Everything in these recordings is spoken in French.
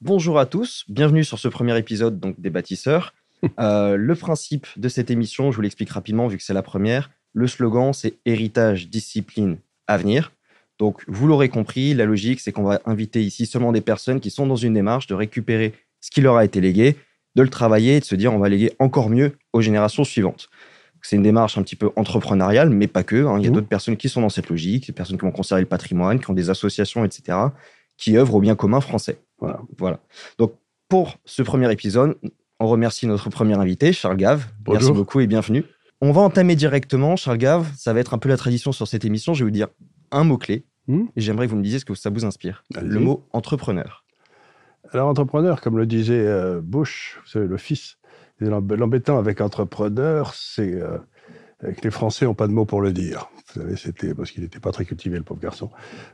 Bonjour à tous, bienvenue sur ce premier épisode donc des bâtisseurs. Euh, le principe de cette émission, je vous l'explique rapidement vu que c'est la première. Le slogan, c'est héritage, discipline, avenir. Donc, vous l'aurez compris, la logique, c'est qu'on va inviter ici seulement des personnes qui sont dans une démarche de récupérer ce qui leur a été légué, de le travailler et de se dire on va léguer encore mieux aux générations suivantes. C'est une démarche un petit peu entrepreneuriale, mais pas que. hein. Il y a Mhm. d'autres personnes qui sont dans cette logique, des personnes qui vont conserver le patrimoine, qui ont des associations, etc., qui œuvrent au bien commun français. Voilà. Voilà. Donc, pour ce premier épisode, on remercie notre premier invité, Charles Gave. Merci beaucoup et bienvenue. On va entamer directement, Charles Gave. Ça va être un peu la tradition sur cette émission. Je vais vous dire un mot-clé Hmm? et j'aimerais que vous me disiez ce que ça vous inspire. Le mot entrepreneur. Alors, entrepreneur, comme le disait euh, Bush, vous savez, le fils, l'embêtant avec entrepreneur, c'est euh, que les Français n'ont pas de mots pour le dire. Vous savez, c'était parce qu'il n'était pas très cultivé, le pauvre garçon.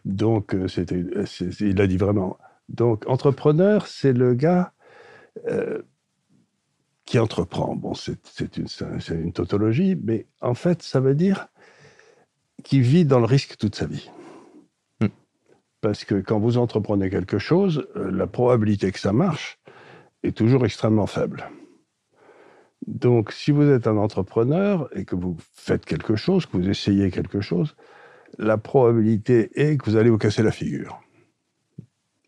Donc, euh, c'était, euh, il l'a dit vraiment. Donc, entrepreneur, c'est le gars euh, qui entreprend. Bon, c'est, c'est une, c'est un- c'est une tautologie, mais en fait, ça veut dire qui vit dans le risque toute sa vie. Hmm. Parce que quand vous entreprenez quelque chose, euh, la probabilité que ça marche est toujours extrêmement faible. Donc, si vous êtes un entrepreneur et que vous faites quelque chose, que vous essayez quelque chose, la probabilité est que vous allez vous casser la figure.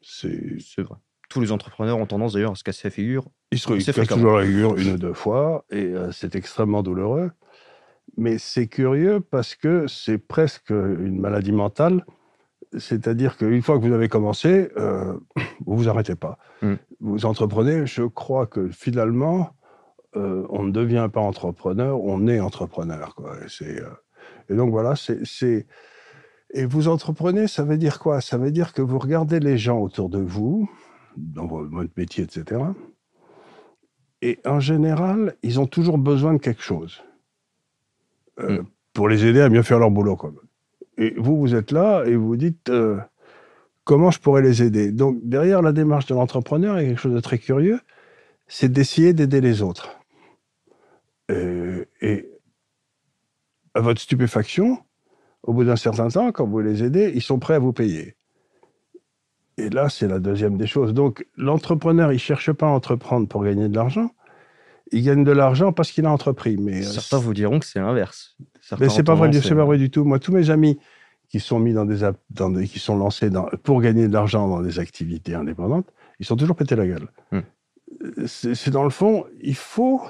C'est, vrai. Tous les entrepreneurs ont tendance d'ailleurs à se casser la figure. il se, il C'est se casse fréquent. toujours la figure une ou deux fois et euh, c'est extrêmement douloureux. Mais c'est curieux parce que c'est presque une maladie mentale. C'est-à-dire qu'une fois que vous avez commencé, euh, vous vous arrêtez pas. Mm. Vous entreprenez. Je crois que finalement, euh, on ne devient pas entrepreneur, on est entrepreneur. Quoi. Et, c'est, euh, et donc voilà, c'est- Et vous entreprenez, ça veut dire quoi? Ça veut dire que vous regardez les gens autour de vous, dans vo- votre métier, etc. Et en général, ils ont toujours besoin de quelque chose euh, Mm. pour les aider à mieux faire leur boulot. Quoi. Et vous, vous êtes là et vous vous dites euh, comment je pourrais les aider? Donc, derrière la démarche de l'entrepreneur, il y a quelque chose de très curieux c'est d'essayer d'aider les autres. Euh, et à votre stupéfaction, au bout d'un certain temps, quand vous les aidez, ils sont prêts à vous payer. Et là, c'est la deuxième des choses. Donc, l'entrepreneur, il cherche pas à entreprendre pour gagner de l'argent. Il gagne de l'argent parce qu'il a entrepris. Mais, euh, Certains vous diront que c'est l'inverse. Mais c'est pas vrai, tendance, c'est pas vrai du tout. Moi, tous mes amis qui sont mis dans des, app- dans des- qui sont lancés dans, pour gagner de l'argent dans des activités indépendantes, ils sont toujours pétés la gueule. Hmm. Euh, c'est dans le fond, il faut,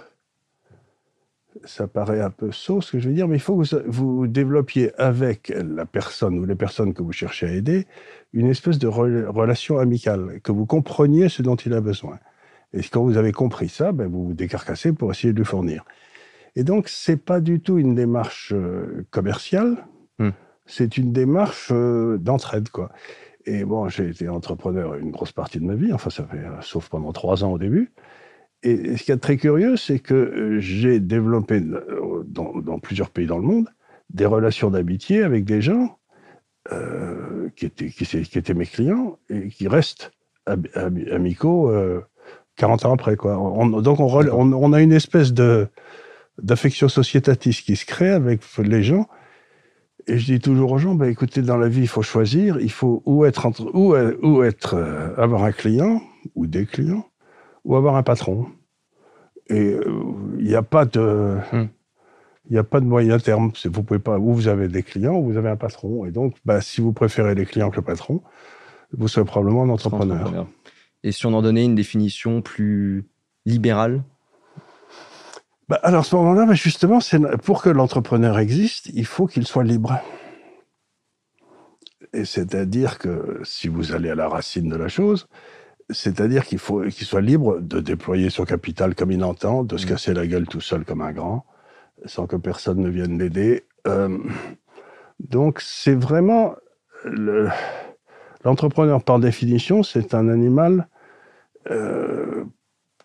ça paraît un peu sot ce que je veux dire, mais il faut que vous, développiez avec la personne ou les personnes que vous cherchez à aider une espèce de rela- relation amicale, que vous compreniez ce dont il a besoin. Et quand vous avez compris ça, ben vous vous décarcassez pour essayer de lui fournir. Et donc, c'est pas du tout une démarche euh, commerciale, Hmm. c'est une démarche euh, d'entraide, quoi. Et bon, j'ai été entrepreneur une grosse partie de ma vie, enfin, ça fait, euh, sauf pendant trois ans au début. Et, ce qui est très curieux, c'est que euh, j'ai développé euh, dans, plusieurs pays dans le monde des relations d'amitié avec des gens euh, qui, étaient, mes clients et qui restent am- am- amicaux euh, 40 ans après. Donc on, a une espèce d'affection sociétatis qui se crée avec les gens. Et je dis toujours aux gens, bah, écoutez, dans la vie, il faut choisir, il faut ou être, entre, ou, avoir un client ou des clients, ou avoir un patron. Et euh, il n'y a pas de, Hmm. il n'y a pas de moyen terme. Vous pouvez pas, ou vous avez des clients, ou vous avez un patron. Et donc, bah, si vous préférez les clients que le patron, vous serez probablement un entrepreneur. entrepreneur. Et si on en donnait une définition plus libérale? Bah, alors, à ce moment-là, bah, justement, pour que l'entrepreneur existe, il faut qu'il soit libre. Et c'est-à-dire que si vous allez à la racine de la chose, c'est-à-dire qu'il faut qu'il soit libre de déployer son capital comme il entend, de se Mm. casser la gueule tout seul comme un grand, sans que personne ne vienne l'aider. Euh, donc, c'est vraiment le- l'entrepreneur par définition, c'est un animal euh,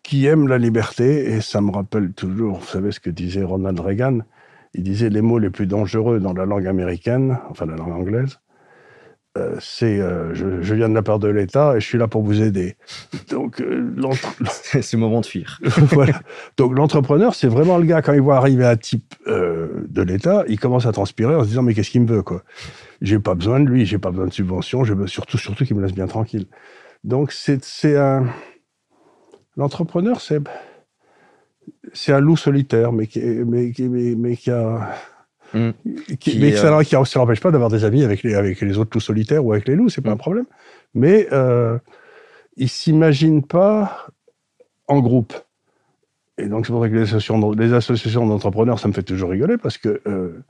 qui aime la liberté, et ça me rappelle toujours, vous savez ce que disait Ronald Reagan, il disait les mots les plus dangereux dans la langue américaine, enfin la langue anglaise, euh, c'est euh, je, je viens de la part de l'État et je suis là pour vous aider. Donc, euh, C'est le moment de fuir. voilà. Donc l'entrepreneur, c'est vraiment le gars, quand il voit arriver un type de l'État, il commence à transpirer en se disant, mais qu'est-ce qu'il me veut, quoi? J'ai pas besoin de lui, j'ai pas besoin de subvention, je veux surtout, surtout qu'il me laisse bien tranquille. Donc, c'est un. L'entrepreneur, c'est. C'est un loup solitaire, mais qui, mais, mais, mais qui a. Mmh. Qui, mais ça ne l'empêche pas d'avoir des amis avec les, avec les autres loups solitaires ou avec les loups, c'est pas un problème. Mais euh, il ne s'imagine pas en groupe. Et donc, c'est pour ça que les associations, les associations d'entrepreneurs, ça me fait toujours rigoler parce que euh,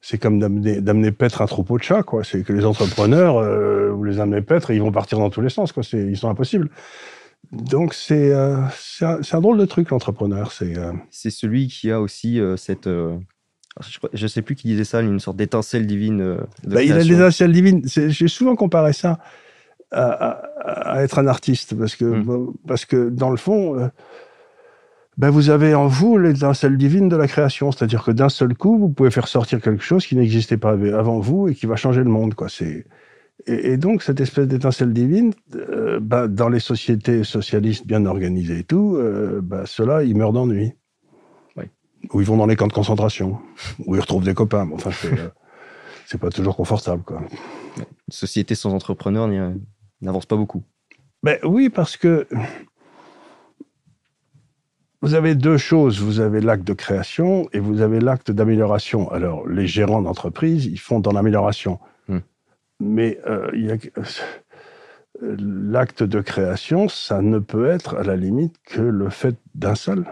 c'est comme d'amener paître un troupeau de chats, quoi. C'est que les entrepreneurs, euh, vous les amenez paître et ils vont partir dans tous les sens, quoi. Ils sont impossibles. Donc, c'est euh, un, un, drôle de truc, l'entrepreneur. C'est euh, c'est celui qui a aussi euh, cette. Je ne sais plus qui disait ça, une sorte d'étincelle divine. Bah, il a l'étincelle divine. J'ai souvent comparé ça à, à, être un artiste parce que, mmh. parce que dans le fond ben vous avez en vous l'étincelle divine de la création. C'est-à-dire que d'un seul coup, vous pouvez faire sortir quelque chose qui n'existait pas avant vous et qui va changer le monde. Quoi. C'est... Et, donc, cette espèce d'étincelle divine, euh, ben, dans les sociétés socialistes bien organisées et tout, euh, ben, ceux-là, ils meurent d'ennui. Ou ils vont dans les camps de concentration, où ils retrouvent des copains. enfin, c'est, c'est pas toujours confortable. Quoi. Une société sans entrepreneurs n'avance pas beaucoup. Ben, oui, parce que vous avez deux choses. Vous avez l'acte de création et vous avez l'acte d'amélioration. Alors, les gérants d'entreprise, ils font dans l'amélioration. Hmm. Mais euh, l'acte de création, ça ne peut être à la limite que le fait d'un seul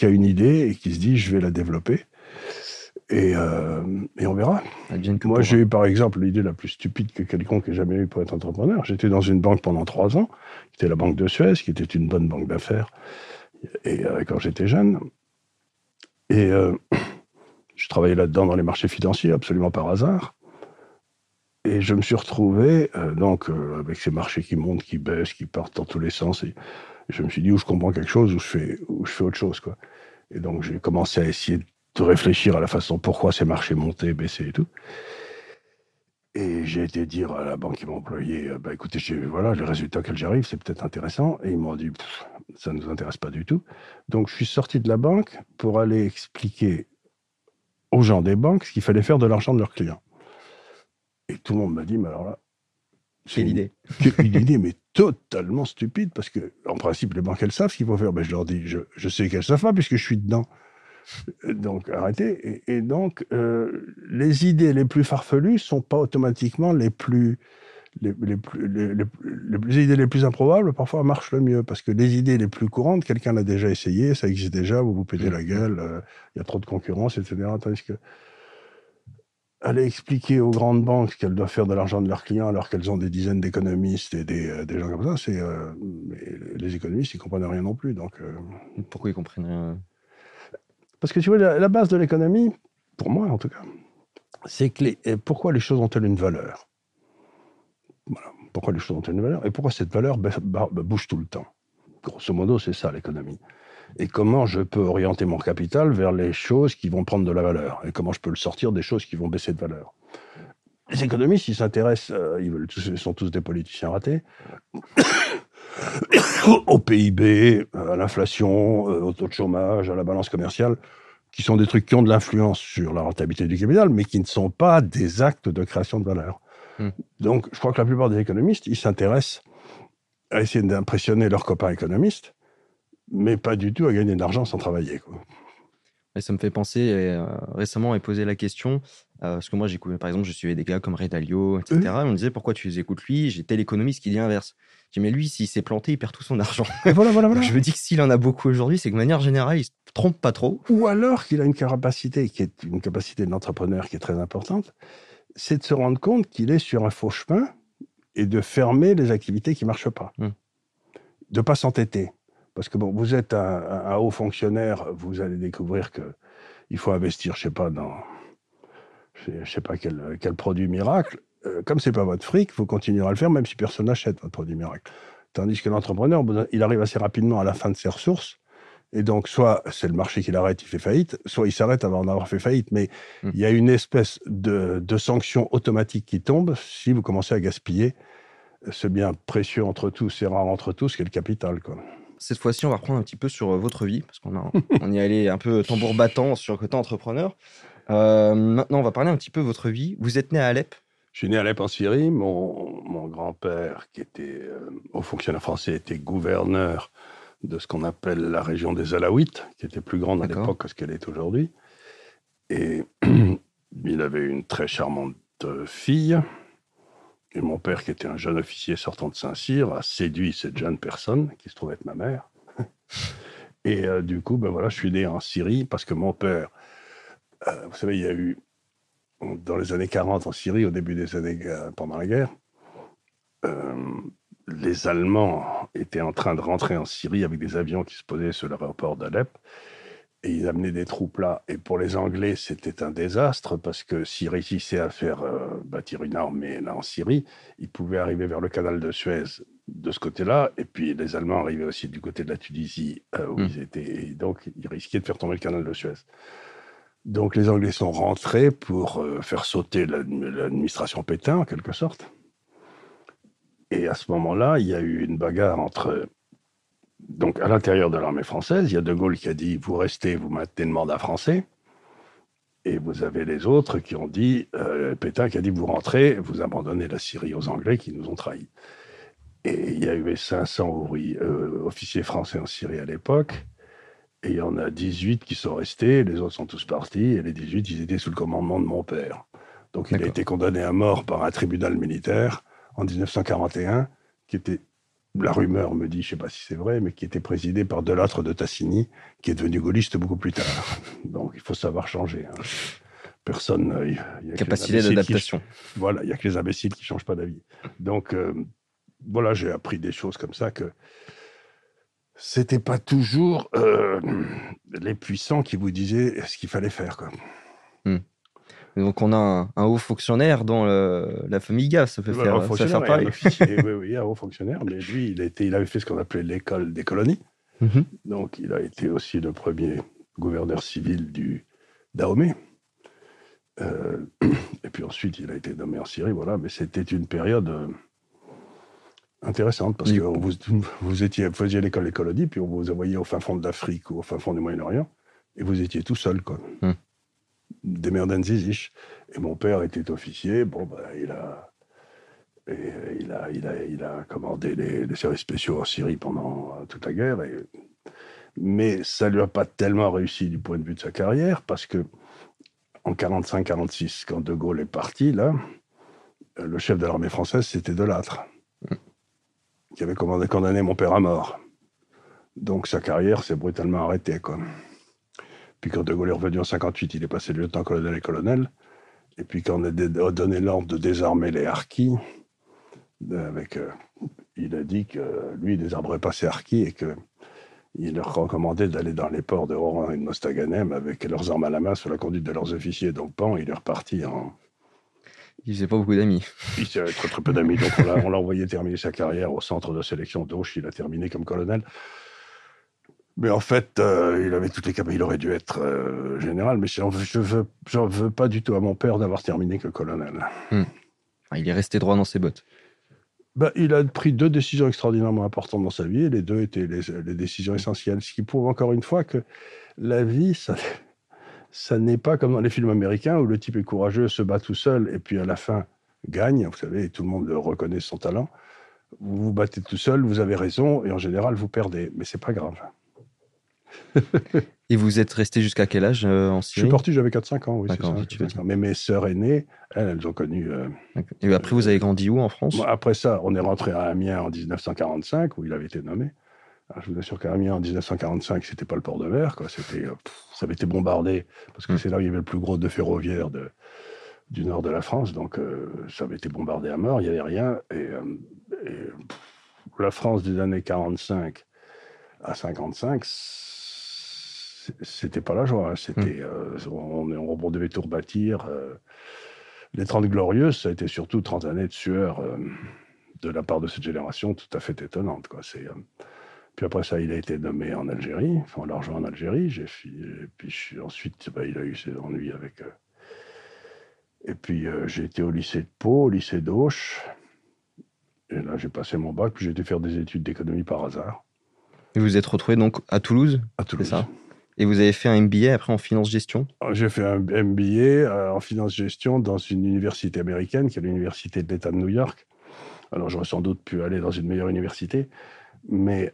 qui a une idée et qui se dit je vais la développer. Et, euh, et on verra. Moi, j'ai eu par exemple l'idée la plus stupide que quelqu'un ait jamais eu pour être entrepreneur. J'étais dans une banque pendant trois ans, qui était la Banque de Suez, qui était une bonne banque d'affaires et euh, quand j'étais jeune. Et euh, je travaillais là-dedans dans les marchés financiers, absolument par hasard. Et je me suis retrouvé donc avec ces marchés qui montent, qui baissent, qui partent dans tous les sens. Et je me suis dit où je comprends quelque chose, où je fais, autre chose. Quoi. Et donc j'ai commencé à essayer de réfléchir à la façon pourquoi ces marchés montaient, baissaient et tout. Et j'ai été dire à la banque qui m'a employé, bah écoutez, voilà, les résultats auxquels j'arrive, c'est peut-être intéressant. Et ils m'ont dit, ça ne nous intéresse pas du tout. Donc, je suis sorti de la banque pour aller expliquer aux gens des banques ce qu'il fallait faire de l'argent de leurs clients. Et tout le monde m'a dit, mais alors là, c'est une idée. Une idée, mais totalement stupide, parce que, en principe, les banques, elles savent ce qu'il faut faire. Ben, je leur dis, je, je sais qu'elles savent pas, puisque je suis dedans. Donc, arrêtez. Et, donc, euh, les idées les plus farfelues sont pas automatiquement les plus les, les, idées les plus improbables, parfois marchent le mieux. Parce que les idées les plus courantes, quelqu'un l'a déjà essayé, ça existe déjà, vous vous pétez mmh. la gueule, euh, il y a trop de concurrence, etc. Tandis que aller expliquer aux grandes banques qu'elles doivent faire de l'argent de leurs clients alors qu'elles ont des dizaines d'économistes et des, euh, des, gens comme ça, c'est euh, les économistes ils comprennent rien non plus. Donc pourquoi ils comprennent rien Parce que tu vois la, base de l'économie, pour moi en tout cas, c'est que les, pourquoi les choses ont-elles une valeur? Pourquoi les choses ont une valeur? Et pourquoi cette valeur bouge tout le temps? Grosso modo, c'est ça l'économie. Et comment je peux orienter mon capital vers les choses qui vont prendre de la valeur et comment je peux le sortir des choses qui vont baisser de valeur. Les économistes, ils s'intéressent, euh, ils, veulent ils sont tous des politiciens ratés, au PIB, à l'inflation, euh, au taux de chômage, à la balance commerciale, qui sont des trucs qui ont de l'influence sur la rentabilité du capital, mais qui ne sont pas des actes de création de valeur. Hmm. Donc, je crois que la plupart des économistes, ils s'intéressent à essayer d'impressionner leurs copains économistes, mais pas du tout à gagner de l'argent sans travailler. Quoi. Et ça me fait penser, euh, récemment, et poser la question, euh, parce que moi, j'écoute, par exemple, je suivais des gars comme Ray Dalio, etc. on me disait, pourquoi tu écoutes lui? J'ai tel économiste qui dit l'inverse. J'ai dit, mais lui, s'il s'est planté, il perd tout son argent. voilà, voilà, voilà. je me dis que s'il en a beaucoup aujourd'hui, c'est que de manière générale, il se trompe pas trop. Ou alors qu'il a une capacité qui est une capacité d'entrepreneur qui est très importante, c'est de se rendre compte qu'il est sur un faux chemin et de fermer les activités qui ne marchent pas. Mmh. De ne pas s'entêter. Parce que bon, vous êtes un, haut fonctionnaire, vous allez découvrir qu'il faut investir, je ne sais pas, dans je sais pas quel, quel produit miracle. Euh, comme ce n'est pas votre fric, vous continuerez à le faire même si personne n'achète votre produit miracle. Tandis que l'entrepreneur, il arrive assez rapidement à la fin de ses ressources et donc, soit c'est le marché qui l'arrête, il fait faillite, soit il s'arrête avant d'avoir fait faillite. Mais mmh. il y a une espèce de, de, sanction automatique qui tombe si vous commencez à gaspiller ce bien précieux entre tous et rare entre tous, qui est le capital. Quoi. Cette fois-ci, on va reprendre un petit peu sur euh, votre vie, parce qu'on on y est allé un peu tambour battant sur le côté entrepreneur. Euh, maintenant, on va parler un petit peu de votre vie. Vous êtes né à Alep? Je suis né à Alep en Syrie. Mon, mon grand-père, qui était euh, haut fonctionnaire français, était gouverneur de ce qu'on appelle la région des Alaouites, qui était plus grande à l'époque que ce qu'elle est aujourd'hui. Et il avait une très charmante euh, fille. Et mon père, qui était un jeune officier sortant de Saint-Cyr, a séduit cette jeune personne, qui se trouvait être ma mère. Et euh, du coup, ben voilà, je suis né en Syrie parce que mon père, euh, vous savez, il y a eu dans les années 40 en Syrie, au début des années euh, pendant la guerre, les Allemands étaient en train de rentrer en Syrie avec des avions qui se posaient sur l'aéroport d'Alep et ils amenaient des troupes là. Et pour les Anglais, c'était un désastre parce que s'ils réussissaient à faire euh, bâtir une armée là en Syrie, ils pouvaient arriver vers le canal de Suez de ce côté-là, et puis les Allemands arrivaient aussi du côté de la Tunisie euh, où Mm. ils étaient, et donc ils risquaient de faire tomber le canal de Suez. Donc les Anglais sont rentrés pour euh, faire sauter l'admi- l'administration Pétain, en quelque sorte. Et à ce moment-là, il y a eu une bagarre entre... Donc à l'intérieur de l'armée française, il y a De Gaulle qui a dit, vous restez, vous maintenez le mandat français. Et vous avez les autres qui ont dit, euh, Pétain qui a dit, vous rentrez, vous abandonnez la Syrie aux Anglais qui nous ont trahis. Et il y a eu 500 ouvriers, euh, officiers français en Syrie à l'époque. Et il y en a 18 qui sont restés, les autres sont tous partis, et les 18, ils étaient sous le commandement de mon père. Donc il a été condamné à mort par un tribunal militaire en 1941, qui était, la rumeur me dit, je ne sais pas si c'est vrai, mais qui était présidé par Delattre de Tassigny, qui est devenu gaulliste beaucoup plus tard. Donc il faut savoir changer. hein. Personne. euh, y a Capacité d'adaptation. voilà, il n'y a que les imbéciles qui ne changent pas d'avis. Donc, euh, voilà, j'ai appris des choses comme ça que c'était pas toujours euh, les puissants qui vous disaient ce qu'il fallait faire. Quoi. Donc on a un, un haut fonctionnaire dans le- la famille Gaff, ça peut faire, un ça faire pareil. officier, oui, oui, un haut fonctionnaire, mais lui, il, avait fait ce qu'on appelait l'école des colonies. Mhm. Donc, il a été aussi le premier gouverneur civil du Dahomey. Euh, et puis ensuite, il a été nommé en Syrie, voilà. Mais c'était une période euh, intéressante parce que vous, vous étiez, vous faisiez l'école des colonies, puis on vous envoyait au fin fond de l'Afrique ou au fin fond du Moyen-Orient, et vous étiez tout seul, quoi. Hmm. Des ziziches. Et mon père était officier, bon, bah, il a. Euh, il a, il, a, il a commandé les, services spéciaux en Syrie pendant euh, toute la guerre. Mais ça lui a pas tellement réussi du point de vue de sa carrière, parce que en 45-46, quand De Gaulle est parti, là, euh, le chef de l'armée française, c'était Delattre, qui avait commandé, condamné mon père à mort. Donc sa carrière s'est brutalement arrêtée. Quoi. Puis quand De Gaulle est revenu en 58, il est passé de lieutenant-colonel et colonel. Et puis quand on a donné l'ordre de désarmer les harkis, euh, avec, euh, il a dit que lui, il désarmerait pas ses harkis et que il leur recommandait d'aller dans les ports de Oran et de Mostaganem avec leurs armes à la main sous la conduite de leurs officiers. Donc, pan, il est reparti en. Il faisait pas beaucoup d'amis. Il s'est très, très peu d'amis. Donc, on l'a- on l'a envoyé terminer sa carrière au centre de sélection d'Auch. Il a terminé comme colonel. Mais en fait, euh, il avait toutes les capacités. Il aurait dû être euh, général. Mais je veux, j'en veux pas du tout à mon père d'avoir terminé que colonel. Enfin, il est resté droit dans ses bottes. Bah, il a pris deux décisions extraordinairement importantes dans sa vie, et les deux étaient les, les décisions essentielles. Ce qui prouve encore une fois que la vie, ça, ça n'est pas comme dans les films américains où le type est courageux, se bat tout seul, et puis à la fin gagne, vous savez, et tout le monde le reconnaît son talent. Vous vous battez tout seul, vous avez raison, et en général, vous perdez. Mais c'est pas grave. Et vous êtes resté jusqu'à quel âge euh, en Je Syrie suis parti, j'avais 4-5 ans, oui, c'est D'accord, ça. oui, tu veux 4-5 ans. Mais mes sœurs aînées, elles, elles ont connu euh. Et après, vous avez grandi où en France? Bon, après ça, on est rentré à Amiens en 1945, où il avait été nommé. Alors, je vous assure qu'à Amiens, en 1945, c'était pas le port de mer, quoi. C'était, euh, pff, ça avait été bombardé, parce que Mm. c'est là où il y avait le plus gros de ferroviaire de, du nord de la France. Donc, euh, ça avait été bombardé à mort, il n'y avait rien. Et, euh, et, pff, la France des années 45 à 55, c- c'était pas la joie. hein. C'était, euh, on, on, devait tout rebâtir. les 30 Glorieuses, ça a été surtout 30 années de sueur euh, de la part de cette génération tout à fait étonnante. Quoi. C'est, euh, Puis après ça, il a été nommé en Algérie. Enfin, on l'a rejoint en Algérie. J'ai puis je ensuite, bah, il a eu ses ennuis avec. euh, Et puis euh, j'ai été au lycée de Pau, au lycée d'Auch. Et là, j'ai passé mon bac, puis j'ai été faire des études d'économie par hasard Et vous vous êtes retrouvé donc à Toulouse à Toulouse. ça? Et vous avez fait un MBA après en finance-gestion J'ai fait un MBA en finance-gestion dans une université américaine, qui est l'université de l'État de New York. Alors j'aurais sans doute pu aller dans une meilleure université, mais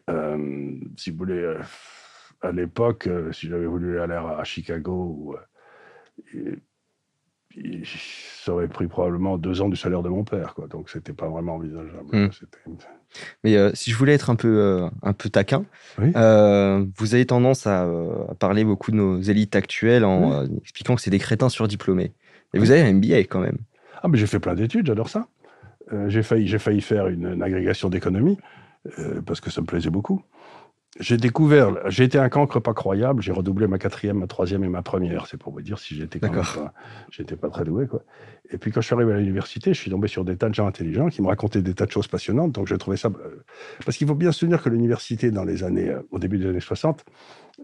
si vous voulez, à l'époque, si j'avais voulu aller à Chicago, ça aurait pris probablement deux ans du salaire de mon père, quoi. Donc c'était pas vraiment envisageable. Hmm. Mais euh, si je voulais être un peu, euh, un peu taquin, euh, vous avez tendance à, parler beaucoup de nos élites actuelles en expliquant que c'est des crétins surdiplômés. Et vous avez un MBA quand même. Ah, mais j'ai fait plein d'études, j'adore ça. j'ai failli, failli faire une, une agrégation d'économie parce que ça me plaisait beaucoup j'ai découvert, j'ai été un cancre pas croyable, j'ai redoublé ma quatrième, ma troisième et ma première, c'est pour vous dire si j'étais pas, j'étais pas très doué, quoi. Et puis quand je suis arrivé à l'université, je suis tombé sur des tas de gens intelligents qui me racontaient des tas de choses passionnantes, donc j'ai trouvé ça, euh, parce qu'il faut bien se souvenir que l'université dans les années, euh, au début des années 60,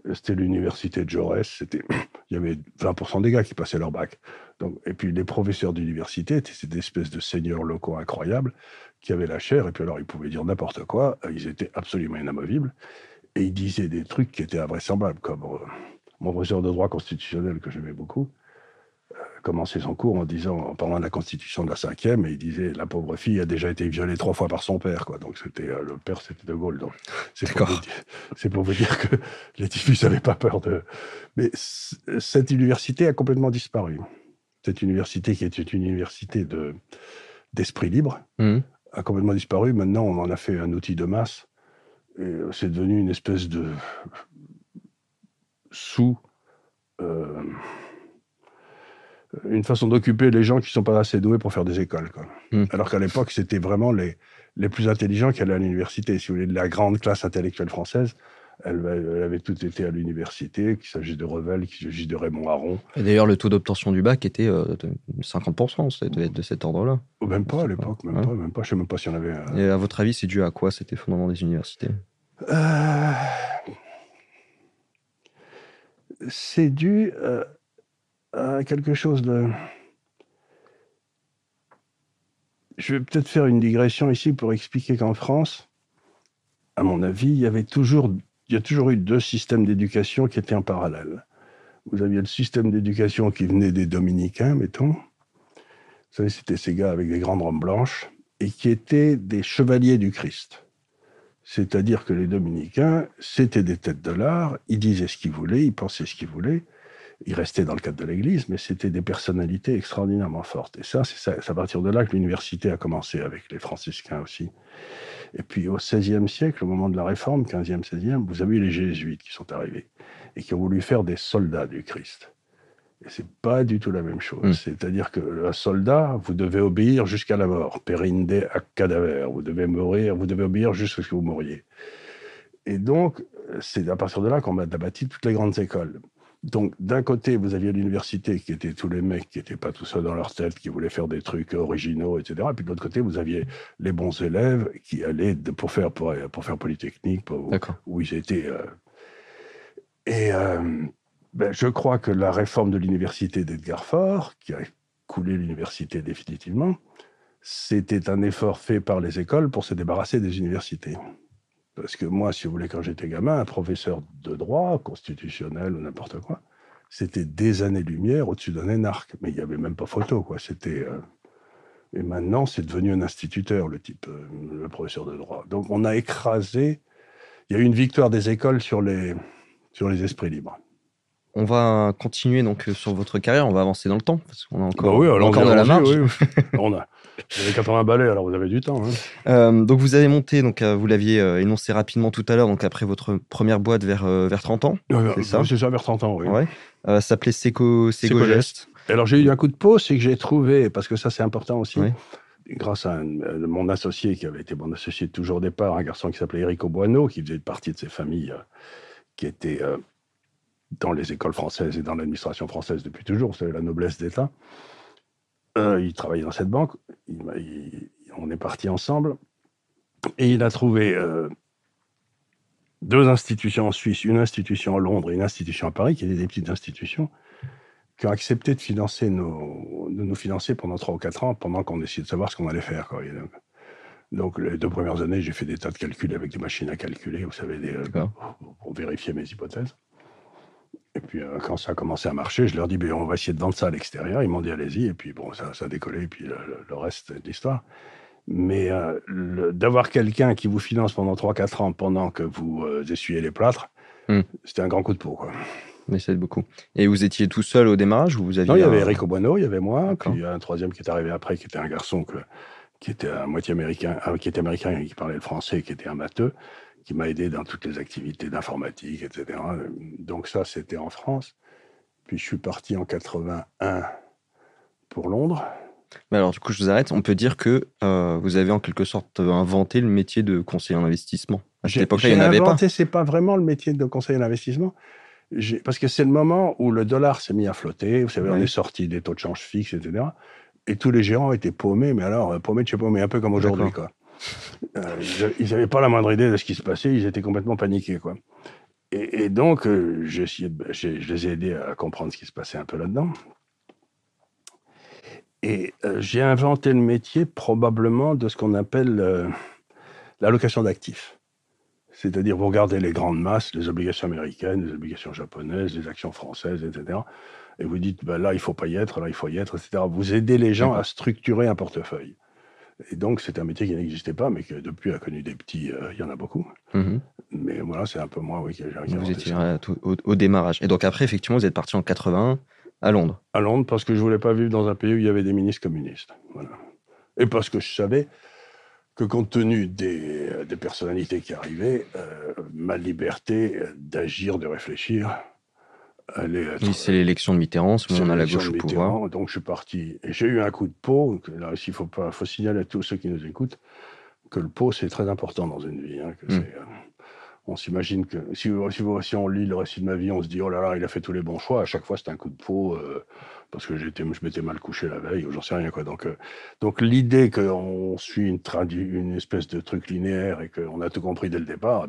euh, c'était l'université de Jaurès, c'était, il y avait 20% des gars qui passaient leur bac. Donc, et puis les professeurs d'université étaient des espèces de seigneurs locaux incroyables qui avaient la chair, et puis alors ils pouvaient dire n'importe quoi, ils étaient absolument inamovibles. Et il disait des trucs qui étaient invraisemblables, comme euh, mon professeur de droit constitutionnel, que j'aimais beaucoup, euh, commençait son cours en disant, en parlant de la constitution de la cinquième, et il disait la pauvre fille a déjà été violée trois fois par son père, quoi. Donc c'était euh, le père, c'était De Gaulle. Donc c'est pour, pour, vous dire que les typhus n'avaient pas peur de. Mais cette université a complètement disparu. Cette université qui était une université de d'esprit libre mmh. a complètement disparu. Maintenant, on en a fait un outil de masse euh, c'est devenu une espèce de sous. Euh, une façon d'occuper les gens qui ne sont pas assez doués pour faire des écoles. Hmm. Alors qu'à l'époque, c'était vraiment les, les plus intelligents qui allaient à l'université. Si vous voulez, la grande classe intellectuelle française, elle, avait tout été à l'université, qu'il s'agisse de Revel, qu'il s'agisse de Raymond Aron. Et d'ailleurs, le taux d'obtention du bac était euh, de 50%, ça devait être de cet ordre-là. Oh, même pas à l'époque, même, pas, même pas. Je ne sais même pas si on avait. Et à votre avis, c'est dû à quoi cet effondrement des universités? Euh, C'est dû euh, à quelque chose de. Je vais peut-être faire une digression ici pour expliquer qu'en France, à mon avis, il y avait toujours il y a toujours eu deux systèmes d'éducation qui étaient en parallèle. Vous aviez le système d'éducation qui venait des dominicains, mettons. Vous savez, c'était ces gars avec des grandes robes blanches et qui étaient des chevaliers du Christ. C'est-à-dire que les dominicains, c'était des têtes de l'art, ils disaient ce qu'ils voulaient, ils pensaient ce qu'ils voulaient, ils restaient dans le cadre de l'Église, mais c'était des personnalités extraordinairement fortes. Et ça, c'est à partir de là que l'université a commencé avec les franciscains aussi. Et puis au XVIe siècle, au moment de la Réforme, 15e, 16e, vous avez eu les jésuites qui sont arrivés et qui ont voulu faire des soldats du Christ. Et c'est pas du tout la même chose. Hmm. C'est-à-dire que un soldat, vous devez obéir jusqu'à la mort. Perinde à cadaver. Vous devez mourir, vous devez obéir jusqu'à ce que vous mouriez. Et donc, c'est à partir de là qu'on a bâti toutes les grandes écoles. Donc, d'un côté, vous aviez l'université qui étaient tous les mecs qui n'étaient pas tout seuls dans leur tête, qui voulaient faire des trucs originaux, etc. Et puis de l'autre côté, vous aviez les bons élèves qui allaient pour faire, pour, pour faire Polytechnique, où ils étaient. Euh, et euh, ben, je crois que la réforme de l'université d'Edgar Faure, qui a coulé l'université définitivement, c'était un effort fait par les écoles pour se débarrasser des universités. Parce que moi, si vous voulez, quand j'étais gamin, un professeur de droit, constitutionnel ou n'importe quoi, c'était des années-lumière au-dessus d'un énarque. Mais il n'y avait même pas photo, quoi. C'était. Euh, et maintenant, c'est devenu un instituteur, le type, euh, le professeur de droit. Donc, on a écrasé. Il y a eu une victoire des écoles sur les, sur les esprits libres. On va continuer donc sur votre carrière, on va avancer dans le temps parce qu'on a encore, bah encore de la marge. on a, vous avez 80 balais, alors vous avez du temps. Hein. Euh, donc vous avez monté, donc euh, vous l'aviez euh, énoncé rapidement tout à l'heure, donc après votre première boîte vers, vers 30 ans. c'est ça? ça, vers 30 ans, oui. Ouais. ça s'appelait Seco, Seco, Gest. Alors j'ai eu un coup de pause, c'est que j'ai trouvé, parce que ça c'est important aussi, grâce à mon associé qui avait été mon associé toujours au départ, un garçon qui s'appelait Eric Oboino, qui faisait partie de ces familles qui étaient dans les écoles françaises et dans l'administration française depuis toujours, vous savez, la noblesse d'État. Euh, il travaillait dans cette banque. on est parti ensemble. Et il a trouvé euh, deux institutions en Suisse, une institution à Londres et une institution à Paris, qui étaient des petites institutions, qui ont accepté de, financer nos, de nous financer pendant trois ou quatre ans, pendant qu'on essayait de savoir ce qu'on allait faire. Donc, les deux premières années, j'ai fait des tas de calculs avec des machines à calculer, vous savez, des, pour vérifier mes hypothèses. Et puis, euh, quand ça a commencé à marcher, je leur dis, ben, on va essayer de vendre ça à l'extérieur. Ils m'ont dit, allez-y. Et puis, bon, ça, ça a décollé. Et puis, le, le reste de l'histoire. Mais euh, d'avoir quelqu'un qui vous finance pendant 3-4 ans pendant que vous euh, essuyez les plâtres, hmm. c'était un grand coup de peau. Quoi. Mais c'est beaucoup. Et vous étiez tout seul au démarrage ou vous aviez Non, il y avait Eric Obuano, il y avait moi, puis il y a un troisième qui est arrivé après, qui était un garçon que, qui était à moitié américain, euh, qui était américain et qui parlait le français, qui était un matheux, qui m'a aidé dans toutes les activités d'informatique, etc. Donc ça, c'était en France. Puis je suis parti en 81 pour Londres. Mais alors, du coup, je vous arrête. On peut dire que euh, vous avez en quelque sorte inventé le métier de conseiller en investissement. À cette époque-là, il n'y en avait pas. C'est pas vraiment le métier de conseiller en investissement. Parce que c'est le moment où le dollar s'est mis à flotter. Vous savez, on est sorti des taux de change fixes, etc. Et tous les gérants étaient paumés, mais alors, euh, paumés de chez paumés, un peu comme aujourd'hui, quoi. Euh, ils n'avaient pas la moindre idée de ce qui se passait, ils étaient complètement paniqués, quoi. Et, donc, j'ai essayé de, je les ai aidés à comprendre ce qui se passait un peu là-dedans. Et euh, j'ai inventé le métier probablement de ce qu'on appelle euh, l'allocation d'actifs. C'est-à-dire, vous regardez les grandes masses, les obligations américaines, les obligations japonaises, les actions françaises, etc. Et vous dites, ben là, il ne faut pas y être, là, il faut y être, etc. Vous aidez les gens à structurer un portefeuille. Et donc, c'est un métier qui n'existait pas, mais qui depuis a connu des petits. Euh, il y en a beaucoup. Mm-hmm. Mais voilà, c'est un peu moi, oui, qui j'ai Vous étiez au, au, démarrage. Et donc, après, effectivement, vous êtes parti en 81 à Londres À Londres, parce que je voulais pas vivre dans un pays où il y avait des ministres communistes. Voilà. Et parce que je savais que compte tenu des, des personnalités qui arrivaient, euh, ma liberté d'agir, de réfléchir, Oui, c'est l'élection de Mitterrand, ce moment on a la gauche au pouvoir. Donc je suis parti. Et j'ai eu un coup de peau. Là aussi, il faut, pas, faut signaler à tous ceux qui nous écoutent que le pot, c'est très important dans une vie. Hein, que c'est, euh, on s'imagine que si, si, on lit le récit de ma vie, on se dit oh là là, il a fait tous les bons choix. À chaque fois, c'est un coup de peau euh, parce que j'étais, je m'étais mal couché la veille ou j'en sais rien quoi. Donc, euh, donc l'idée qu'on suit une, une espèce de truc linéaire et qu'on a tout compris dès le départ,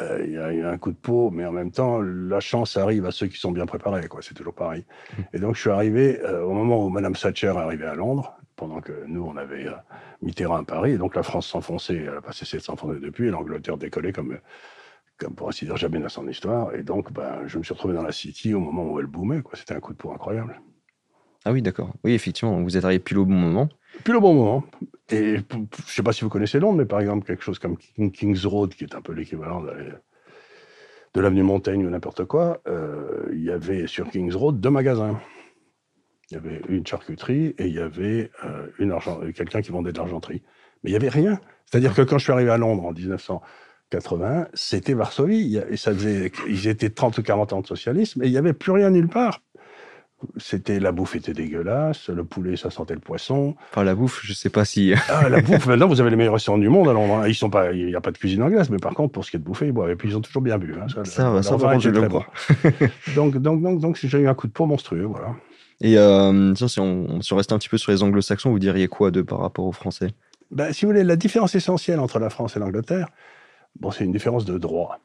il y, a, y, a un coup de peau, mais en même temps, la chance arrive à ceux qui sont bien préparés. Quoi. C'est toujours pareil. Mmh. Et donc, je suis arrivé au moment où Madame Thatcher est arrivée à Londres pendant que nous, on avait euh, Mitterrand à Paris. Et donc la France s'enfonçait, elle n'a pas cessé de s'enfoncer depuis, et l'Angleterre décollait comme, comme pour ainsi dire jamais dans son histoire. Et donc, ben, je me suis retrouvé dans la City au moment où elle boomait. C'était un coup de poing incroyable. Ah oui, d'accord. Oui, effectivement, vous êtes arrivé pile au bon moment. Pile au bon moment. Et je ne sais pas si vous connaissez Londres, mais par exemple, quelque chose comme King's Road, qui est un peu l'équivalent de l'avenue Montaigne ou n'importe quoi, euh, il y avait sur King's Road deux magasins. Il y avait une charcuterie et il y avait euh, argent, quelqu'un qui vendait de l'argenterie. Mais il n'y avait rien. C'est-à-dire que quand je suis arrivé à Londres en 1980, c'était Varsovie. Et ça faisait, ils étaient 30 ou 40 ans de socialisme et il n'y avait plus rien nulle part. C'était la bouffe était dégueulasse, le poulet ça sentait le poisson. Enfin la bouffe, je sais pas si. ah, la bouffe, maintenant vous avez les meilleurs restaurants du monde à Londres. Ils sont pas, il n'y a pas de cuisine anglaise, mais par contre pour ce qui est de bouffer, ils boivent. Et puis ils ont toujours bien bu. Hein. Ça, ça, ça va, je le crois. donc donc donc donc j'ai eu un coup de peau monstrueux, voilà. Et euh, si, on, si on reste un petit peu sur les anglo-saxons, vous diriez quoi de par rapport aux Français? Ben, Si vous voulez, la différence essentielle entre la France et l'Angleterre, bon, c'est une différence de droit.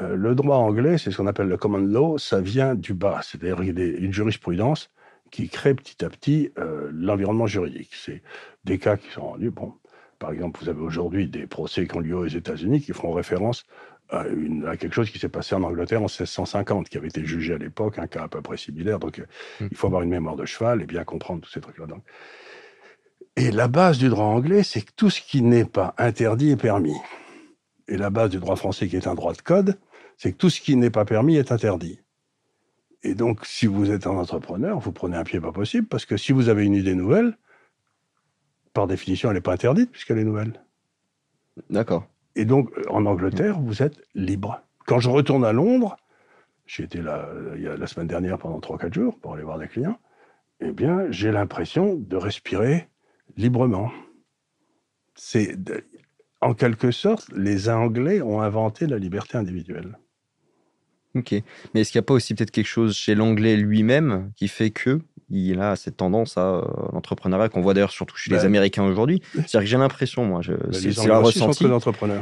Euh, le droit anglais, c'est ce qu'on appelle le common law, ça vient du bas, c'est-à-dire une jurisprudence qui crée petit à petit euh, l'environnement juridique. C'est des cas qui sont rendus. Bon, par exemple, vous avez aujourd'hui des procès qui ont lieu aux États-Unis qui feront référence à, quelque chose qui s'est passé en Angleterre en 1650, qui avait été jugé à l'époque, un cas à peu près similaire. Donc, mmh. il faut avoir une mémoire de cheval et bien comprendre tous ces trucs-là. Et la base du droit anglais, c'est que tout ce qui n'est pas interdit est permis. Et la base du droit français, qui est un droit de code, c'est que tout ce qui n'est pas permis est interdit. Et donc, si vous êtes un entrepreneur, vous prenez un pied pas possible, parce que si vous avez une idée nouvelle, par définition, elle n'est pas interdite puisqu'elle est nouvelle. D'accord. Et donc, euh, en Angleterre, vous êtes libre. Quand je retourne à Londres, j'ai été là a la semaine dernière pendant 3-4 jours pour aller voir des clients, eh bien, j'ai l'impression de respirer librement. C'est, en quelque sorte, les Anglais ont inventé la liberté individuelle. Ok. Mais est-ce qu'il n'y a pas aussi peut-être quelque chose chez l'anglais lui-même qui fait que il a cette tendance à euh, l'entrepreneuriat qu'on voit d'ailleurs surtout chez les ben, Américains aujourd'hui? C'est-à-dire que j'ai l'impression, moi, je, ben, c'est, un ressenti.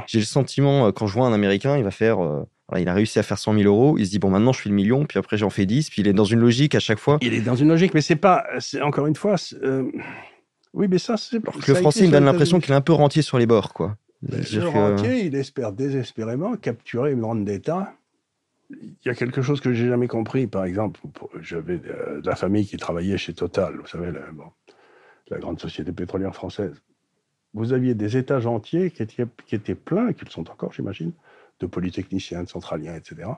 J'ai le sentiment, euh, quand je vois un Américain, il va faire, euh, il a réussi à faire 100 000 euros, il se dit, bon, maintenant je fais le million, puis après j'en fais 10, puis il est dans une logique à chaque fois. Il est dans une logique, mais c'est pas, encore une fois, oui, mais ça, c'est. le français, il me donne l'impression qu'il est un peu rentier sur les bords, quoi. Rentier, il espère désespérément capturer une grande d'État il y a quelque chose que j'ai jamais compris. Par exemple, j'avais de la famille qui travaillait chez Total, vous savez, la, la grande société pétrolière française. Vous aviez des étages entiers qui étaient, qui étaient pleins, qui le sont encore, j'imagine, de polytechniciens, de centraliens, etc.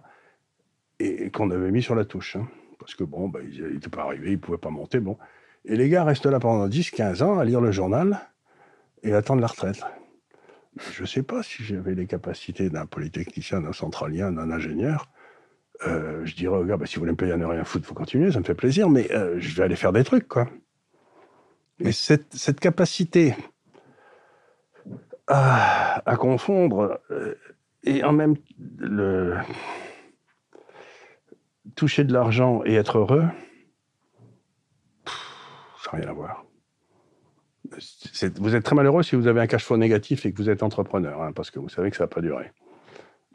Et, qu'on avait mis sur la touche. Hein. parce que bon, ben, ils n'étaient pas arrivés, ils ne pouvaient pas monter. Bon. Et les gars restent là pendant 10, 15 ans à lire le journal et attendre la retraite. Je ne sais pas si j'avais les capacités d'un polytechnicien, d'un centralien, d'un ingénieur. Euh, je dirais aux gars, bah, si vous voulez me payer à ne rien foutre, il faut continuer, ça me fait plaisir, mais euh, je vais aller faire des trucs, quoi. Mais cette, cette capacité à, à confondre euh, et en même le toucher de l'argent et être heureux, ça n'a rien à voir. Vous êtes très malheureux si vous avez un cash flow négatif et que vous êtes entrepreneur, hein, parce que vous savez que ça va pas durer.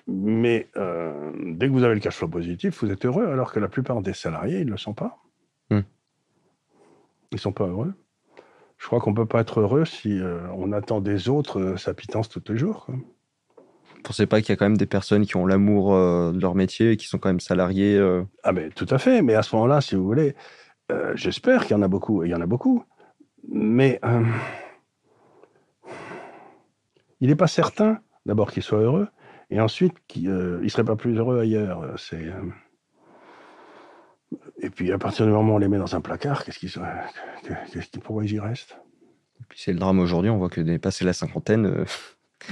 Mais euh, dès que vous avez le cash flow positif, vous êtes heureux, alors que la plupart des salariés, ils ne le sont pas. Hmm. Ils ne sont pas heureux. Je crois qu'on ne peut pas être heureux si euh, on attend des autres euh, sa pitance tous les jours. Vous ne pensez pas qu'il y a quand même des personnes qui ont l'amour de leur métier et qui sont quand même salariés Ah, mais tout à fait. Mais à ce moment-là, si vous voulez, j'espère qu'il y en a beaucoup. Et il y en a beaucoup. Mais il n'est pas certain, d'abord, qu'ils soient heureux. Et ensuite, il ne serait pas plus heureux ailleurs. C'est. Et puis, à partir du moment où on les met dans un placard, qu'est-ce qu'ils qu'est-ce qui, pourquoi ils y restent? Et puis, c'est le drame aujourd'hui. On voit que dépasser la cinquantaine, euh,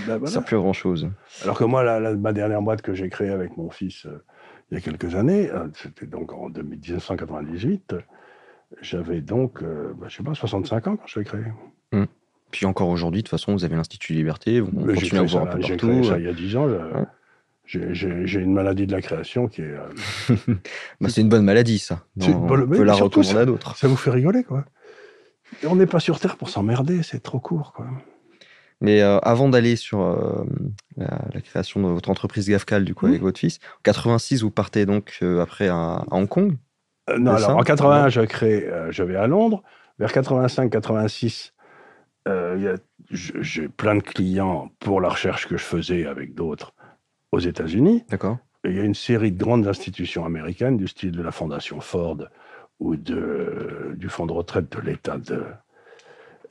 ben ça ne plus grand-chose. Alors que moi, la, ma dernière boîte que j'ai créée avec mon fils euh, il y a quelques années, euh, c'était donc en 1998, j'avais donc, ben, je sais pas, 65 ans quand je l'ai créé. Hum. Puis encore aujourd'hui, de toute façon, vous avez l'Institut Liberté, vous continuez à voir un peu partout. ça il y a 10 ans. J'ai une maladie de la création qui est. Euh, bah, c'est une bonne maladie, ça. on peut la recommander à d'autres. Ça vous fait rigoler, quoi. on n'est pas sur Terre pour s'emmerder, c'est trop court, quoi. Mais euh, avant d'aller sur euh, la, création de votre entreprise Gafcal, du coup, avec votre fils, en 86, vous partez donc après à, Hong Kong Non, alors en 81, je, crée, je vais à Londres. Vers 85-86, j'ai plein de clients pour la recherche que je faisais avec d'autres aux États-Unis. D'accord. Il y a une série de grandes institutions américaines, du style de la Fondation Ford ou de, du fonds de retraite de l'État de,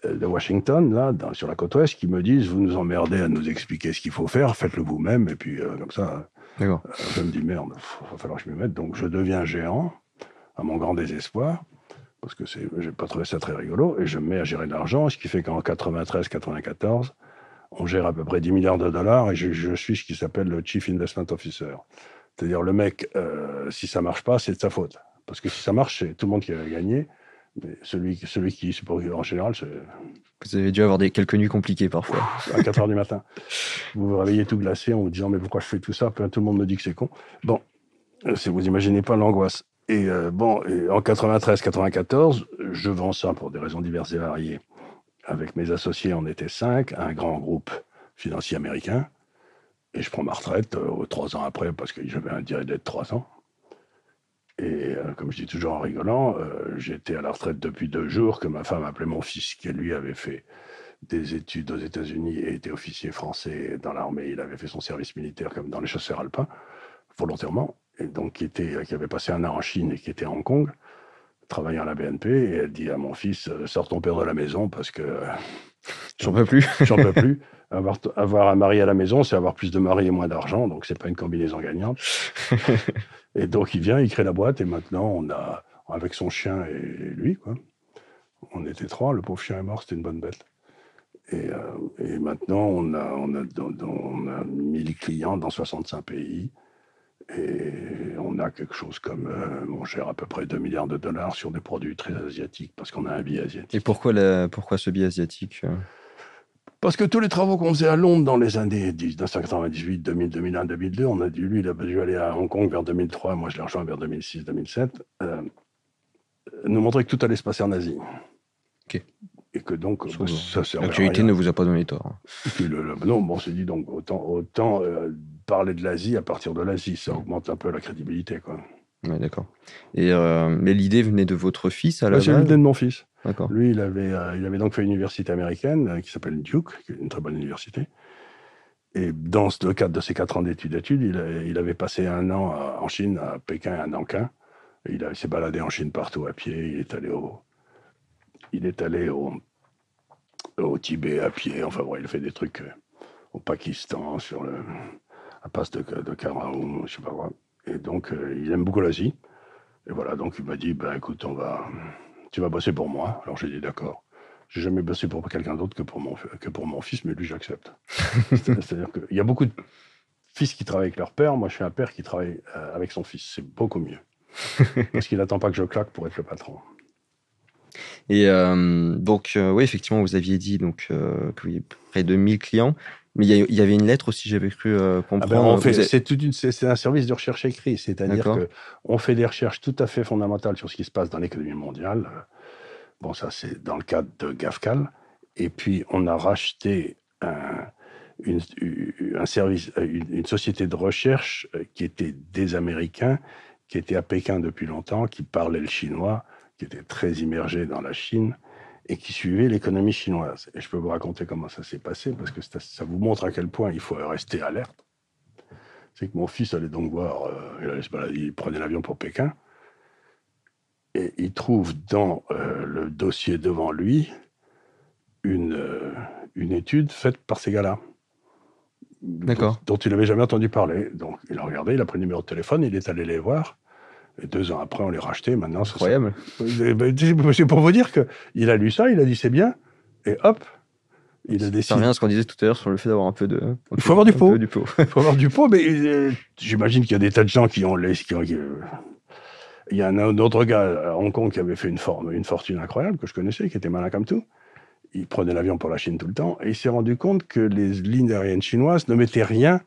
de Washington, là, sur la côte ouest, qui me disent Vous nous emmerdez à nous expliquer ce qu'il faut faire, faites-le vous-même. Et puis, euh, comme ça, euh, je me dis Merde, il va falloir que je me mette. Donc, je deviens géant, à mon grand désespoir, parce que je n'ai pas trouvé ça très rigolo, et je me mets à gérer de l'argent, ce qui fait qu'en 93-94, on gère à peu près 10 milliards de dollars et je, suis ce qui s'appelle le Chief Investment Officer. C'est-à-dire le mec, euh, si ça marche pas, c'est de sa faute. Parce que si ça marche, c'est tout le monde qui va gagner. Mais celui, celui qui, en général, c'est... Vous avez dû avoir des, quelques nuits compliquées parfois. À 4 heures du matin. Vous vous réveillez tout glacé en vous disant, mais pourquoi je fais tout ça? Tout le monde me dit que c'est con. Bon, euh, vous imaginez pas l'angoisse. Et euh, bon, en 93-94, je vends ça pour des raisons diverses et variées avec mes associés, on était cinq, un grand groupe financier américain. Et je prends ma retraite euh, trois ans après parce que j'avais un durée d'être trois ans. Et euh, comme je dis toujours en rigolant, j'étais à la retraite depuis deux jours que ma femme appelait mon fils, qui lui avait fait des études aux États-Unis et était officier français dans l'armée. Il avait fait son service militaire comme dans les chasseurs alpins, volontairement. Et donc qui, était, qui avait passé un an en Chine et qui était à Hong Kong travaillant à la BNP et elle dit à mon fils euh, sors ton père de la maison parce que j'en peux plus. J'en peux plus. Avoir, avoir un mari à la maison c'est avoir plus de mari et moins d'argent donc c'est pas une combinaison gagnante. Et donc il vient il crée la boîte et maintenant on a avec son chien et lui quoi on était trois le pauvre chien est mort c'était une bonne bête. Et, euh, et maintenant on a on a, on a 1000 clients dans 65 pays et on a quelque chose comme, euh, on gère à peu près 2 milliards de dollars sur des produits très asiatiques parce qu'on a un biais asiatique. Et pourquoi, pourquoi ce biais asiatique euh? Parce que tous les travaux qu'on faisait à Londres dans les années 1998, 2000, 2001, 2002, on a dit, lui, il a dû aller à Hong Kong vers 2003, moi je l'ai rejoint vers 2006, 2007, euh, nous montrer que tout allait se passer en Asie. Ok. Et que donc, L'actualité ne vous a pas donné tort. non, bon, on s'est dit donc, autant, autant parler de l'Asie à partir de l'Asie. Ça augmente un peu la crédibilité. Quoi. Ouais, d'accord. Et euh, mais l'idée venait de votre fils à la C'est l'idée de mon fils. D'accord. Lui, il avait, euh, il avait donc fait une université américaine euh, qui s'appelle Duke, qui est une très bonne université. Et dans le cadre de ses quatre ans d'études, il, il, avait passé un an en Chine, à Pékin et à Nankin. il s'est baladé en Chine partout à pied. Il est allé au, il est allé au, au Tibet à pied. Enfin, bon, il a fait des trucs au Pakistan, sur le, la passe de, de Karaoum, je sais pas quoi. Et donc, euh, il aime beaucoup l'Asie. Et voilà, donc il m'a dit, ben écoute, on va, tu vas bosser pour moi. Alors j'ai dit d'accord. J'ai jamais bossé pour quelqu'un d'autre que pour mon que pour mon fils, mais lui j'accepte. C'est-à-dire qu'il y a beaucoup de fils qui travaillent avec leur père. Moi, je suis un père qui travaille euh, avec son fils. C'est beaucoup mieux. Parce qu'il n'attend pas que je claque pour être le patron. Et euh, donc, euh, oui, effectivement, vous aviez dit donc, euh, que vous près de 1000 clients. Mais il y, avait une lettre aussi, j'avais cru ah ben, comprendre. c'est un service de recherche écrit, c'est-à-dire qu'on fait des recherches tout à fait fondamentales sur ce qui se passe dans l'économie mondiale. Bon, ça, c'est dans le cadre de GAFCAL. Et puis, on a racheté un, une, un service, une, société de recherche qui était des Américains, qui était à Pékin depuis longtemps, qui parlait le chinois, qui était très immergé dans la Chine et qui suivait l'économie chinoise. Et je peux vous raconter comment ça s'est passé, parce que ça, vous montre à quel point il faut rester alerte. C'est que mon fils allait donc voir, euh, il, prenait l'avion pour Pékin, et il trouve dans euh, le dossier devant lui une, euh, une étude faite par ces gars-là. Dont, dont, il n'avait jamais entendu parler. Donc il a regardé, il a pris le numéro de téléphone, il est allé les voir. Et deux ans après, on les rachetait. Maintenant, c'est incroyable. Ben, c'est pour vous dire qu'il a lu ça, il a dit c'est bien, et hop, il a décidé. Ça revient à ce qu'on disait tout à l'heure sur le fait d'avoir un peu de. Il faut avoir du pot. Il faut avoir du pot, mais euh, j'imagine qu'il y a des tas de gens qui ont les. il y a un autre gars à Hong Kong qui avait fait une, forme, une fortune incroyable que je connaissais, qui était malin comme tout. Il prenait l'avion pour la Chine tout le temps et il s'est rendu compte que les lignes aériennes chinoises ne mettaient rien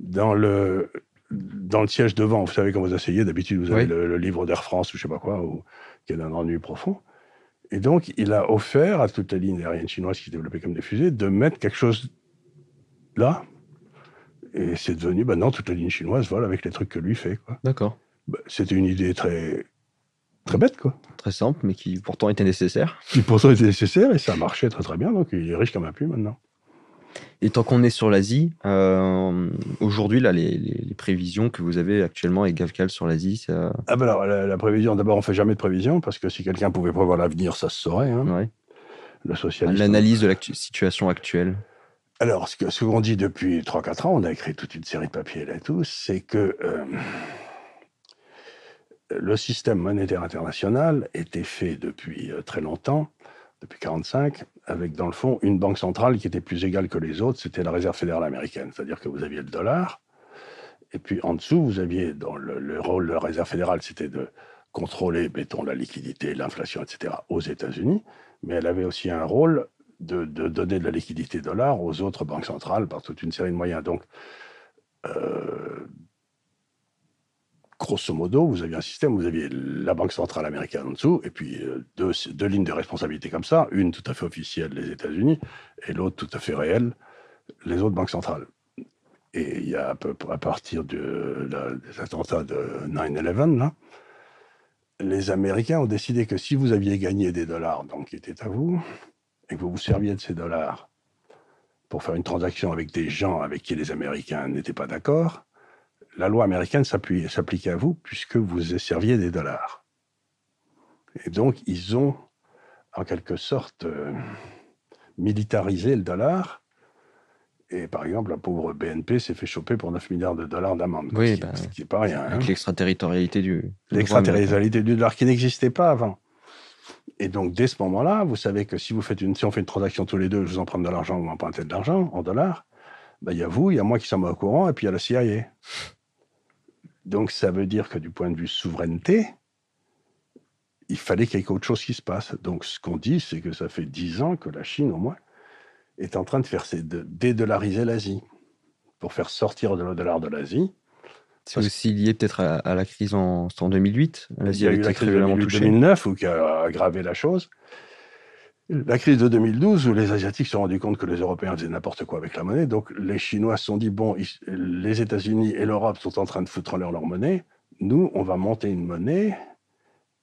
dans le, dans le siège devant, vous savez, quand vous asseyez, d'habitude, vous avez le, livre d'Air France ou je sais pas quoi, ou, qui est d'un ennui profond. Et donc, il a offert à toute la ligne aérienne chinoise qui se développait comme des fusées de mettre quelque chose là. Et c'est devenu, maintenant, toute la ligne chinoise vole avec les trucs que lui fait. D'accord. Bah, c'était une idée très, très bête, quoi. Très simple, mais qui pourtant était nécessaire. Qui pourtant était nécessaire, et ça marchait très très bien, donc il est riche comme un pu maintenant. Et tant qu'on est sur l'Asie, euh, aujourd'hui, là, les, prévisions que vous avez actuellement avec Gavcal sur l'Asie, ça... Ah ben alors, la, prévision, d'abord, on fait jamais de prévision, parce que si quelqu'un pouvait prévoir l'avenir, ça se saurait. Hein. Le socialisme. L'analyse de la situation actuelle. Alors, ce qu'on ce dit depuis 3-4 ans, on a écrit toute une série de papiers là tout, c'est que euh, le système monétaire international était fait depuis euh, très longtemps depuis 1945, avec dans le fond une banque centrale qui était plus égale que les autres, c'était la Réserve fédérale américaine. C'est-à-dire que vous aviez le dollar, et puis en dessous, vous aviez, dans le, rôle de la Réserve fédérale, c'était de contrôler, mettons, la liquidité, l'inflation, etc., aux États-Unis, mais elle avait aussi un rôle de, donner de la liquidité dollar aux autres banques centrales par toute une série de moyens. Donc, euh, grosso modo, vous aviez un système, vous aviez la Banque centrale américaine en dessous, et puis euh, deux, lignes de responsabilité comme ça, une tout à fait officielle, les États-Unis, et l'autre tout à fait réelle, les autres banques centrales. Et il y a à, partir de, des attentats de 9-11, les Américains ont décidé que si vous aviez gagné des dollars, donc qui étaient à vous, et que vous vous serviez de ces dollars pour faire une transaction avec des gens avec qui les Américains n'étaient pas d'accord, la loi américaine s'appliquait à vous puisque vous serviez des dollars. Et donc, ils ont, en quelque sorte, euh, militarisé le dollar. Et par exemple, la pauvre BNP s'est fait choper pour 9 milliards de dollars d'amende. Oui, bah, ce qui n'est pas rien. Avec hein. l'extraterritorialité du. L'extraterritorialité du dollar qui n'existait pas avant. Et donc, dès ce moment-là, vous savez que si, vous faites une, si on fait une transaction tous les deux, je vous en prends de l'argent, vous m'empruntez de l'argent en dollars, ben, il y a vous, il y a moi qui sommes au courant, et puis il y a la CIA. Donc ça veut dire que du point de vue souveraineté, il fallait qu'il y ait autre chose qui se passe. Donc ce qu'on dit, c'est que ça fait dix ans que la Chine, au moins, est en train de faire de dédollariser l'Asie pour faire sortir de le dollar de l'Asie. C'est aussi lié peut-être à, la crise en, en 2008. L'Asie a, eu la crise de 2009 ou qui a aggravé la chose. La crise de 2012, où les Asiatiques se sont rendus compte que les Européens faisaient n'importe quoi avec la monnaie, donc les Chinois se sont dit, bon, les États-Unis et l'Europe sont en train de foutre leur, leur monnaie, nous, on va monter une monnaie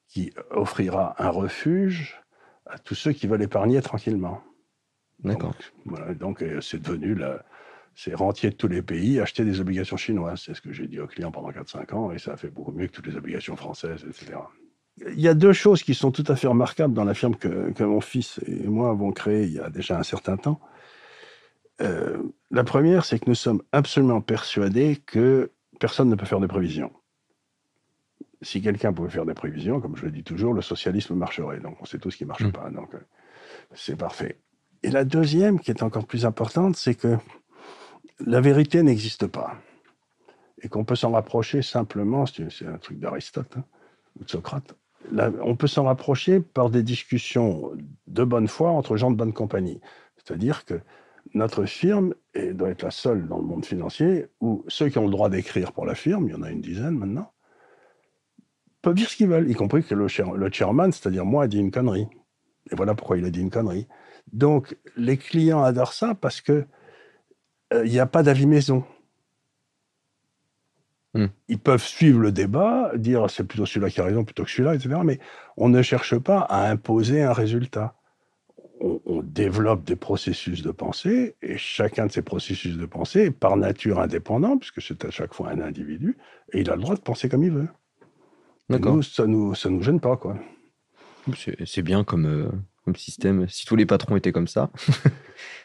qui offrira un refuge à tous ceux qui veulent épargner tranquillement. D'accord. Donc, voilà, donc c'est devenu la, c'est rentier de tous les pays, acheter des obligations chinoises. C'est ce que j'ai dit aux clients pendant 4-5 ans, et ça a fait beaucoup mieux que toutes les obligations françaises, etc. Il y a deux choses qui sont tout à fait remarquables dans la firme que, que mon fils et moi avons créée il y a déjà un certain temps. Euh, la première, c'est que nous sommes absolument persuadés que personne ne peut faire des prévisions. Si quelqu'un pouvait faire des prévisions, comme je le dis toujours, le socialisme marcherait. Donc on sait tout ce qui ne marche Mm. pas. Donc euh, c'est parfait. Et la deuxième, qui est encore plus importante, c'est que la vérité n'existe pas. Et qu'on peut s'en rapprocher simplement, c'est c'est un truc d'Aristote hein, ou de Socrate, On peut s'en rapprocher par des discussions de bonne foi entre gens de bonne compagnie. C'est-à-dire que notre firme est- doit être la seule dans le monde financier où ceux qui ont le droit d'écrire pour la firme, il y en a une dizaine maintenant, peuvent dire ce qu'ils veulent, y compris que le chairman, c'est-à-dire moi, a dit une connerie. Et voilà pourquoi il a dit une connerie. Donc, les clients adorent ça parce que euh, il n'y a pas d'avis maison. Hmm. Ils peuvent suivre le débat, dire c'est plutôt celui-là qui a raison plutôt que celui-là, etc. Mais on ne cherche pas à imposer un résultat. On, on développe des processus de pensée et chacun de ces processus de pensée est par nature indépendant, puisque c'est à chaque fois un individu, et il a le droit de penser comme il veut. D'accord. Nous, ça nous, ça nous gêne pas, quoi. C'est c'est bien comme, euh, comme système. Si tous les patrons étaient comme ça.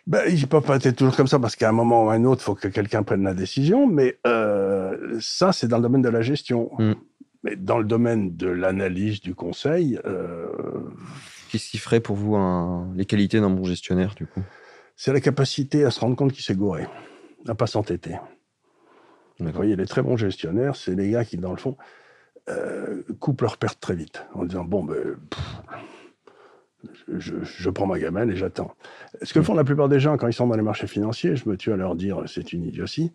Ben, ils ne peuvent pas être toujours comme ça parce qu'à un moment ou à un autre, il faut que quelqu'un prenne la décision. Mais euh, ça, c'est dans le domaine de la gestion. Mm. Mais dans le domaine de l'analyse, du conseil, euh, Qu'est-ce qui ferait pour vous un- les qualités d'un bon gestionnaire, du coup? c'est la capacité à se rendre compte qu'il s'est gouré, à pas s'entêter. Vous voyez, les très bons gestionnaires, c'est les gars qui, dans le fond, euh, coupent leurs pertes très vite en disant Bon, ben, pff, je, je prends ma gamelle et j'attends. Ce que font la plupart des gens quand ils sont dans les marchés financiers, je me tue à leur dire c'est une idiotie,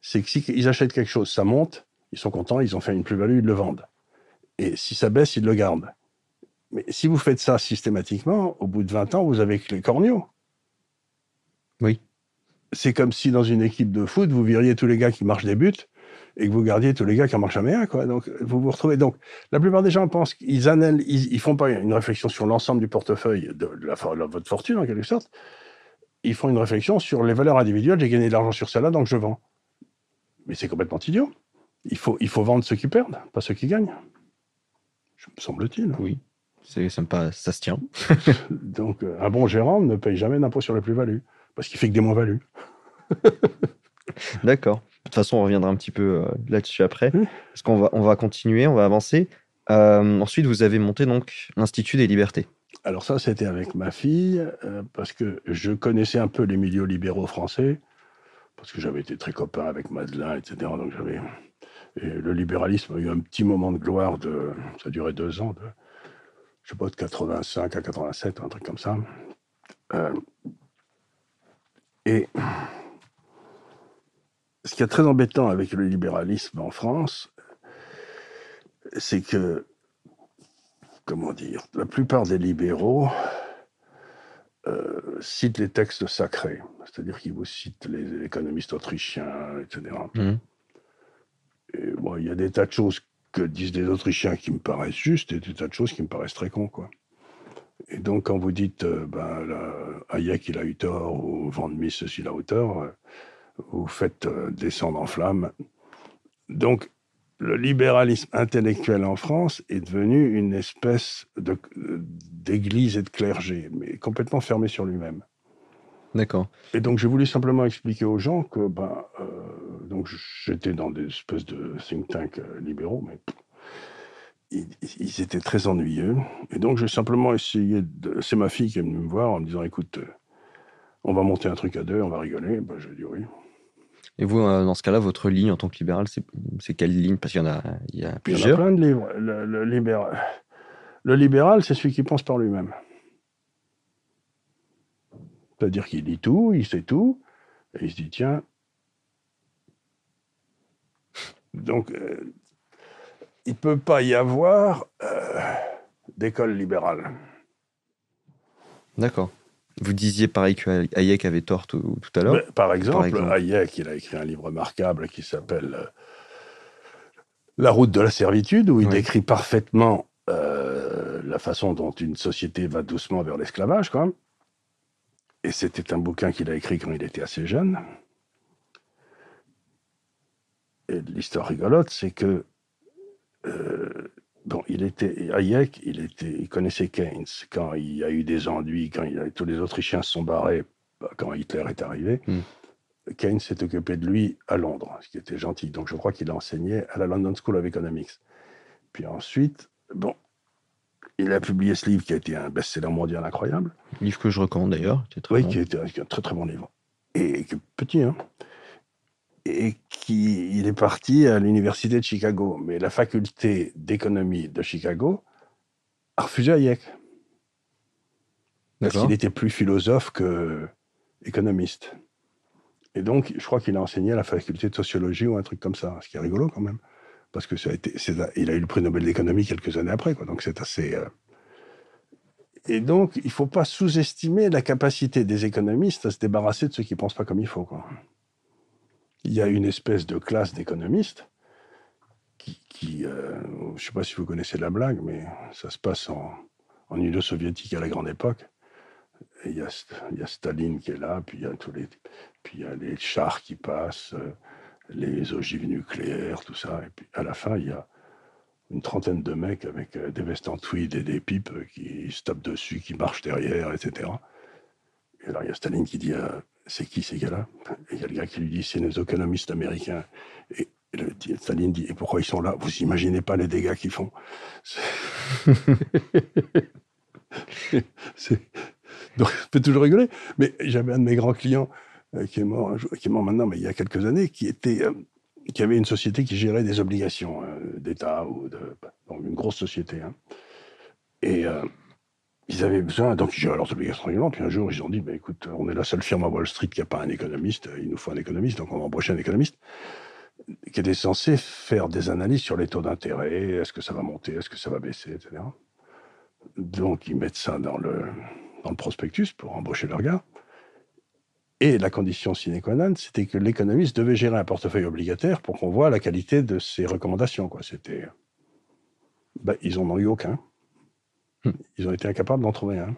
c'est que si ils achètent quelque chose, ça monte, ils sont contents, ils ont fait une plus-value, ils le vendent. Et si ça baisse, ils le gardent. Mais si vous faites ça systématiquement, au bout de 20 ans, vous avez que les corneaux. Oui. C'est comme si dans une équipe de foot, vous viriez tous les gars qui marchent des buts et que vous gardiez tous les gars qui en marchent jamais un, quoi. Donc, vous vous retrouvez. Donc, la plupart des gens pensent qu'ils analysent, ils, ils font pas une réflexion sur l'ensemble du portefeuille de, la, de votre fortune, en quelque sorte. Ils font une réflexion sur les valeurs individuelles. J'ai gagné de l'argent sur celle-là, donc je vends. Mais c'est complètement idiot. Il faut, il faut vendre ceux qui perdent, pas ceux qui gagnent. Me semble-t-il. Oui. C'est ça, me pa- ça se tient. Donc, euh, un bon gérant ne paye jamais d'impôt sur les plus-values, parce qu'il fait que des moins-values. D'accord. De toute façon, on reviendra un petit peu euh, là-dessus après. Parce qu'on va, on va continuer, on va avancer. Euh, ensuite, vous avez monté donc l'Institut des libertés. Alors ça, c'était avec ma fille, euh, parce que je connaissais un peu les milieux libéraux français, parce que j'avais été très copain avec Madelin, etc. Donc j'avais... Et le libéralisme a eu un petit moment de gloire, de... ça duré deux ans, de... je sais pas, de 85 à 87, un truc comme ça. Euh, Et ce qui est très embêtant avec le libéralisme en France, c'est que comment dire, la plupart des libéraux euh, citent les textes sacrés, c'est-à-dire qu'ils vous citent les économistes autrichiens, etc. Mhm. Et bon, il y a des tas de choses que disent des Autrichiens qui me paraissent justes et des tas de choses qui me paraissent très cons, quoi. Et donc, quand vous dites, euh, ben, là, Hayek, il a eu tort, ou Van Mies, ceci, il a eu tort, euh, vous faites descendre en flammes. Donc, le libéralisme intellectuel en France est devenu une espèce d'église et de clergé, mais complètement fermé sur lui-même. D'accord. Et donc, j'ai voulu simplement expliquer aux gens que ben, euh, donc j'étais dans des espèces de think tanks euh, libéraux, mais pff, ils, ils étaient très ennuyeux. Et donc, j'ai simplement essayé de. C'est ma fille qui est venue me voir en me disant écoute, euh, on va monter un truc à deux, on va rigoler. Ben, j'ai dit oui. Et vous, euh, dans ce cas-là, votre ligne en tant que libéral, c'est quelle ligne? Parce qu'il y en a, il y a Il y a plusieurs. plein de livres. Le, le libéral, le libéral, c'est celui qui pense par lui-même. C'est-à-dire qu'il lit tout, il sait tout, et il se dit tiens. Donc, euh, il ne peut pas y avoir euh, d'école libérale. D'accord. Vous disiez pareil que Hayek avait tort tout, tout à l'heure. Par, exemple. Hayek, il a écrit un livre remarquable qui s'appelle euh, La route de la servitude, où il Oui. décrit parfaitement euh, la façon dont une société va doucement vers l'esclavage, quand même. Et c'était un bouquin qu'il a écrit quand il était assez jeune. l'histoire rigolote, c'est que bon, il était Hayek, il était, il connaissait Keynes quand il y a eu des ennuis, quand il tous les Autrichiens se sont barrés, bah, quand Hitler est arrivé. Hmm. Keynes s'est occupé de lui à Londres, ce qui était gentil. Donc je crois qu'il a enseigné à la London School of Economics. Puis ensuite, bon, il a publié ce livre qui a été un best-seller mondial incroyable. Livre que je recommande d'ailleurs. Oui, qui était un très très bon livre. Et petit, hein. Et qui, il est parti à l'université de Chicago. Mais la faculté d'économie de Chicago a refusé Hayek. Parce qu'il était plus philosophe que économiste. Et donc, je crois qu'il a enseigné à la faculté de sociologie ou un truc comme ça, ce qui est rigolo quand même parce que ça a été, il a eu le prix Nobel d'économie quelques années après, quoi. Donc c'est assez. Euh, et donc, il ne faut pas sous-estimer la capacité des économistes à se débarrasser de ceux qui ne pensent pas comme il faut. Quoi. Il y a une espèce de classe d'économistes qui, euh, je ne sais pas si vous connaissez la blague, mais ça se passe en, Union soviétique à la grande époque. il y, a, Staline qui est là, puis il y a tous les, chars qui passent. Euh, les ogives nucléaires, tout ça. Et puis à la fin, il y a une trentaine de mecs avec euh, des vestes en tweed et des pipes qui se tapent dessus, qui marchent derrière, etc. Et alors il y a Staline qui dit C'est qui ces gars-là? Il y a le gars qui lui dit C'est les économistes américains. Et, Staline dit Et pourquoi ils sont là? Vous imaginez pas les dégâts qu'ils font. Donc, je peux toujours rigoler. Mais j'avais un de mes grands clients euh, qui est mort, qui est mort maintenant, mais il y a quelques années, qui était, euh, qui avait une société qui gérait des obligations euh, d'État ou une grosse société. Hein. Et ils avaient besoin, donc ils géraient leurs obligations régulièrement. Puis un jour, ils ont dit, bah, écoute, on est la seule firme à Wall Street qui n'a pas un économiste. Il nous faut un économiste, donc on va embaucher un économiste qui était censé faire des analyses sur les taux d'intérêt. Est-ce que ça va monter Est-ce que ça va baisser Etc. Donc ils mettent ça dans le, dans le prospectus pour embaucher leur gars. Et la condition sine qua non, c'était que l'économiste devait gérer un portefeuille obligataire pour qu'on voit la qualité de ses recommandations. Quoi. C'était... Ben, ils n'en ont eu aucun. Hmm. Ils ont été incapables d'en trouver un.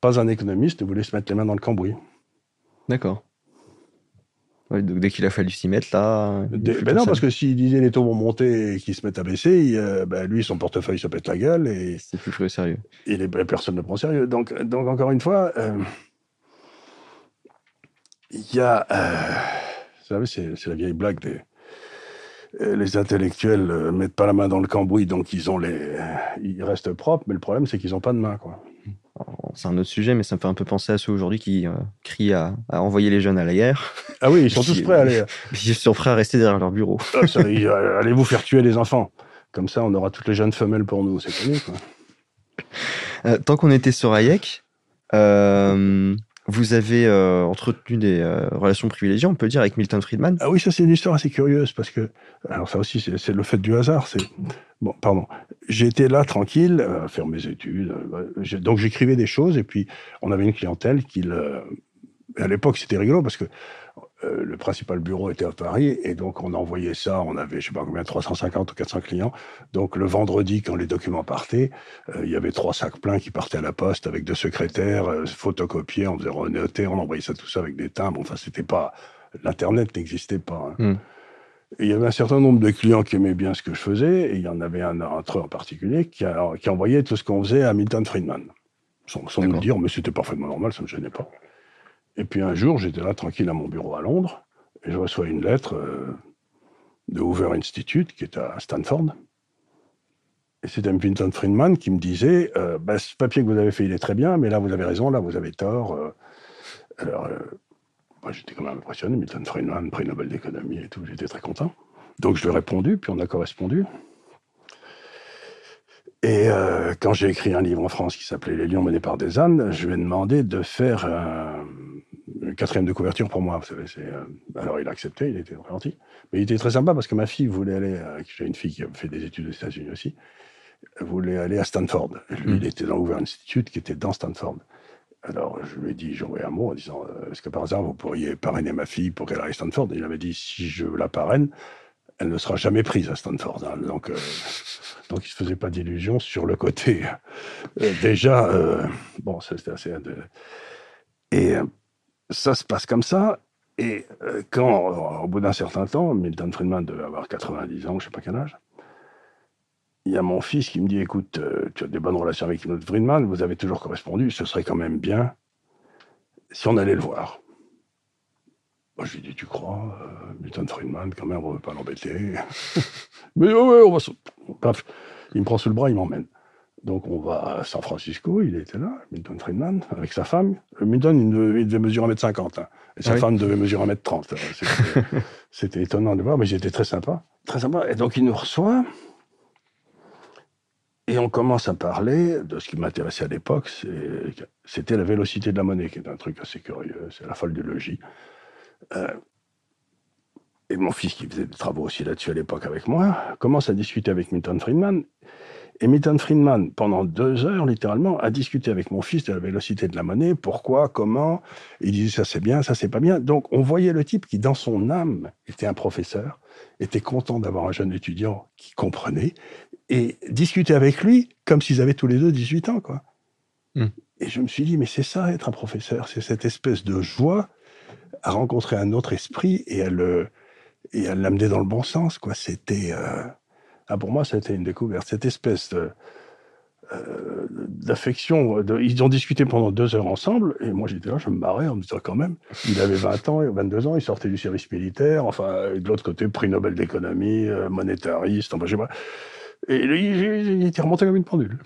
Pas un économiste ne voulait se mettre les mains dans le cambouis. D'accord. donc dès qu'il a fallu s'y mettre, là. ben non, parce que s'il disait les taux vont monter et qu'ils se mettent à baisser, ben lui, son portefeuille se pète la gueule. et C'est plus au sérieux. Et les, personne ne prend sérieux. Donc, donc encore une fois. Euh, il y a, euh, vous savez, c'est la vieille blague des euh, les intellectuels euh, mettent pas la main dans le cambouis, donc ils ont les, ils restent propres, mais le problème c'est qu'ils n'ont pas de main, quoi. C'est un autre sujet, mais ça me fait un peu penser à ceux aujourd'hui qui crient à, envoyer les jeunes à la guerre. Ah oui, ils sont tous prêts à aller. Ils sont prêts à rester derrière leur bureau. Ah, allez vous faire tuer les enfants. Comme ça, on aura toutes les jeunes femelles pour nous. C'est connu, quoi. tant qu'on était sur Hayek, vous avez euh, entretenu des euh, relations privilégiées, on peut dire, avec Milton Friedman Ah oui, ça c'est une histoire assez curieuse parce que, alors ça aussi c'est le fait du hasard. Bon, pardon. J'étais là tranquille à faire mes études, euh, donc j'écrivais des choses et puis on avait une clientèle qui, à l'époque c'était rigolo parce que euh, le principal bureau était à Paris et donc on envoyait ça. On avait, je sais pas combien, 350 ou 400 clients. Donc le vendredi, quand les documents partaient, euh, il y avait trois sacs pleins qui partaient à la poste avec deux secrétaires, euh, photocopiés, on faisait renoter, on envoyait ça tout ça avec des timbres. Enfin, c'était pas, l'internet n'existait pas. Hein. Hmm. il y avait un certain nombre de clients qui aimaient bien ce que je faisais, et il y en avait un entre eux en particulier qui, qui envoyait tout ce qu'on faisait à Milton Friedman. Sans, sans nous dire, mais c'était parfaitement normal, ça ne me gênait pas. Et puis un jour, j'étais là tranquille à mon bureau à Londres, et je reçois une lettre euh, de Hoover Institute, qui est à Stanford. Et c'était Milton Friedman qui me disait euh, bah, Ce papier que vous avez fait, il est très bien, mais là, vous avez raison, là, vous avez tort. Euh. alors, moi, j'étais quand même impressionné. Milton Friedman, prix Nobel d'économie et tout, j'étais très content. Donc, je lui ai répondu, puis on a correspondu. Et quand j'ai écrit un livre en France qui s'appelait Les lions menés par des ânes, je lui ai demandé de faire un quatrième de couverture pour moi. Vous savez, euh, alors il a accepté, il était très gentil. Mais il était très sympa parce que ma fille voulait aller, euh, j'ai une fille qui a fait des études aux États-Unis aussi, elle voulait aller à Stanford. Lui, il était dans l'Ouvert Institute qui était dans Stanford. Alors je lui ai dit, j'ai envoyé un mot en disant, euh, est-ce que par hasard vous pourriez parrainer ma fille pour qu'elle aille à Stanford? Et il avait dit, si je la parraine, elle ne sera jamais prise à Stanford. Hein. Donc, donc il se faisait pas d'illusions sur le côté. déjà, bon, c'était assez. Et ça se passe comme ça. Et euh, quand, au bout d'un certain temps, Milton Friedman devait avoir 90 ans, je ne sais pas quel âge, il y a mon fils qui me dit Écoute, euh, tu as des bonnes relations avec Milton Friedman, vous avez toujours correspondu, ce serait quand même bien si on allait le voir. Moi, je lui dis Tu crois euh, Milton Friedman, quand même, on ne veut pas l'embêter. Mais ouais, on va. Bref, il me prend sous le bras, il m'emmène. Donc on va à San Francisco, il était là, Milton Friedman, avec sa femme. Milton, il devait, mesurer 1m50, hein, et sa ah femme devait mesurer 1m30. C'était étonnant de voir, mais j'étais très sympa. Très sympa. Et donc il nous reçoit, et on commence à parler de ce qui m'intéressait à l'époque, c'était la vélocité de la monnaie, qui est un truc assez curieux, c'est la folle du logis. Euh, et mon fils, qui faisait des travaux aussi là-dessus à l'époque avec moi, commence à discuter avec Milton Friedman, et Milton Friedman, pendant deux heures, littéralement, a discuté avec mon fils de la vélocité de la monnaie, pourquoi, comment. Il disait ça c'est bien, ça c'est pas bien. Donc on voyait le type qui, dans son âme, était un professeur, était content d'avoir un jeune étudiant qui comprenait, et discutait avec lui comme s'ils avaient tous les deux 18 ans, quoi. Hmm. Et je me suis dit, mais c'est ça être un professeur, c'est cette espèce de joie à rencontrer un autre esprit et à le et à l'amener dans le bon sens, quoi. C'était euh, ah, pour moi, ça a été une découverte. Cette espèce de, euh, d'affection. ils ont discuté pendant deux heures ensemble, et moi j'étais là, je me marrais en me disant quand même, il avait 20 ans, 22 ans, il sortait du service militaire, enfin, de l'autre côté, prix Nobel d'économie, euh, monétariste, enfin, je sais pas. Et il, était remonté comme une pendule.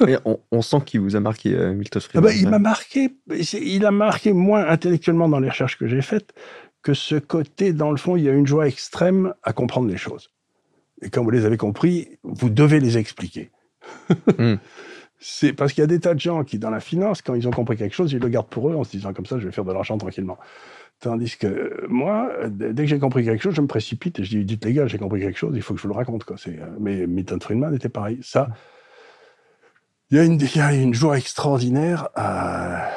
on, sent qu'il vous a marqué, euh, Milton ah bah, il m'a marqué, il a marqué moins intellectuellement dans les recherches que j'ai faites que ce côté, dans le fond, il y a une joie extrême à comprendre les choses. Et quand vous les avez compris, vous devez les expliquer. Hmm. C'est parce qu'il y a des tas de gens qui, dans la finance, quand ils ont compris quelque chose, ils le gardent pour eux en se disant comme ça, je vais faire de l'argent tranquillement. Tandis que moi, dès que j'ai compris quelque chose, je me précipite et je dis, dites les gars, j'ai compris quelque chose, il faut que je vous le raconte. Quoi. Euh, mais Milton Friedman était pareil. Ça, il y, a une, il y a une joie extraordinaire à,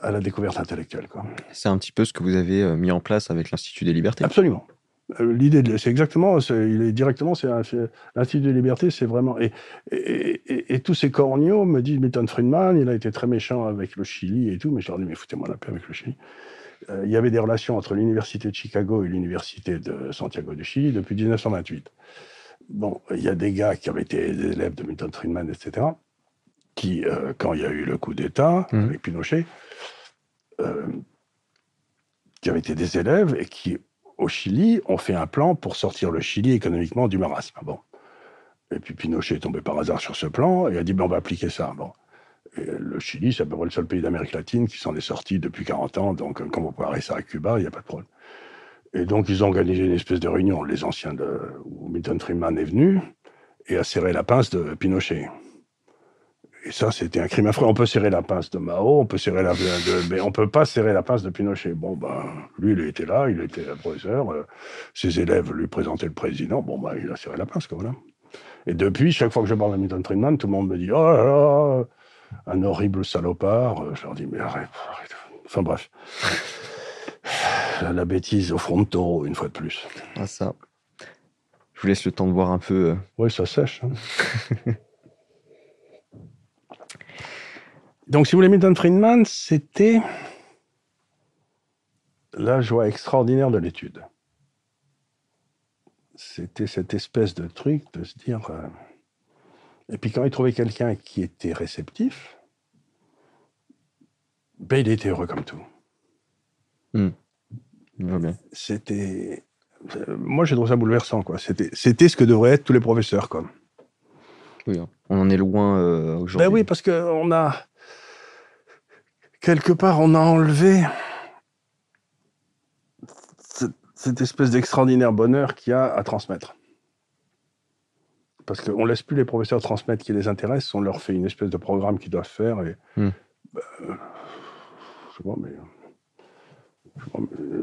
à la découverte intellectuelle. C'est un petit peu ce que vous avez euh, mis en place avec l'Institut des libertés. Absolument. Euh, l'idée, c'est exactement, il est directement, c'est l'Institut de liberté, c'est vraiment. Et, et, tous ces corneaux me disent Milton Friedman, il a été très méchant avec le Chili et tout, mais je leur dis, mais foutez-moi la paix avec le Chili. Euh, il y avait des relations entre l'Université de Chicago et l'Université de Santiago du Chili depuis 1928. Bon, il y a des gars qui avaient été des élèves de Milton Friedman, etc., qui, euh, quand il y a eu le coup d'État mmh. avec Pinochet, qui avaient été des élèves et qui au Chili, on fait un plan pour sortir le Chili économiquement du marasme. Bon. Et puis Pinochet est tombé par hasard sur ce plan et a dit ben, on va appliquer ça. Bon. le Chili, c'est à peu près le seul pays d'Amérique latine qui s'en est sorti depuis 40 ans. Donc, quand vous parlez ça à Cuba, il n'y a pas de problème. Et donc, ils ont organisé une espèce de réunion, les anciens de, où Milton Friedman est venu et a serré la pince de Pinochet. Et ça, c'était un crime affreux. On peut serrer la pince de Mao, on peut serrer la de, mais on peut pas serrer la pince de Pinochet. Bon, ben, lui, il était là, il était professeur. Euh, ses élèves lui présentaient le président. Bon, ben, il a serré la pince, comme là. Et depuis, chaque fois que je parle de Milton Friedman, tout le monde me dit, oh là là, un horrible salopard. Je leur dis, mais arrête, arrête. Enfin, bref. La bêtise au front de taureau, une fois de plus. Ah, ça. Je vous laisse le temps de voir un peu. Euh. Oui, ça sèche. Hein. Donc, si vous voulez, Milton Friedman, c'était la joie extraordinaire de l'étude. C'était cette espèce de truc de se dire. Euh, et puis, quand il trouvait quelqu'un qui était réceptif, ben, il était heureux comme tout. Hmm. C'était. Euh, moi, j'ai trouvé ça bouleversant, quoi. C'était, c'était ce que devraient être tous les professeurs, quoi. Oui, on en est loin euh, aujourd'hui. Ben oui, parce qu'on a quelque part, on a enlevé cette, espèce d'extraordinaire bonheur qu'il y a à transmettre. Parce qu'on laisse plus les professeurs transmettre qui les intéressent, on leur fait une espèce de programme qu'ils doivent faire. Et, hmm. bah, je sais pas, mais,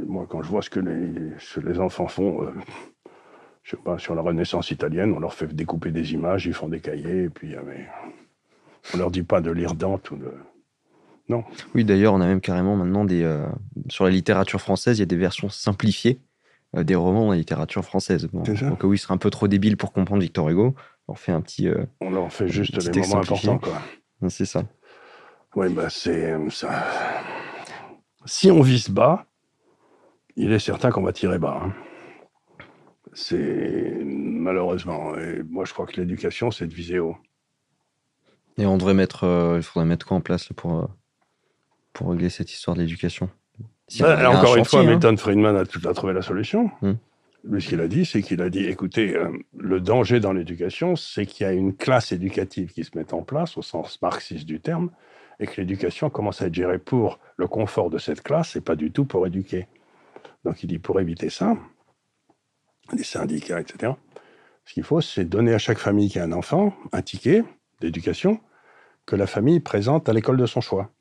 moi, quand je vois ce que les, enfants font, euh, je sais pas, sur la Renaissance italienne, on leur fait découper des images, ils font des cahiers, et puis euh, mais, on leur dit pas de lire Dante ou de oui, d'ailleurs, on a même carrément maintenant des. Euh, sur la littérature française, il y a des versions simplifiées euh, des romans la littérature française. donc, oui, il serait un peu trop débile pour comprendre Victor Hugo. On fait un petit. Euh, on leur fait juste les moments importants, quoi. C'est ça. Oui, bah, c'est ça. Si on vise bas, il est certain qu'on va tirer bas. Hein. C'est malheureusement. Et moi, je crois que l'éducation, c'est de viser haut. Et on devrait mettre, euh, il faudrait mettre quoi en place pour, euh, pour régler cette histoire de l'éducation bah, Encore une fois, hein. Milton Friedman a, tout, trouvé la solution. Hmm. Lui, ce qu'il a dit, c'est qu'il a dit, écoutez, euh, le danger dans l'éducation, c'est qu'il y a une classe éducative qui se met en place, au sens marxiste du terme, et que l'éducation commence à être gérée pour le confort de cette classe et pas du tout pour éduquer. Donc il dit, pour éviter ça, les syndicats, etc., ce qu'il faut, c'est donner à chaque famille qui a un enfant un ticket d'éducation que la famille présente à l'école de son choix.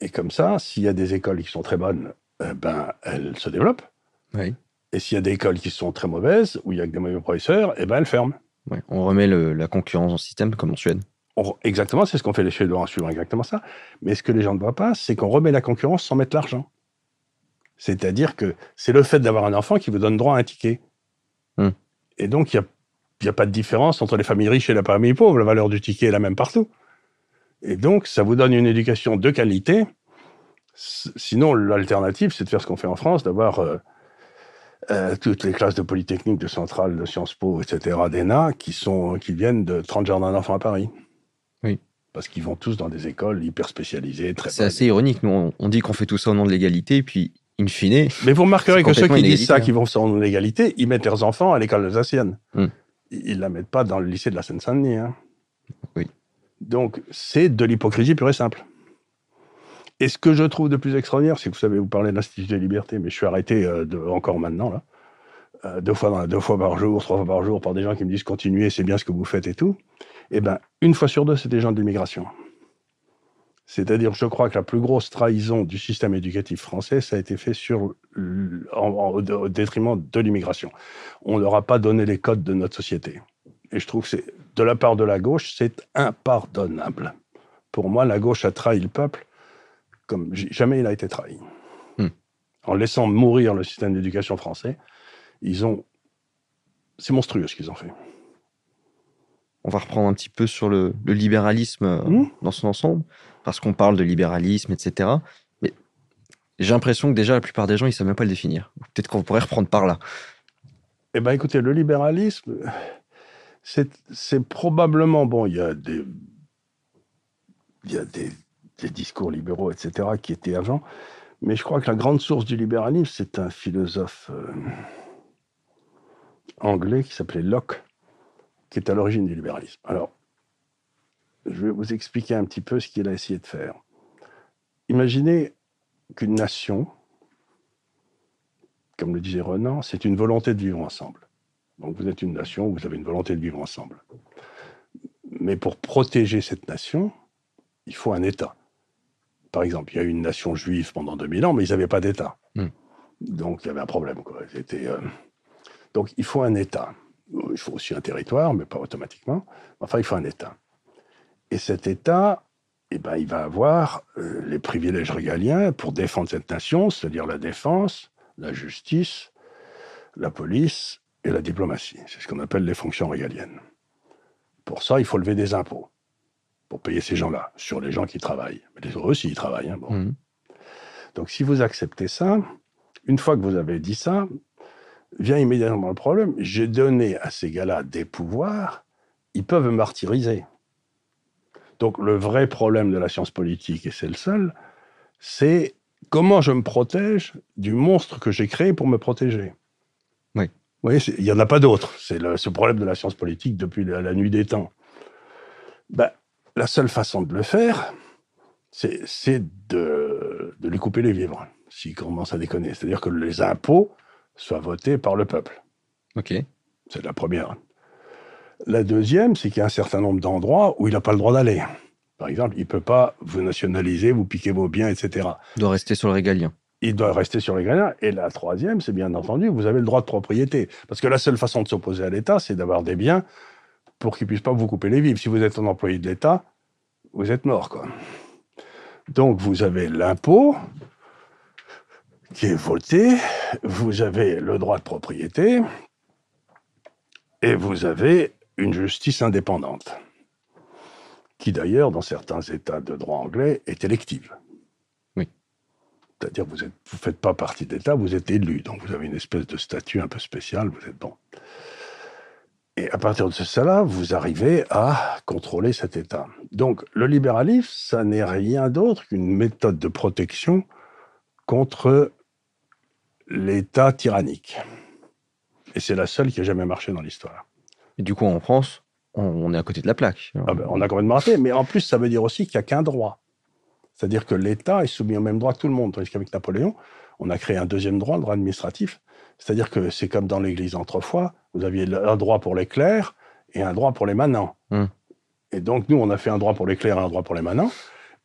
Et comme ça, s'il y a des écoles qui sont très bonnes, eh ben, elles se développent. Oui. Et s'il y a des écoles qui sont très mauvaises, où il y a que des mauvais professeurs, eh ben, elles ferment. On remet la concurrence en système comme en Suède. exactement, c'est ce qu'on fait les Suédois en suivant exactement ça. Mais ce que les gens ne voient pas, c'est qu'on remet la concurrence sans mettre l'argent. C'est-à-dire que c'est le fait d'avoir un enfant qui vous donne droit à un ticket. Hmm. Et donc, il n'y a, a, pas de différence entre les familles riches et les familles pauvres. La valeur du ticket est la même partout. Et donc, ça vous donne une éducation de qualité. Sinon, l'alternative, c'est de faire ce qu'on fait en France, d'avoir euh, euh, toutes les classes de Polytechnique, de Centrale, de Sciences Po, etc., d'ENA, qui, sont, qui viennent de 30 jardins d'enfants à Paris. Oui. Parce qu'ils vont tous dans des écoles hyper spécialisées. C'est assez ironique. Nous, on dit qu'on fait tout ça au nom de l'égalité, puis in fine. Mais vous remarquerez que ceux qui disent ça, qui vont au nom de l'égalité, ils mettent leurs enfants à l'école alsacienne. Hmm. Ils ne la mettent pas dans le lycée de la Seine-Saint-Denis. Hein. Oui. Donc, c'est de l'hypocrisie pure et simple. Et ce que je trouve de plus extraordinaire, c'est que vous savez, vous parlez de l'Institut de liberté, mais je suis arrêté euh, encore maintenant, là, euh, deux, fois, deux fois par jour, trois fois par jour, par des gens qui me disent continuez, c'est bien ce que vous faites et tout. Eh bien, une fois sur deux, c'est des gens de l'immigration. C'est-à-dire, je crois que la plus grosse trahison du système éducatif français, ça a été fait sur, au détriment de l'immigration. On ne leur a pas donné les codes de notre société. Et je trouve que c'est, de la part de la gauche, c'est impardonnable. Pour moi, la gauche a trahi le peuple comme jamais il a été trahi. Hmm. En laissant mourir le système d'éducation français, ils ont. C'est monstrueux ce qu'ils ont fait. On va reprendre un petit peu sur le, libéralisme euh, hmm. dans son ensemble, parce qu'on parle de libéralisme, etc. Mais j'ai l'impression que déjà la plupart des gens, ils ne savent même pas le définir. Peut-être qu'on pourrait reprendre par là. Eh bien, écoutez, le libéralisme, c'est probablement. Bon, il y a des. Discours libéraux, etc., qui étaient avant. Mais je crois que la grande source du libéralisme, c'est un philosophe euh, anglais qui s'appelait Locke, qui est à l'origine du libéralisme. Alors, je vais vous expliquer un petit peu ce qu'il a essayé de faire. Imaginez qu'une nation, comme le disait Renan, c'est une volonté de vivre ensemble. Donc vous êtes une nation, vous avez une volonté de vivre ensemble. Mais pour protéger cette nation, il faut un État. Par exemple, il y a eu une nation juive pendant 2000 ans, mais ils n'avaient pas d'État. Hmm. Donc il y avait un problème. Quoi. Euh, donc il faut un État. Il faut aussi un territoire, mais pas automatiquement. Enfin, il faut un État. Et cet État, eh ben, il va avoir euh, les privilèges régaliens pour défendre cette nation, c'est-à-dire la défense, la justice, la police et la diplomatie. C'est ce qu'on appelle les fonctions régaliennes. Pour ça, il faut lever des impôts pour payer ces gens-là, sur les gens qui travaillent. Mais les autres aussi, ils travaillent. Hein, bon. Mmh. Donc, si vous acceptez ça, une fois que vous avez dit ça, vient immédiatement le problème. J'ai donné à ces gars-là des pouvoirs, ils peuvent martyriser. Donc, le vrai problème de la science politique, et c'est le seul, c'est comment je me protège du monstre que j'ai créé pour me protéger. Vous voyez, il n'y en a pas d'autre. C'est ce problème de la science politique depuis la, nuit des temps. Ben, la seule façon de le faire, c'est de, de, lui couper les vivres, s'il commence à déconner. C'est-à-dire que les impôts soient votés par le peuple. OK. C'est la première. La deuxième, c'est qu'il y a un certain nombre d'endroits où il n'a pas le droit d'aller. Par exemple, il ne peut pas vous nationaliser, vous piquer vos biens, etc. Il doit rester sur le régalien. Il doit rester sur le régalien. Et la troisième, c'est bien entendu, vous avez le droit de propriété. Parce que la seule façon de s'opposer à l'État, c'est d'avoir des biens pour qu'ils puissent pas vous couper les vivres. Si vous êtes un employé de l'État, vous êtes mort. Donc vous avez l'impôt qui est voté, vous avez le droit de propriété et vous avez une justice indépendante, qui d'ailleurs, dans certains États de droit anglais, est élective. C'est-à-dire vous ne vous faites pas partie de l'État, vous êtes élu. Donc vous avez une espèce de statut un peu spécial, vous êtes bon. Et à partir de cela, vous arrivez à contrôler cet État. Donc le libéralisme, ça n'est rien d'autre qu'une méthode de protection contre l'État tyrannique. Et c'est la seule qui a jamais marché dans l'histoire. Et du coup, en France, on, est à côté de la plaque. Ah ben, on a complètement raté. Mais en plus, ça veut dire aussi qu'il n'y a qu'un droit. C'est-à-dire que l'État est soumis au même droit que tout le monde. Tandis qu'avec Napoléon, on a créé un deuxième droit, le droit administratif. C'est-à-dire que c'est comme dans l'Église autrefois, vous aviez un droit pour les clercs et un droit pour les manants. Hmm. Et donc, nous, on a fait un droit pour les clercs et un droit pour les manants.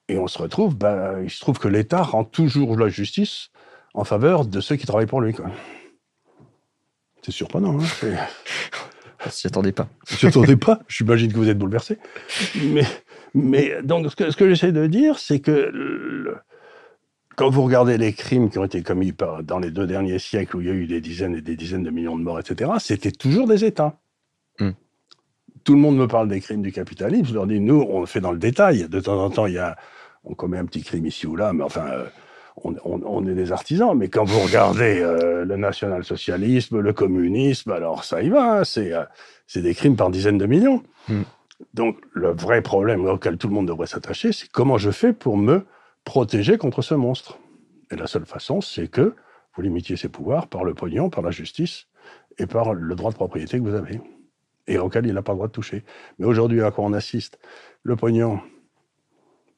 Et on se retrouve, ben, il se trouve que l'État rend toujours la justice en faveur de ceux qui travaillent pour lui. C'est surprenant. Hein on s'y attendait pas. On s'y attendait pas. J'imagine que vous êtes bouleversé. Mais, mais donc, ce que, j'essaie de dire, c'est que quand vous regardez les crimes qui ont été commis par, dans les deux derniers siècles, où il y a eu des dizaines et des dizaines de millions de morts, etc., c'était toujours des États. Hmm. Tout le monde me parle des crimes du capitalisme. Je leur dis, nous, on le fait dans le détail. De temps en temps, il y a, on commet un petit crime ici ou là, mais enfin, euh, on, est des artisans, mais quand vous regardez euh, le national-socialisme, le communisme, alors ça y va, hein, euh, c'est des crimes par dizaines de millions. Hmm. Donc le vrai problème auquel tout le monde devrait s'attacher, c'est comment je fais pour me protéger contre ce monstre. Et la seule façon, c'est que vous limitiez ses pouvoirs par le pognon, par la justice et par le droit de propriété que vous avez, et auquel il n'a pas le droit de toucher. Mais aujourd'hui, à quoi on assiste? Le pognon,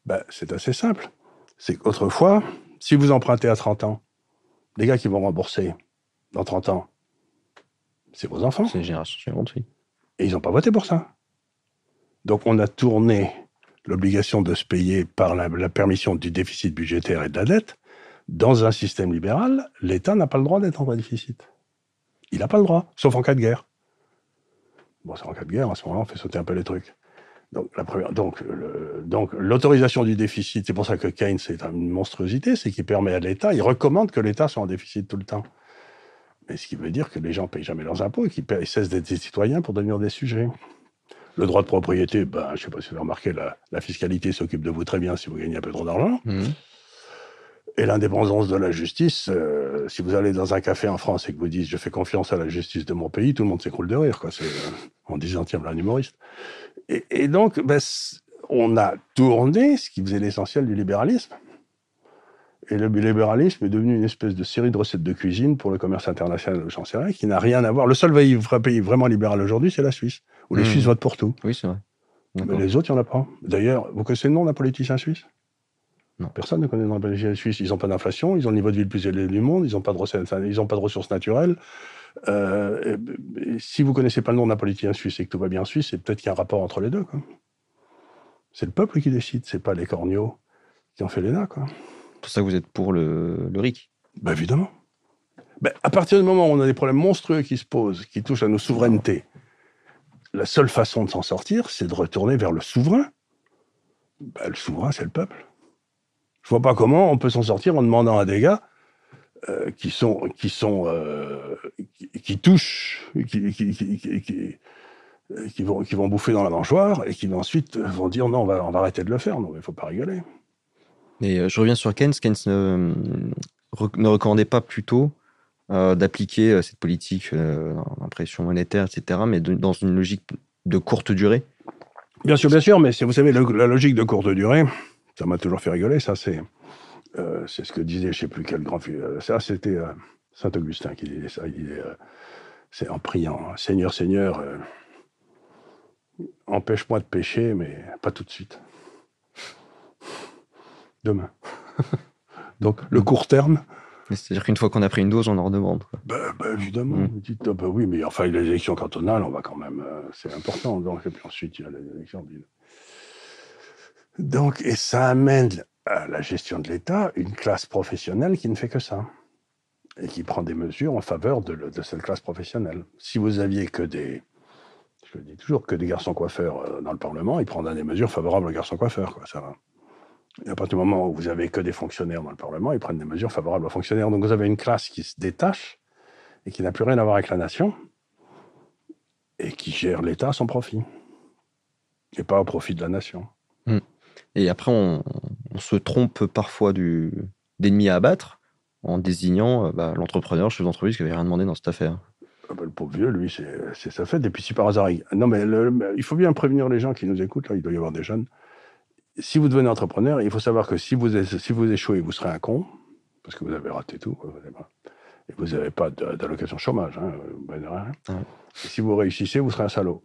ben, c'est assez simple. C'est qu'autrefois, si vous empruntez à 30 ans, les gars qui vont rembourser dans 30 ans, c'est vos enfants. C'est les générations suivantes, oui. Et ils n'ont pas voté pour ça. Donc on a tourné l'obligation de se payer par la, permission du déficit budgétaire et de la dette. Dans un système libéral, l'État n'a pas le droit d'être en déficit. Il n'a pas le droit, sauf en cas de guerre. Bon, c'est en cas de guerre, à ce moment-là, on fait sauter un peu les trucs. Donc, l'autorisation du déficit, c'est pour ça que Keynes c'est une monstruosité, c'est qu'il permet à l'État, il recommande que l'État soit en déficit tout le temps. Mais ce qui veut dire que les gens payent jamais leurs impôts et qu'ils cessent d'être des citoyens pour devenir des sujets. Le droit de propriété, ben, je ne sais pas si vous avez remarqué, la, la fiscalité s'occupe de vous très bien si vous gagnez un peu trop d'argent. Mmh. Et l'indépendance de la justice, euh, si vous allez dans un café en France et que vous dites je fais confiance à la justice de mon pays, tout le monde s'écroule de rire, quoi. C'est, euh, on disant tiens, un humoriste. Et, donc, ben, on a tourné ce qui faisait l'essentiel du libéralisme. Et le libéralisme est devenu une espèce de série de recettes de cuisine pour le commerce international, j'en sais rien, qui n'a rien à voir. Le seul pays vraiment libéral aujourd'hui, c'est la Suisse, où les mmh. Suisses votent pour tout. Oui, c'est vrai. Mais les autres, il n'y en a pas. D'ailleurs, vous connaissez le nom d'un politicien suisse? Non. Personne ne connaît le nom d'un politicien suisse. Ils n'ont pas d'inflation, ils ont le niveau de vie le plus élevé du monde, ils n'ont pas, de pas de ressources naturelles. Euh, si vous ne connaissez pas le nom d'un politicien suisse et que tout va bien en Suisse, c'est peut-être qu'il y a un rapport entre les deux. C'est le peuple qui décide, c'est pas les corneaux qui ont fait l'ENA. C'est pour ça que vous êtes pour le, le RIC ben Évidemment. Ben, à partir du moment où on a des problèmes monstrueux qui se posent, qui touchent à nos souverainetés, la seule façon de s'en sortir, c'est de retourner vers le souverain. Ben, le souverain, c'est le peuple. Je vois pas comment on peut s'en sortir en demandant à des gars euh, euh, qui, touchent, qui, vont bouffer dans la mangeoire et qui ensuite vont dire non on va arrêter de le faire non il faut pas rigoler. Et euh, je reviens sur Keynes. Keynes ne, ne recommandait pas plutôt d'appliquer cette politique d'impression monétaire etc. Mais dans une logique de courte durée. Bien sûr bien sûr mais vous savez la logique de courte durée ça m'a toujours fait rigoler. Ça, c'est euh, ce que disait, je sais plus quel grand. Euh, ça, c'était euh, Saint Augustin qui disait ça. Il c'est en priant, Seigneur, Seigneur, empêche-moi de pécher, mais pas tout de suite. Demain. Donc, le court terme. C'est-à-dire qu'une fois qu'on a pris une dose, on en redemande. Ben, ben, évidemment. Mm. Dites, ah, ben oui, mais enfin, les élections cantonales, on va quand même. c'est important. Donc, et puis ensuite, il y a les élections. Donc, et ça amène à la gestion de l'État une classe professionnelle qui ne fait que ça et qui prend des mesures en faveur de, cette classe professionnelle. Si vous aviez que des, je le dis toujours, que des garçons coiffeurs euh, dans le Parlement, ils prendraient des mesures favorables aux garçons coiffeurs, quoi, ça va. Et à partir du moment où vous avez que des fonctionnaires dans le Parlement, ils prennent des mesures favorables aux fonctionnaires. Donc vous avez une classe qui se détache et qui n'a plus rien à voir avec la nation et qui gère l'État à son profit et pas au profit de la nation. Hmm. Et après, on, se trompe parfois du, d'ennemis à abattre en désignant bah, l'entrepreneur, chef d'entreprise qui avait rien demandé dans cette affaire. Ah bah, le pauvre vieux, lui, c'est sa fête. Et puis si par hasard, il... non mais il faut bien prévenir les gens qui nous écoutent. Là, il doit y avoir des jeunes. Si vous devenez entrepreneur, il faut savoir que si vous, si vous échouez, vous serez un con parce que vous avez raté tout. Et vous n'avez pas d'allocation chômage. Hein, et si vous réussissez, vous serez un salaud.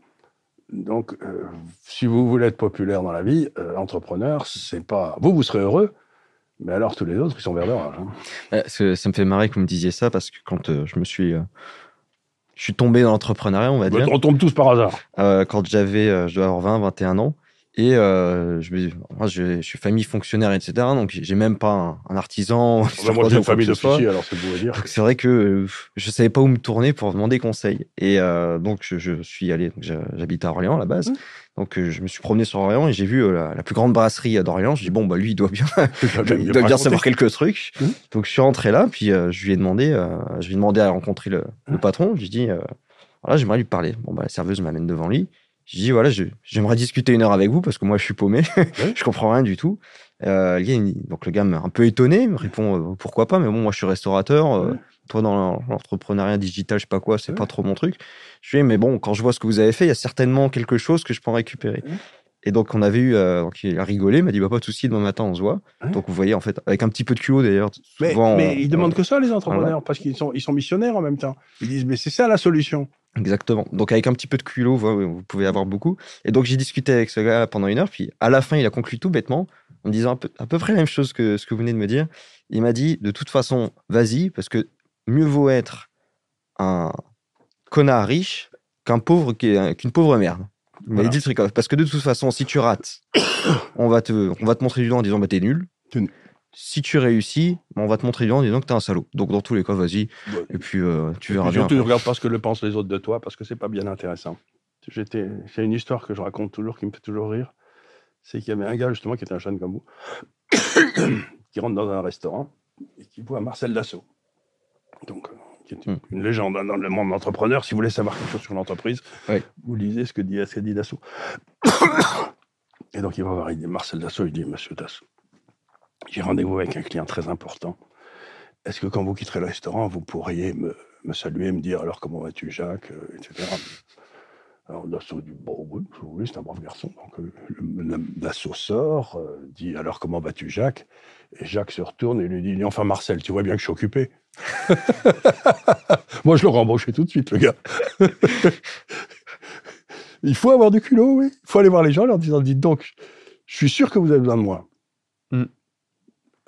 Donc, euh, si vous voulez être populaire dans la vie, euh, entrepreneur, c'est pas. Vous, vous serez heureux, mais alors tous les autres, ils sont vers rage. Hein. ça me fait marrer que vous me disiez ça parce que quand euh, je me suis. je suis tombé dans l'entrepreneuriat, on va dire. On tombe tous par hasard. quand j'avais, je dois avoir 20, 21 ans. Et euh, je, moi, je, suis famille fonctionnaire, etc. Donc, j'ai même pas un, artisan. Bah, moi, j'ai une famille d'officiers, alors c'est beau à dire. C'est vrai que je savais pas où me tourner pour demander conseil. Et euh, donc, je, suis allé. J'habite à Orléans à la base. Mmh. Donc, euh, je me suis promené sur Orléans et j'ai vu la, plus grande brasserie d'Orléans. Je dis bon, bah lui, il doit bien, il doit bien, savoir quelques trucs. Mmh. Donc, je suis rentré là, puis je lui ai demandé, je lui ai demandé à rencontrer le, le mmh. patron. Je lui ai dit voilà, j'aimerais lui parler. Bon, bah, la serveuse m'amène devant lui. Je dis voilà, j'aimerais discuter une heure avec vous parce que moi je suis paumé, je comprends rien du tout. Euh, donc le gars m'a un peu étonné, me répond euh, pourquoi pas, mais bon moi je suis restaurateur, euh, toi dans l'entrepreneuriat digital je sais pas quoi, c'est pas trop mon truc. Je dis mais bon quand je vois ce que vous avez fait, il y a certainement quelque chose que je peux récupérer. Et donc on avait eu, donc il a rigolé, il m'a dit bah pas de souci, demain matin on se voit. Donc vous voyez en fait avec un petit peu de culot d'ailleurs. Mais, mais ils demandent que ça les entrepreneurs parce qu'ils sont ils sont missionnaires en même temps. Ils disent mais c'est ça la solution. Exactement. Donc avec un petit peu de culot, vous, pouvez avoir beaucoup. Et donc j'ai discuté avec ce gars pendant une heure, puis à la fin il a conclu tout bêtement en me disant à peu, à peu près la même chose que ce que vous venez de me dire. Il m'a dit de toute façon, vas-y, parce que mieux vaut être un connard riche qu'un pauvre qu'une pauvre merde. Il m'a dit le truc parce que de toute façon, si tu rates, on va te on va te montrer du doigt en disant bah t'es nul si tu réussis, on va te montrer du en disant que t'es un salaud. Donc dans tous les cas, vas-y. Et puis euh, tu verras bien. Surtout, ne regarde pas ce que le pensent les autres de toi parce que c'est pas bien intéressant. J'étais, c'est une histoire que je raconte toujours qui me fait toujours rire. C'est qu'il y avait un gars justement qui était un jeune comme vous, qui rentre dans un restaurant et qui voit Marcel Dassault. Donc, euh, qui est hmm. une, légende dans le monde entrepreneur. Si vous voulez savoir quelque chose sur l'entreprise, vous lisez ce que dit, ce que dit Dassault. et donc il va voir Marcel Dassault, il dit Monsieur Dassault j'ai rendez-vous avec un client très important. Est-ce que quand vous quitterez le restaurant, vous pourriez me, me saluer, me dire alors comment vas-tu, Jacques, euh, etc. Alors Dassault dit bon oui, oui c'est un brave garçon. Donc euh, Dassault sort, euh, dit alors comment vas-tu, Jacques? Et Jacques se retourne et lui dit enfin Marcel, tu vois bien que je suis occupé. Moi je l'aurais embauché tout de suite, le gars. Il faut avoir du culot, oui. Il faut aller voir les gens en leur disant dites donc, je suis sûr que vous avez besoin de moi.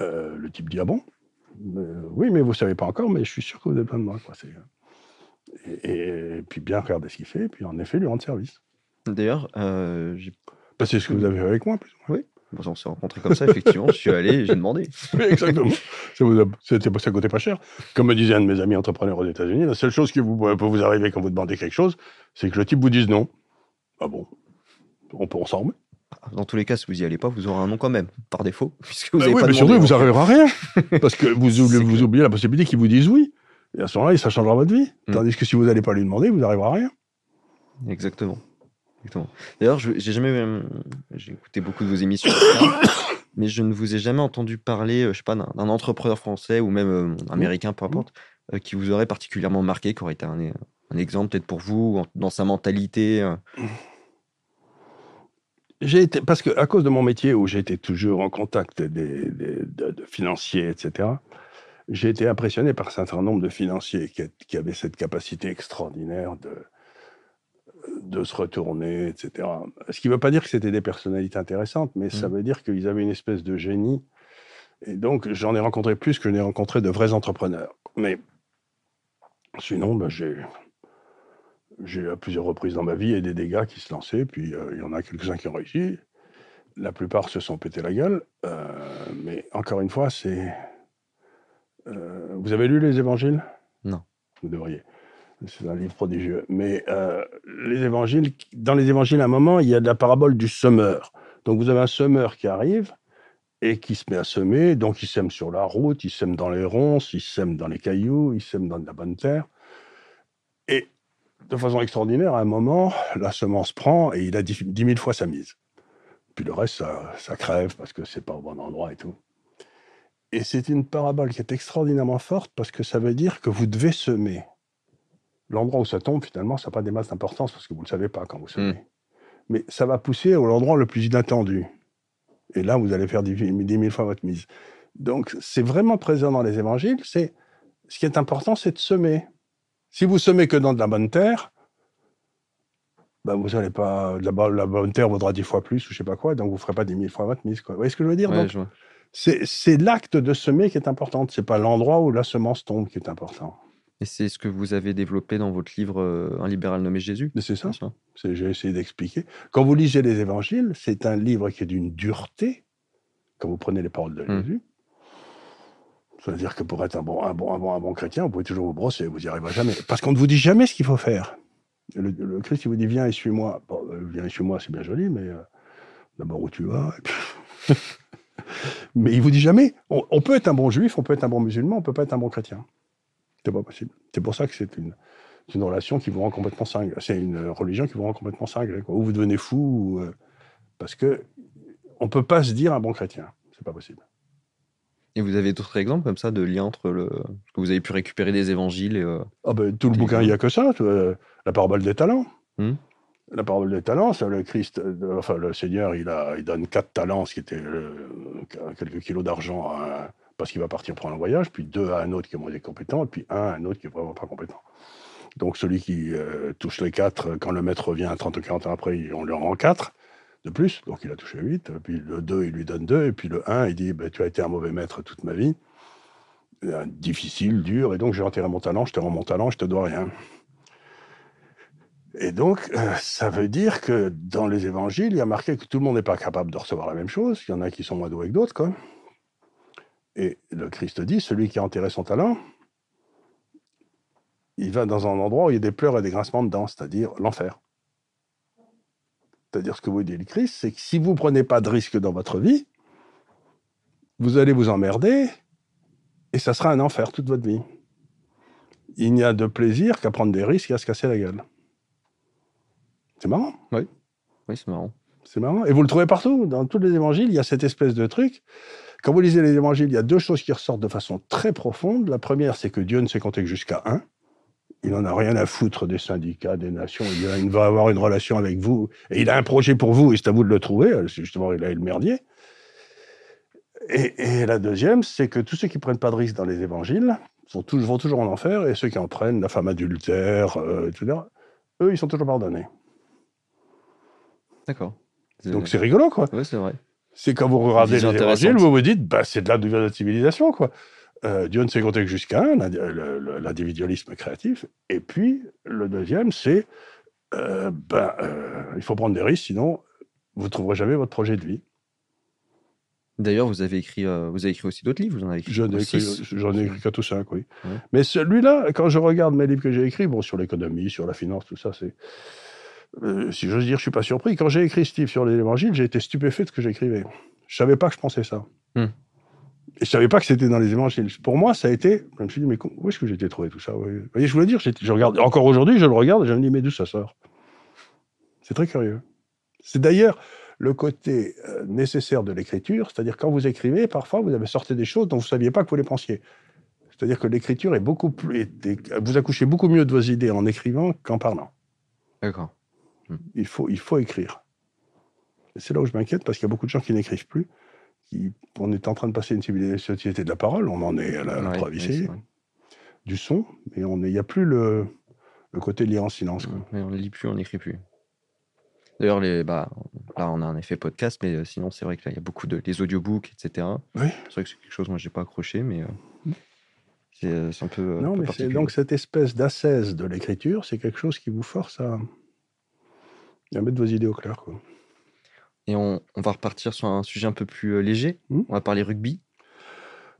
Euh, le type dit Ah bon? Euh, Oui, mais vous ne savez pas encore, mais je suis sûr que vous avez besoin de moi. Quoi. Et, puis bien regarder ce qu'il fait, et puis en effet lui rendre service. D'ailleurs, euh, bah, c'est ce que vous avez fait avec moi, plus Oui. on s'est rencontrés comme ça, effectivement. je suis allé, j'ai demandé. Oui, exactement. ça, vous ça coûtait pas cher. Comme me disait un de mes amis entrepreneurs aux États-Unis, la seule chose qui vous, peut vous arriver quand vous demandez quelque chose, c'est que le type vous dise non. Ah bon? On peut, on s'en remet dans tous les cas, si vous y allez pas, vous aurez un nom quand même, par défaut, puisque vous bah oui, mais surtout, vous n'arriverez à rien, parce que vous, vous oubliez la possibilité qu'ils vous disent oui. Et à ce moment-là, ça changera votre vie. Mm. Tandis que si vous n'allez pas lui demander, vous n'arriverez à rien. Exactement. Exactement. D'ailleurs, j'ai jamais, euh, j'ai écouté beaucoup de vos émissions, mais je ne vous ai jamais entendu parler, euh, je sais pas, d'un entrepreneur français ou même euh, américain, peu importe, qui vous aurait particulièrement marqué, qui aurait été un, un exemple peut-être pour vous dans sa mentalité. J'ai été, parce que à cause de mon métier où j'étais toujours en contact des, des de, financiers, etc., j'ai été impressionné par un certain nombre de financiers qui, qui avaient cette capacité extraordinaire de, de se retourner, etc. Ce qui ne veut pas dire que c'était des personnalités intéressantes, mais ça mmh. veut dire qu'ils avaient une espèce de génie. Et donc, j'en ai rencontré plus que je n'ai rencontré de vrais entrepreneurs. Mais sinon, ben, j'ai j'ai à plusieurs reprises dans ma vie et des dégâts qui se lançaient, puis euh, il y en a quelques-uns qui ont réussi. La plupart se sont pété la gueule, euh, mais encore une fois, c'est. Euh, vous avez lu les évangiles? Non. Vous devriez. C'est un livre prodigieux. Mais les évangiles, dans les évangiles, à un moment, il y a la parabole du semeur. Donc vous avez un semeur qui arrive et qui se met à semer. Donc il sème sur la route, il sème dans les ronces, il sème dans les cailloux, il sème dans de la bonne terre. De façon extraordinaire, à un moment, la semence prend et il a 10 000 fois sa mise. Puis le reste, ça, crève parce que c'est pas au bon endroit et tout. Et c'est une parabole qui est extraordinairement forte parce que ça veut dire que vous devez semer. L'endroit où ça tombe, finalement, ça n'a pas des masses d'importance parce que vous ne le savez pas quand vous semez. Mm. Mais ça va pousser à l'endroit le plus inattendu. Et là, vous allez faire 10 000 10 000 fois votre mise. Donc, c'est vraiment présent dans les évangiles. C'est Ce qui est important, c'est de semer. Si vous semez que dans de la bonne terre, ben vous allez pas. La, la bonne terre vaudra 10 fois plus ou je sais pas quoi, donc vous ne ferez pas 10 000 fois votre mise. Quoi. Vous voyez ce que je veux dire? Ouais, c'est l'acte de semer qui est important. C'est pas l'endroit où la semence tombe qui est important. Et c'est ce que vous avez développé dans votre livre euh, Un libéral nommé Jésus? C'est ça. J'ai essayé d'expliquer. Quand vous lisez les évangiles, c'est un livre qui est d'une dureté. Quand vous prenez les paroles de Mm. Jésus, c'est-à-dire que pour être un bon, un, bon, un, bon, un bon chrétien, vous pouvez toujours vous brosser, vous n'y arriverez jamais. Parce qu'on ne vous dit jamais ce qu'il faut faire. Le, Christ, il vous dit Viens et suis-moi. Euh, viens et suis-moi, c'est bien joli, mais euh, d'abord où tu vas. puis- mais il vous dit jamais on, peut être un bon juif, on peut être un bon musulman, on peut pas être un bon chrétien. C'est pas possible. C'est pour ça que c'est une, relation qui vous rend complètement cinglé. C'est une religion qui vous rend complètement cinglé. Ou vous devenez fou, ou, euh, parce que on peut pas se dire un bon chrétien. C'est pas possible. Et vous avez d'autres exemples comme ça de liens entre le. que vous avez pu récupérer des évangiles et. euh, Ah ben, tout le bouquin, il n'y a que ça. la parabole des talents. Hmm. La parabole des talents, c'est le Christ, euh, enfin le Seigneur, il, a, il donne quatre talents, ce qui était euh, quelques kilos d'argent, parce qu'il va partir prendre un voyage, puis deux à un autre qui est moins compétent, et puis un à un autre qui est vraiment pas compétent. Donc celui qui euh, touche les quatre, quand le maître revient 30 ou 40 ans après, on lui en rend quatre de plus, donc il a touché huit. Puis le 2, il lui donne deux, et puis le 1, il dit Ben, Tu as été un mauvais maître toute ma vie, Euh, difficile, dur, et donc j'ai enterré mon talent, je te rends mon talent, je te dois rien. Et donc, euh, ça veut dire que dans les évangiles, il y a marqué que tout le monde n'est pas capable de recevoir la même chose. Il y en a qui sont moins doués que d'autres, quoi. Et le Christ dit, celui qui a enterré son talent, il va dans un endroit où il y a des pleurs et des grincements dedans, c'est-à-dire l'enfer. C'est-à-dire ce que vous dit le Christ, c'est que si vous ne prenez pas de risque dans votre vie, vous allez vous emmerder et ça sera un enfer toute votre vie. Il n'y a de plaisir qu'à prendre des risques et à se casser la gueule. C'est marrant. Oui, c'est marrant. C'est marrant. Et vous le trouvez partout. Dans tous les évangiles, il y a cette espèce de truc. Quand vous lisez les évangiles, il y a deux choses qui ressortent de façon très profonde. La première, c'est que Dieu ne sait compter que jusqu'à un. Il n'en a rien à foutre des syndicats, des nations. Il, a- il va avoir une relation avec vous. Et il a un projet pour vous, et c'est à vous de le trouver. Justement, il a eu le merdier. Et, et la deuxième, c'est que tous ceux qui prennent pas de risques dans les évangiles sont tous- vont toujours en enfer, et ceux qui en prennent, la femme adultère, euh, etc., eux, ils sont toujours pardonnés. D'accord. Donc c'est rigolo, quoi. Ouais, c'est vrai. C'est quand vous regardez les évangiles, vous vous dites, bah, c'est de d'où vient notre civilisation, quoi. Euh, Dieu ne sait compter que jusqu'à un, l'indi- le- le- l'individualisme créatif. Et puis, le deuxième, c'est, euh, ben, euh, il faut prendre des risques, sinon, vous ne trouverez jamais votre projet de vie. D'ailleurs, vous avez écrit, euh, vous avez écrit aussi d'autres livres. Vous en avez écrit J'en ai écrit, six. j'en ai écrit quatre ou cinq, oui. Ouais. Mais celui-là, quand je regarde mes livres que j'ai écrits, bon, sur l'économie, sur la finance, tout ça, c'est. si j'ose dire, je suis pas surpris. Quand j'ai écrit Steve sur les évangiles, j'ai été stupéfait de ce que j'écrivais. Je savais pas que je pensais ça. Hmm. Et je savais pas que c'était dans les évangiles. Pour moi, ça a été. Je me suis dit, mais où est-ce que j'ai été trouvé tout ça? Vous voyez, je voulais dire, j'ai- je regarde. Encore aujourd'hui, je le regarde et je me dis, mais d'où ça sort? C'est très curieux. C'est d'ailleurs le côté euh, nécessaire de l'écriture, c'est-à-dire quand vous écrivez, parfois vous avez sorti des choses dont vous ne saviez pas que vous les pensiez. C'est-à-dire que l'écriture est beaucoup plus. est- vous accouchez beaucoup mieux de vos idées en écrivant qu'en parlant. D'accord. Il faut, il faut écrire. C'est là où je m'inquiète parce qu'il y a beaucoup de gens qui n'écrivent plus. Qui, on est en train de passer une société de la parole, on en est à la, Ouais, preuve ici, du son, mais il n'y a plus le, le côté lire en silence. quoi. Mais on ne lit plus, on n'écrit plus. D'ailleurs, les, bah, là, on a un effet podcast, mais euh, sinon, c'est vrai que là, il y a beaucoup de les audiobooks, etc. Oui. C'est vrai que c'est quelque chose, moi, j'ai pas accroché, mais euh, c'est euh, c'est un peu. un Non, peu mais c'est donc cette espèce d'assaise de l'écriture, c'est quelque chose qui vous force à, à mettre vos idées au clair. Quoi. Et on, on va repartir sur un sujet un peu plus euh, léger. Hmm. On va parler rugby.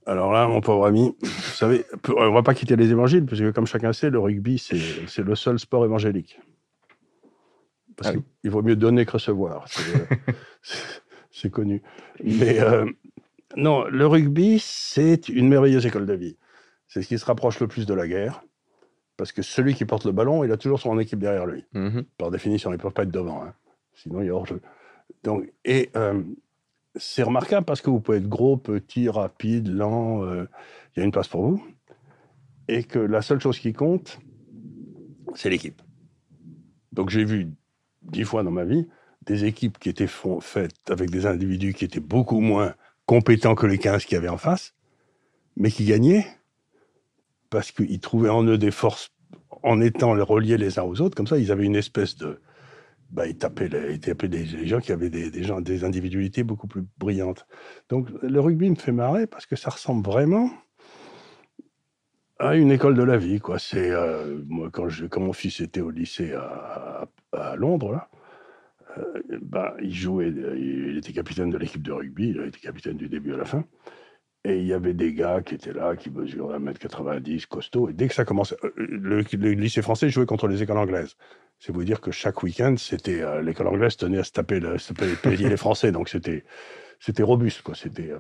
Alors là, mon pauvre ami, vous savez, on va pas quitter les évangiles, parce que comme chacun sait, le rugby, c'est le seul sport évangélique. Parce Ah oui. qu'il vaut mieux donner que recevoir. C'est euh, connu. Mais euh, non, le rugby, c'est une merveilleuse école de vie. C'est ce qui se rapproche le plus de la guerre. Parce que celui qui porte le ballon, il a toujours son équipe derrière lui. Mhm. Par définition, ils ne peuvent pas être devant. hein. Sinon, il y a hors-jeu. Donc, et euh, c'est remarquable parce que vous pouvez être gros, petit, rapide, lent, euh, il y a une place pour vous. Et que la seule chose qui compte, c'est l'équipe. Donc j'ai vu dix fois dans ma vie des équipes qui étaient faites avec des individus qui étaient beaucoup moins compétents que les 15 qu'il y avait en face, mais qui gagnaient parce qu'ils trouvaient en eux des forces en étant reliés les uns aux autres. Comme ça, ils avaient une espèce de, bah, il tapait, les, des, gens qui avaient des, des individualités beaucoup plus brillantes. Donc le rugby me fait marrer parce que ça ressemble vraiment à une école de la vie. Euh, moi, quand, mon fils était au lycée à, Londres, euh, bah, il jouait, il était capitaine de l'équipe de rugby, il été capitaine du début à la fin. Et il y avait des gars qui étaient là, qui mesuraient 1m90, costaud. Et dès que ça commençait, euh, le, lycée français jouait contre les écoles anglaises. C'est vous dire que chaque week-end, c'était euh, l'école anglaise tenait à se taper, se payer les Français. Donc c'était c'était robuste. Quoi. Euh,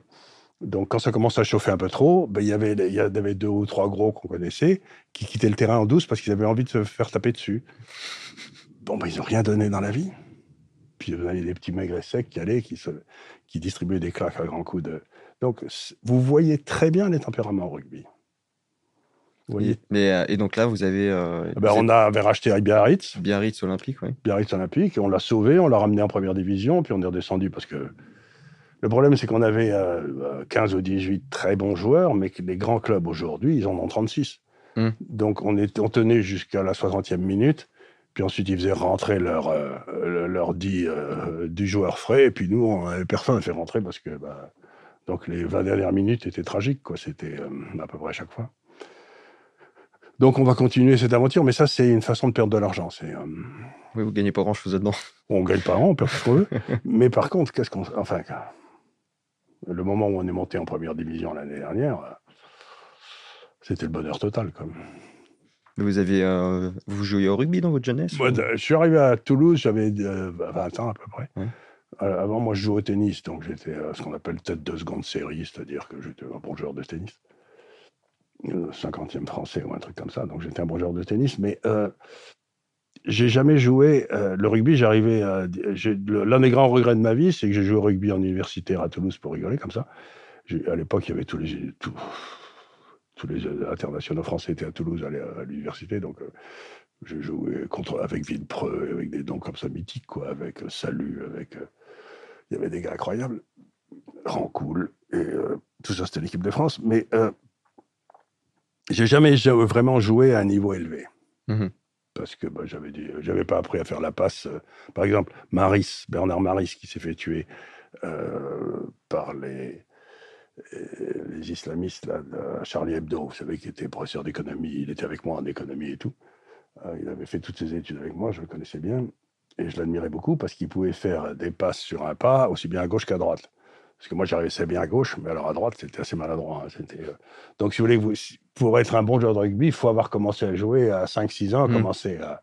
donc quand ça commençait à chauffer un peu trop, ben, il, y avait, il y avait deux ou trois gros qu'on connaissait qui quittaient le terrain en douce parce qu'ils avaient envie de se faire taper dessus. Bon, ben, ils n'ont rien donné dans la vie. Puis vous avait des petits maigres secs qui allaient, qui, qui distribuaient des claques à grands coups de donc, vous voyez très bien les tempéraments au rugby. Vous voyez mais, euh, et donc là, vous avez. Euh, ah ben, on avait racheté Biarritz. Biarritz Olympique, oui. Biarritz Olympique, et on l'a sauvé, on l'a ramené en première division, puis on est redescendu parce que. Le problème, c'est qu'on avait 15 euh, ou 18 très bons joueurs, mais que les grands clubs aujourd'hui, ils en ont 36. Hmm. Donc, on, est, on tenait jusqu'à la 60e minute. Puis ensuite, ils faisaient rentrer leur, leur dit du joueur frais. Et puis nous, on, personne n'a fait rentrer parce que bah, donc les 20 dernières minutes étaient tragiques, quoi. C'était euh, à peu près à chaque fois. Donc on va continuer cette aventure, mais ça c'est une façon de perdre de l'argent. C'est, euh, Oui, vous gagnez pas grand chose dedans. On gagne pas grand, on perd ce qu'on veut. mais par contre, qu'est-ce qu'on, enfin, le moment où on est monté en première division l'année dernière, euh, c'était le bonheur total, comme. Vous avez, vous jouiez au rugby dans votre jeunesse Je suis arrivé à Toulouse, j'avais 20 ans à peu près. Avant, moi, je jouais au tennis, donc j'étais ce qu'on appelle tête de seconde série, c'est-à-dire que j'étais un bon joueur de tennis. 50e français ou un truc comme ça, donc j'étais un bon joueur de tennis, mais euh, j'ai jamais joué euh, le rugby. J'arrivais, l'un des grands regrets de ma vie, c'est que j'ai joué au rugby en universitaire à Toulouse pour rigoler comme ça. À l'époque, il y avait tous les internationaux français étaient à Toulouse à l'université, donc j'ai joué contre avec Villepreux, avec des noms comme ça mythiques, quoi, avec Salut, avec il y avait des gars incroyables, cool et euh, tout ça, c'était l'équipe de France. Mais euh, j'ai jamais vraiment joué à un niveau élevé. Mmh Parce que bah, j'avais dit, j'avais pas appris à faire la passe. Euh, par exemple, Maris, Bernard Maris, qui s'est fait tuer par les, les islamistes là, de Charlie Hebdo, vous savez, qui était professeur d'économie, il était avec moi en économie et tout. il avait fait toutes ses études avec moi, je le connaissais bien. Et je l'admirais beaucoup parce qu'il pouvait faire des passes sur un pas aussi bien à gauche qu'à droite. Parce que moi, j'arrivais bien à gauche, mais alors à droite, c'était assez maladroit. Hein. C'était, euh, Donc, si vous voulez, pour être un bon joueur de rugby, il faut avoir commencé à jouer à 5-6 ans, mmh. commencer à.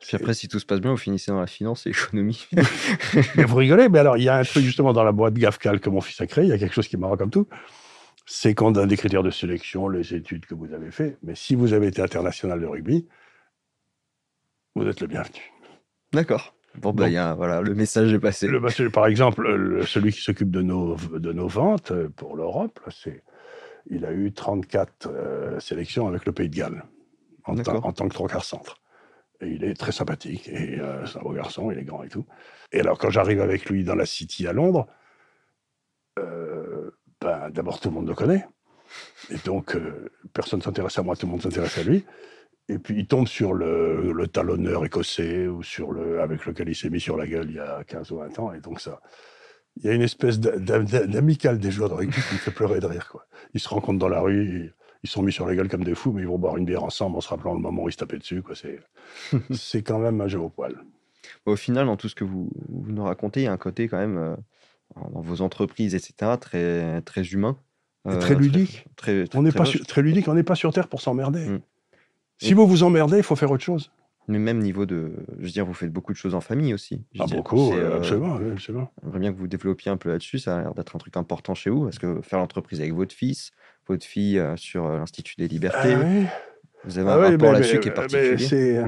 Puis après, si tout se passe bien, vous finissez dans la finance et l'économie. mais vous rigolez, mais alors, il y a un truc justement dans la boîte GAFCAL que mon fils a créé, il y a quelque chose qui est marrant comme tout. C'est qu'on a des critères de sélection, les études que vous avez fait, mais si vous avez été international de rugby, vous êtes le bienvenu. D'accord. Bon, ben, voilà, le message est passé. Le, par exemple, celui qui s'occupe de nos, de nos ventes euh, pour l'Europe, il a eu 34 euh, sélections avec le Pays de Galles en, en tant que trois quarts centre. Et il est très sympathique, et euh, c'est un beau garçon, il est grand et tout. Et alors, quand j'arrive avec lui dans la City à Londres, ben, d'abord, tout le monde le connaît. Et donc, personne ne s'intéresse à moi, tout le monde s'intéresse à lui. Et puis il tombe sur le, le, talonneur écossais ou sur le, avec lequel il s'est mis sur la gueule il y a 15 ou 20 ans. Et donc ça, il y a une espèce d'amical des joueurs de rugby qui fait pleurer de rire. Quoi. Ils se rencontrent dans la rue, ils sont mis sur la gueule comme des fous, mais ils vont boire une bière ensemble en se rappelant le moment où ils se tapaient dessus. C'est, quand même un jeu au poil. Au final, dans tout ce que vous, vous nous racontez, il y a un côté quand même, euh, dans vos entreprises, etc., très, très humain. Euh, très ludique. Très, on n'est pas très ludique, on n'est pas sur Terre pour s'emmerder. Mm. Si vous vous emmerdez, il faut faire autre chose. Mais même niveau de. Je veux dire, vous faites beaucoup de choses en famille aussi. ah, beaucoup, euh, absolument, J'aimerais bien que vous développiez un peu là-dessus. Ça a l'air d'être un truc important chez vous, parce que faire l'entreprise avec votre fils, votre fille euh, sur euh, l'Institut des Libertés, ah vous avez ah un rapport là-dessus qui est particulier.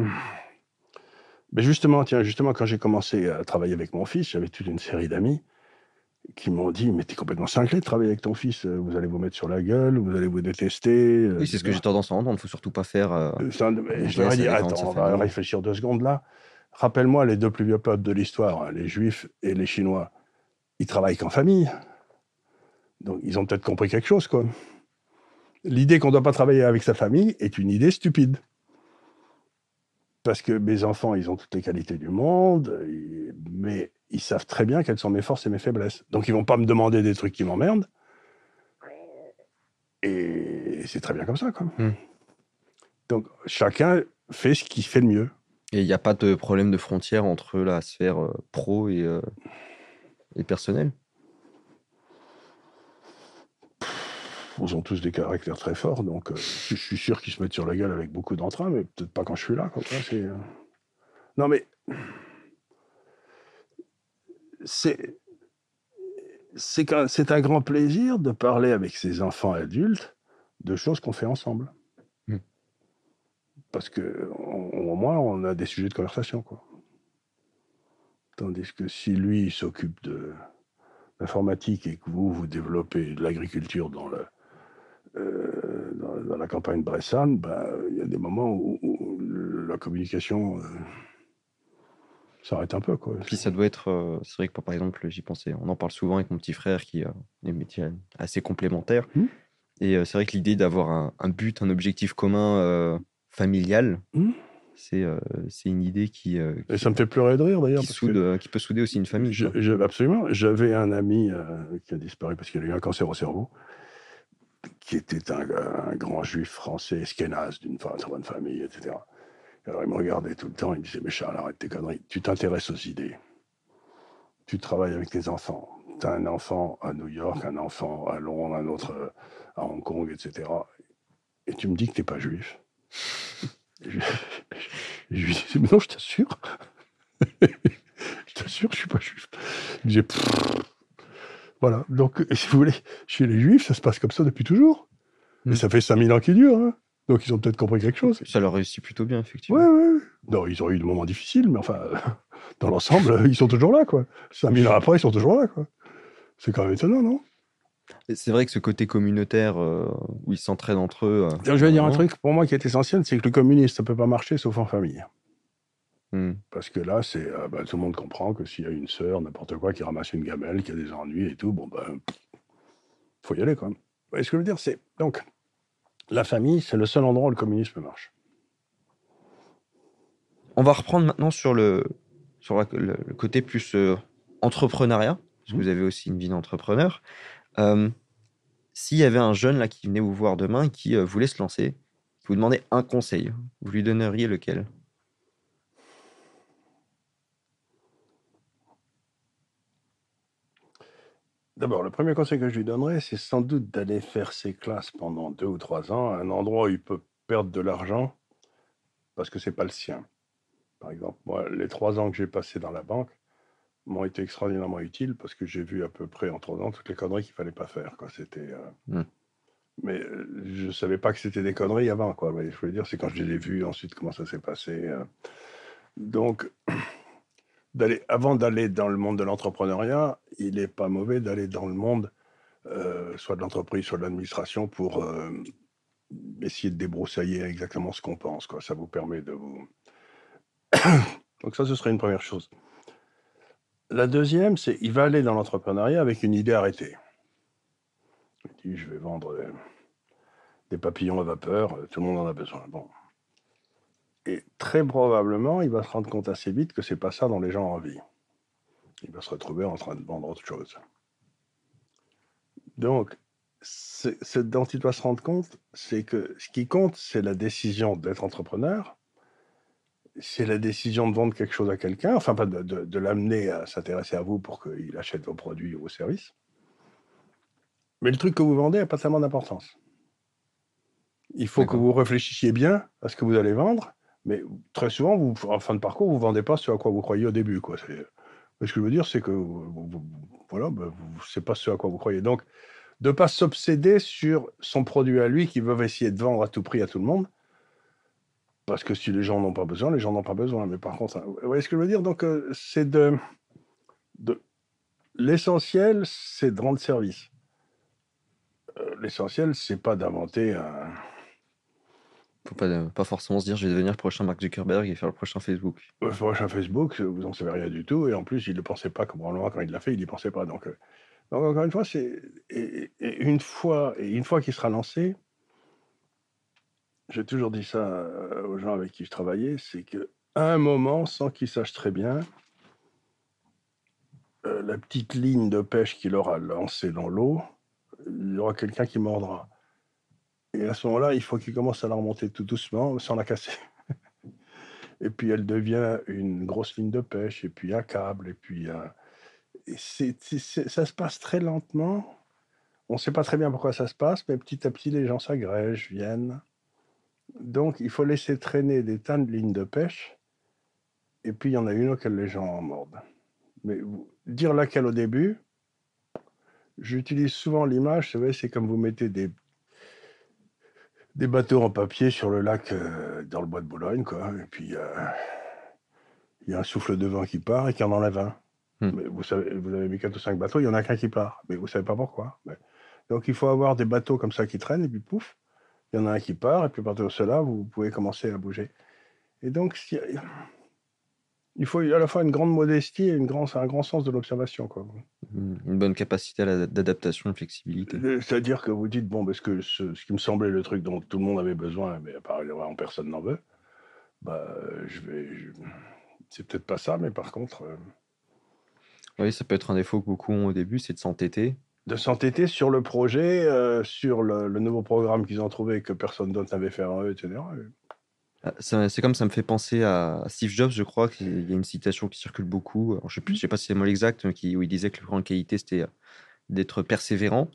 Mais justement, tiens, justement, quand j'ai commencé à travailler avec mon fils, j'avais toute une série d'amis qui m'ont dit Mais t'es complètement cinglé de travailler avec ton fils, euh, vous allez vous mettre sur la gueule, vous allez vous détester. Oui, c'est ce que j'ai tendance à entendre, il ne faut surtout pas faire. euh, Ça, mais je leur ai dit Attends, on va réfléchir deux secondes là. Rappelle-moi les deux plus vieux peuples de l'histoire, hein, les Juifs et les Chinois. Ils travaillent qu'en famille. Donc, ils ont peut-être compris quelque chose, quoi. L'idée qu'on ne doit pas travailler avec sa famille est une idée stupide. Parce que mes enfants, ils ont toutes les qualités du monde, mais ils savent très bien quelles sont mes forces et mes faiblesses. Donc, ils vont pas me demander des trucs qui m'emmerdent. Et c'est très bien comme ça, quoi. Hmm. Donc, chacun fait ce qui fait le mieux. Et il n'y a pas de problème de frontière entre la sphère euh, pro et, euh, et personnelle? Ils ont tous des caractères très forts, donc euh, je suis sûr qu'ils se mettent sur la gueule avec beaucoup d'entrain, mais peut-être pas quand je suis là. Quoi, euh, Non, mais c'est c'est un grand plaisir de parler avec ses enfants adultes de choses qu'on fait ensemble. Hmm. Parce que on- au moins, on a des sujets de conversation. Quoi. Tandis que si lui s'occupe de l'informatique et que vous, vous développez de l'agriculture dans, le, euh, dans, dans la campagne bressane, ben, il y a des moments où, où la communication euh, s'arrête un peu. Quoi. Puis ça doit être. euh, c'est vrai que par exemple, j'y pensais. On en parle souvent avec mon petit frère qui a des métiers assez complémentaires. Mhm. Et euh, c'est vrai que l'idée d'avoir un, un but, un objectif commun euh, familial, Mhm. c'est une idée qui, Et ça me fait pleurer de rire d'ailleurs. qui soude, qui peut souder aussi une famille. je- quoi. je- absolument. J'avais un ami qui a disparu parce qu'il a eu un cancer au cerveau, qui était un, un grand juif français, esquénaz, d'une très bonne famille, etc. Alors il me regardait tout le temps, il me disait Mais Charles, arrête tes conneries, tu t'intéresses aux idées. Tu travailles avec tes enfants. Tu as un enfant à New York, un enfant à Londres, un autre euh, à Hong Kong, etc. Et tu me dis que tu n'es pas juif. Et je, je lui disais, mais non, je t'assure. je t'assure, je suis pas juif. Il me disait, Pfff. voilà. Donc, et si vous voulez, chez les juifs, ça se passe comme ça depuis toujours. Mm. Et ça fait 5000 ans qu'ils durent. hein. Donc, ils ont peut-être compris quelque chose. Ça leur réussit plutôt bien, effectivement. Ouais, ouais. Non, ils ont eu des moments difficiles, mais enfin, dans l'ensemble, ils sont toujours là, quoi. 5000 ans après, ils sont toujours là, quoi. C'est quand même étonnant, non? C'est vrai que ce côté communautaire euh, où ils s'entraident entre eux. euh, Je vais dire un truc, pour moi, qui est essentiel, c'est que le communisme, ça peut pas marcher sauf en famille. hmm. Parce que là, c'est euh, bah, tout le monde comprend que s'il y a une sœur, n'importe quoi, qui ramasse une gamelle, qui a des ennuis et tout, bon ben, faut y aller quand même. Vous voyez ce que je veux dire? C'est donc la famille, c'est le seul endroit où le communisme marche. On va reprendre maintenant sur le, sur la- le, le côté plus euh, entrepreneuriat, parce que Mhm. vous avez aussi une vie d'entrepreneur. Euh, S'il y avait un jeune là qui venait vous voir demain et qui euh, voulait se lancer, vous demandait un conseil, vous lui donneriez lequel? D'abord, le premier conseil que je lui donnerais, c'est sans doute d'aller faire ses classes pendant deux ou trois ans à un endroit où il peut perdre de l'argent parce que c'est pas le sien. Par exemple, moi, les trois ans que j'ai passés dans la banque m'ont été extraordinairement utiles parce que j'ai vu à peu près en trois ans toutes les conneries qu'il fallait pas faire. Quoi. C'était, euh, Mm. Mais euh, je savais pas que c'était des conneries avant. Quoi. Mais je voulais dire, c'est quand je les ai vues ensuite comment ça s'est passé. euh. Donc, avant d'aller dans le monde de l'entrepreneuriat, il n'est pas mauvais d'aller dans le monde euh, soit de l'entreprise, soit de l'administration pour euh, essayer de débroussailler exactement ce qu'on pense. Quoi. Ça vous permet de vous... Donc ça, ce serait une première chose. La deuxième, c'est il va aller dans l'entrepreneuriat avec une idée arrêtée. Il dit, je vais vendre euh, des papillons à vapeur, tout le monde en a besoin. Bon. Et très probablement, il va se rendre compte assez vite que c'est pas ça dont les gens ont envie. Il va se retrouver en train de vendre autre chose. Donc, ce dont il doit se rendre compte, c'est que ce qui compte, c'est la décision d'être entrepreneur, c'est la décision de vendre quelque chose à quelqu'un, enfin pas de, de- de l'amener à s'intéresser à vous pour qu'il achète vos produits ou vos services. Mais le truc que vous vendez n'a pas tellement d'importance. Il faut que vous réfléchissiez bien à ce que vous allez vendre, mais très souvent, en fin de parcours, vous ne vendez pas ce à quoi vous croyez au début. Quoi. Ce que je veux dire, c'est que vous, vous- voilà, vous- c'est pas ce à quoi vous croyez. Donc, de ne pas s'obséder sur son produit à lui qu'il veut essayer de vendre à tout prix à tout le monde. Parce que si les gens n'ont pas besoin, les gens n'ont pas besoin. Mais par contre, hein, vous voyez ce que je veux dire? Donc, euh, c'est de, de. l'essentiel, c'est de rendre service. Euh, l'essentiel, c'est pas d'inventer un. Faut pas, pas forcément se dire je vais devenir le prochain Mark Zuckerberg et faire le prochain Facebook. Le prochain Facebook, vous n'en savez rien du tout. Et en plus, il ne le pensait pas, comme probablement quand il l'a fait, il n'y pensait pas. Donc, euh, donc, encore une fois, c'est. Une fois, et une fois qu'il sera lancé, j'ai toujours dit ça euh, aux gens avec qui je travaillais, c'est que à un moment, sans qu'ils sachent très bien, euh, la petite ligne de pêche qu'il aura lancée dans l'eau, il y aura quelqu'un qui mordra. Et à ce moment-là, il faut qu'il commence à la remonter tout doucement, sans la casser. et puis elle devient une grosse ligne de pêche, et puis un câble, et puis un... ça se passe très lentement. On ne sait pas très bien pourquoi ça se passe, mais petit à petit, les gens s'agrègent, viennent. Donc, il faut laisser traîner des tas de lignes de pêche, et puis il y en a une auquel les gens en mordent. Mais dire laquelle au début, j'utilise souvent l'image, c'est comme vous mettez des, des bateaux en papier sur le lac euh, dans le bois de Boulogne, quoi, et puis euh, il y a un souffle de vent qui part et qui en enlève un. Hmm. Mais vous, savez, vous avez mis quatre ou cinq bateaux, il y en a qu'un qui part, mais vous savez pas pourquoi. Mais- Donc il faut avoir des bateaux comme ça qui traînent, et puis pouf, il y en a un qui part, et puis à partir de cela, vous pouvez commencer à bouger. Et donc, a- il faut à la fois une grande modestie et une grand, un grand sens de l'observation. quoi. Une une bonne capacité d'adaptation, de flexibilité. Le- C'est-à-dire que vous dites, bon, parce que ce, ce qui me semblait le truc dont tout le monde avait besoin, mais apparemment personne n'en veut, bah, euh, je vais. je- C'est peut-être pas ça, mais par contre, euh, Oui, ça peut être un défaut que beaucoup ont au début, c'est de s'entêter. de s'entêter sur le projet, euh, sur le, le nouveau programme qu'ils ont trouvé et que personne d'autre n'avait fait avant eux, etc. Ah, C'est comme ça me fait penser à Steve Jobs, je crois qu'il y a une citation qui circule beaucoup. Alors, je sais plus, je sais pas si c'est le mot exact, mais qui, où il disait que la grande qualité c'était euh, d'être persévérant.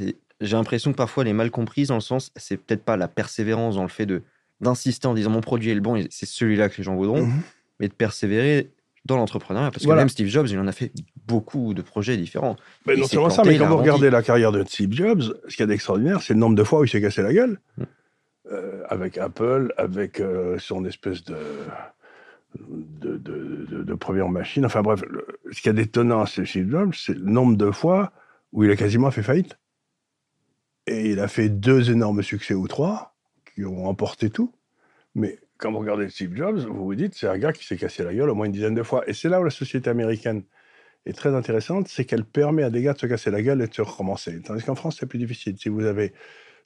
Et J'ai l'impression que parfois elle est mal comprise dans le sens, c'est peut-être pas la persévérance dans le fait de d'insister en disant mon produit est le bon et c'est celui-là que les gens voudront, Mhm. mais de persévérer dans l'entrepreneuriat parce que même Steve Jobs, il en a fait beaucoup de projets différents. Mais non seulement ça, mais quand vous regardez la carrière de Steve Jobs, ce qu'il y a d'extraordinaire, c'est le nombre de fois où il s'est cassé la gueule. Euh, avec Apple, avec euh, son espèce de, première machine. Enfin bref, le- ce qu'il y a d'étonnant chez Steve Jobs, c'est le nombre de fois où il a quasiment fait faillite. Et il a fait deux énormes succès ou trois qui ont emporté tout. Mais quand vous regardez Steve Jobs, vous vous dites, c'est un gars qui s'est cassé la gueule au moins une dizaine de fois. Et c'est là où la société américaine est très intéressante, c'est qu'elle permet à des gars de se casser la gueule et de se recommencer. Tandis qu'en France, c'est plus difficile. Si vous avez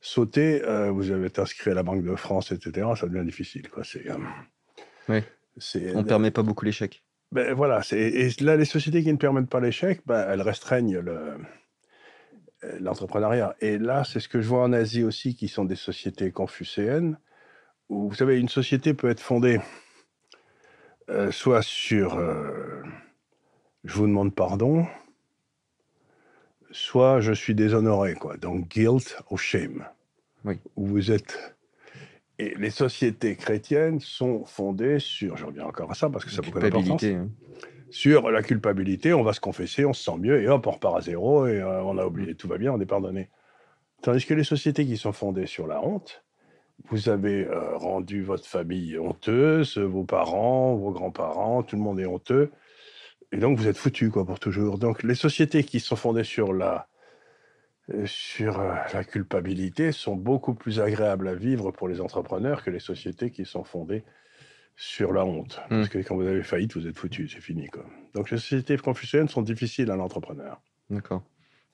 sauté, euh, vous avez été inscrit à la Banque de France, etc., ça devient difficile. Quoi. C'est, euh, Oui. c'est, On permet pas beaucoup l'échec. ben, voilà, c'est, et là, les sociétés qui ne permettent pas l'échec, ben, elles restreignent le, euh, l'entrepreneuriat. Et là, c'est ce que je vois en Asie aussi, qui sont des sociétés confucéennes, où, vous savez, une société peut être fondée euh, soit sur euh, je vous demande pardon, soit je suis déshonoré, quoi. Donc guilt ou shame. Oui. Où vous êtes. Et les sociétés chrétiennes sont fondées sur, je reviens encore à ça parce que ça a beaucoup d'importance, hein. sur la culpabilité, on va se confesser, on se sent mieux, et hop, on repart à zéro, et euh, on a oublié, tout va bien, on est pardonné. Tandis que les sociétés qui sont fondées sur la honte, vous avez euh, rendu votre famille honteuse, vos parents, vos grands-parents, tout le monde est honteux, et donc vous êtes foutu quoi pour toujours. Donc les sociétés qui sont fondées sur la euh, sur euh, la culpabilité sont beaucoup plus agréables à vivre pour les entrepreneurs que les sociétés qui sont fondées sur la honte. Parce que quand vous avez faillite, vous êtes foutu, c'est fini. Quoi. Donc les sociétés confucéennes sont difficiles à l'entrepreneur. D'accord.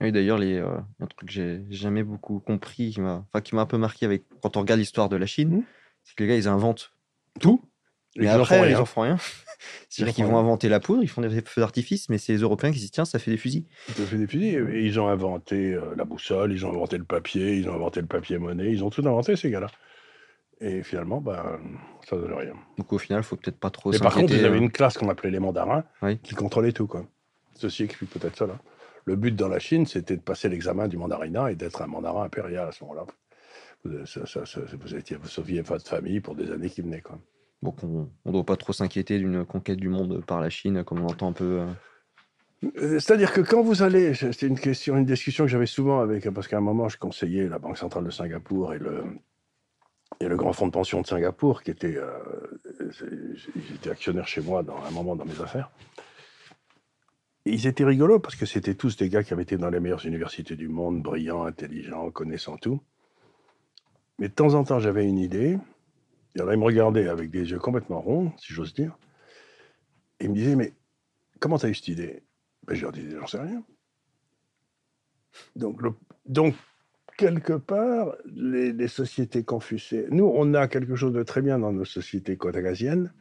Oui, d'ailleurs, les, euh, un truc que j'ai jamais beaucoup compris, qui m'a un peu marqué avec, quand on regarde l'histoire de la Chine, Mhm. c'est que les gars, ils inventent Tout Ils en après, ils en font rien. C'est-à-dire qu'ils vont inventer la poudre, ils font des feux d'artifice, mais c'est les Européens qui se disent tiens, ça fait des fusils. Ils ont fait des fusils, et ils ont inventé euh, la boussole, ils ont inventé le papier, ils ont inventé le papier-monnaie, ils ont tout inventé, ces gars-là. Et finalement, ben, ça donne rien. Donc au final, il faut peut-être pas trop Et par contre, vous avez hein. une classe qu'on appelait les mandarins Oui. qui contrôlait tout. Quoi. Ceci explique peut-être cela. Le but dans la Chine, c'était de passer l'examen du mandarinat et d'être un mandarin impérial à ce moment-là. Vous, ça- ça- ça- vous, étiez, vous sauviez votre famille pour des années qui venaient. Quoi. Donc on ne doit pas trop s'inquiéter d'une conquête du monde par la Chine, comme on entend un peu. euh. Euh, C'est-à-dire que quand vous allez, c'était une question, une discussion que j'avais souvent avec, parce qu'à un moment, je conseillais la Banque centrale de Singapour et le, et le grand fonds de pension de Singapour, qui était, euh, j'étais actionnaire chez moi dans un moment dans mes affaires. ils étaient rigolos parce que c'était tous des gars qui avaient été dans les meilleures universités du monde, brillants, intelligents, connaissant tout. Mais de temps en temps, j'avais une idée. Ils me regardaient avec des yeux complètement ronds, si j'ose dire. Et ils me disaient, mais comment tu as eu cette idée? Ben, Je leur disais, j'en sais rien. Donc, quelque part, les, sociétés confucées. Nous, on a quelque chose de très bien dans nos sociétés caucasiennes,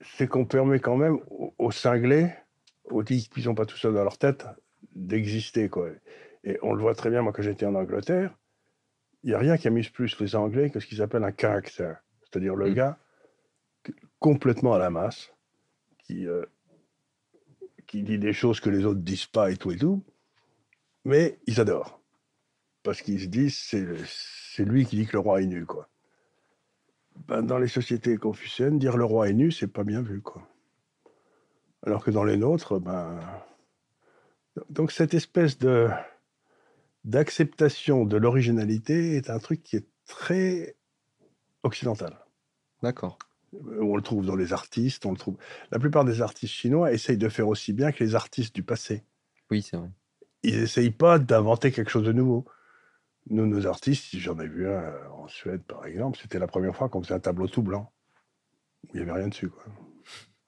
c'est qu'on permet quand même aux, cinglés, aux types qui sont pas tout seuls dans leur tête, d'exister. Et on le voit très bien, moi, quand j'étais en Angleterre, il n'y a rien qui amuse plus les Anglais que ce qu'ils appellent un caractère. C'est-à-dire le mm. gars complètement à la masse, qui, euh, qui dit des choses que les autres disent pas et tout et tout, mais ils adorent. Parce qu'ils se disent, c'est lui qui dit que le roi est nu, quoi. Ben, dans les sociétés confuciennes, dire le roi est nu, c'est pas bien vu, quoi. Alors que dans les nôtres, ben. Donc cette espèce de d'acceptation de l'originalité est un truc qui est très occidental. D'accord. On le trouve dans les artistes, on le trouve. La plupart des artistes chinois essayent de faire aussi bien que les artistes du passé. Oui, c'est vrai. Ils n'essayent pas d'inventer quelque chose de nouveau. Nous, nos artistes, j'en ai vu un euh, en Suède par exemple, c'était la première fois qu'on faisait un tableau tout blanc. Il n'y avait rien dessus. Quoi.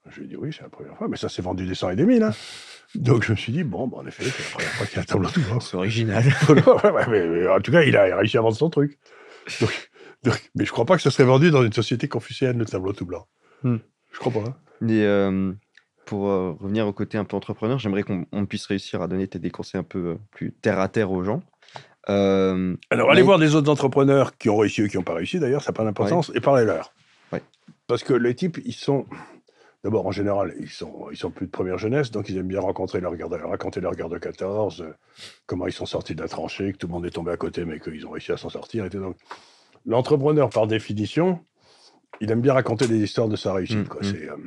Je lui ai dit oui, c'est la première fois, mais ça s'est vendu des cent et des mille. Hein. Donc je me suis dit, bon, bah, en effet, c'est la première fois qu'il y a un tableau tout blanc. C'est original. mais, en tout cas, il a réussi à vendre son truc. mais je crois pas que ça serait vendu dans une société confucienne, le tableau tout blanc. Hmm. Je crois pas. Hein. Euh, pour euh, revenir au côté un peu entrepreneur, j'aimerais qu'on puisse réussir à donner des conseils un peu plus terre à terre aux gens. Euh, Alors, allez voir des autres entrepreneurs qui ont réussi ou qui n'ont pas réussi, d'ailleurs, ça n'a pas d'importance, et parlez-leur. Parce que les types, ils sont. D'abord, en général, ils sont, ils sont plus de première jeunesse, donc ils aiment bien rencontrer leur garde, raconter leur garde de 14, euh, comment ils sont sortis de la tranchée, que tout le monde est tombé à côté, mais qu'ils ont réussi à s'en sortir. Et donc, l'entrepreneur, par définition, il aime bien raconter des histoires de sa réussite. Mmh, mmh. Euh,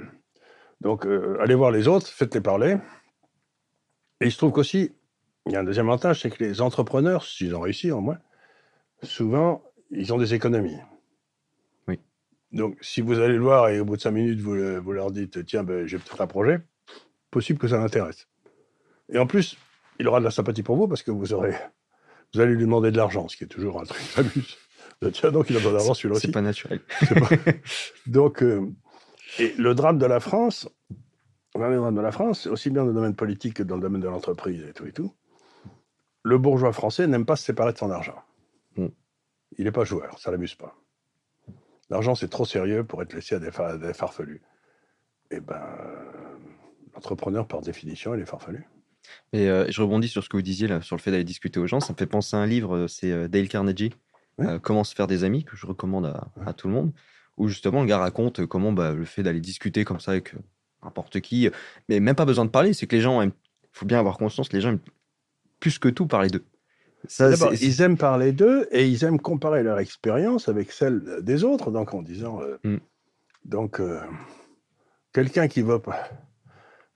donc, allez voir les autres, faites-les parler. Et il se trouve qu'aussi, il y a un deuxième avantage, c'est que les entrepreneurs, s'ils ont réussi au moins, souvent, ils ont des économies. Donc, si vous allez le voir et au bout de cinq minutes, vous, vous leur dites Tiens, ben, j'ai peut-être un projet, possible que ça l'intéresse. Et en plus, il aura de la sympathie pour vous parce que vous aurez, vous allez lui demander de l'argent, ce qui est toujours un truc fabuleux. Tiens, donc il a besoin d'argent celui-là aussi. C'est pas naturel. Donc, euh, et le drame de la France, le drame de la France, aussi bien dans le domaine politique que dans le domaine de l'entreprise et tout et tout, le bourgeois français n'aime pas se séparer de son argent. Hmm. Il n'est pas joueur, ça l'amuse pas. L'argent, c'est trop sérieux pour être laissé à des, farfelus. Eh ben, l'entrepreneur, par définition, il est farfelu. Et euh, je rebondis sur ce que vous disiez là, sur le fait d'aller discuter aux gens. Ça me fait penser à un livre, euh, c'est euh, Dale Carnegie, Comment se faire des amis, que je recommande à, tout le monde, où justement le gars raconte comment bah, le fait d'aller discuter comme ça avec n'importe qui, mais même pas besoin de parler, c'est que les gens il faut bien avoir conscience, les gens aiment plus que tout parler d'eux. Ils aiment parler d'eux et ils aiment comparer leur expérience avec celle des autres, donc en disant, euh, mm. donc euh, quelqu'un qui va pas,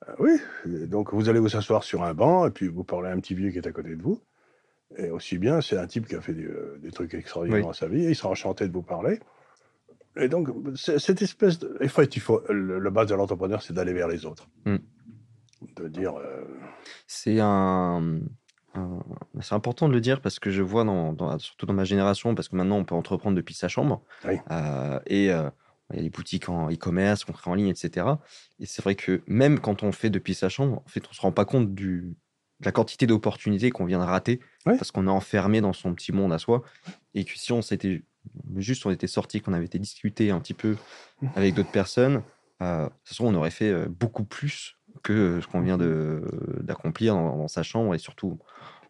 euh, oui, donc vous allez vous asseoir sur un banc et puis vous parlez à un petit vieux qui est à côté de vous, et aussi bien c'est un type qui a fait des, trucs extraordinaires dans sa vie, et il sera enchanté de vous parler. Et donc cette espèce de, en fait, il faut le, base de l'entrepreneur, c'est d'aller vers les autres, mm. de dire. C'est un c'est important de le dire parce que je vois, dans, surtout dans ma génération, parce que maintenant on peut entreprendre depuis sa chambre. Euh, et euh, il y a les boutiques en e-commerce, qu'on crée en ligne, etc. Et c'est vrai que même quand on fait depuis sa chambre, en fait, on se rend pas compte du, de la quantité d'opportunités qu'on vient de rater parce qu'on est enfermé dans son petit monde à soi. Et que si on s'était juste, on était sorti, qu'on avait été discuté un petit peu mmh. avec d'autres personnes, euh, de toute façon, on aurait fait beaucoup plus que ce qu'on vient d'accomplir dans, dans, sa chambre et surtout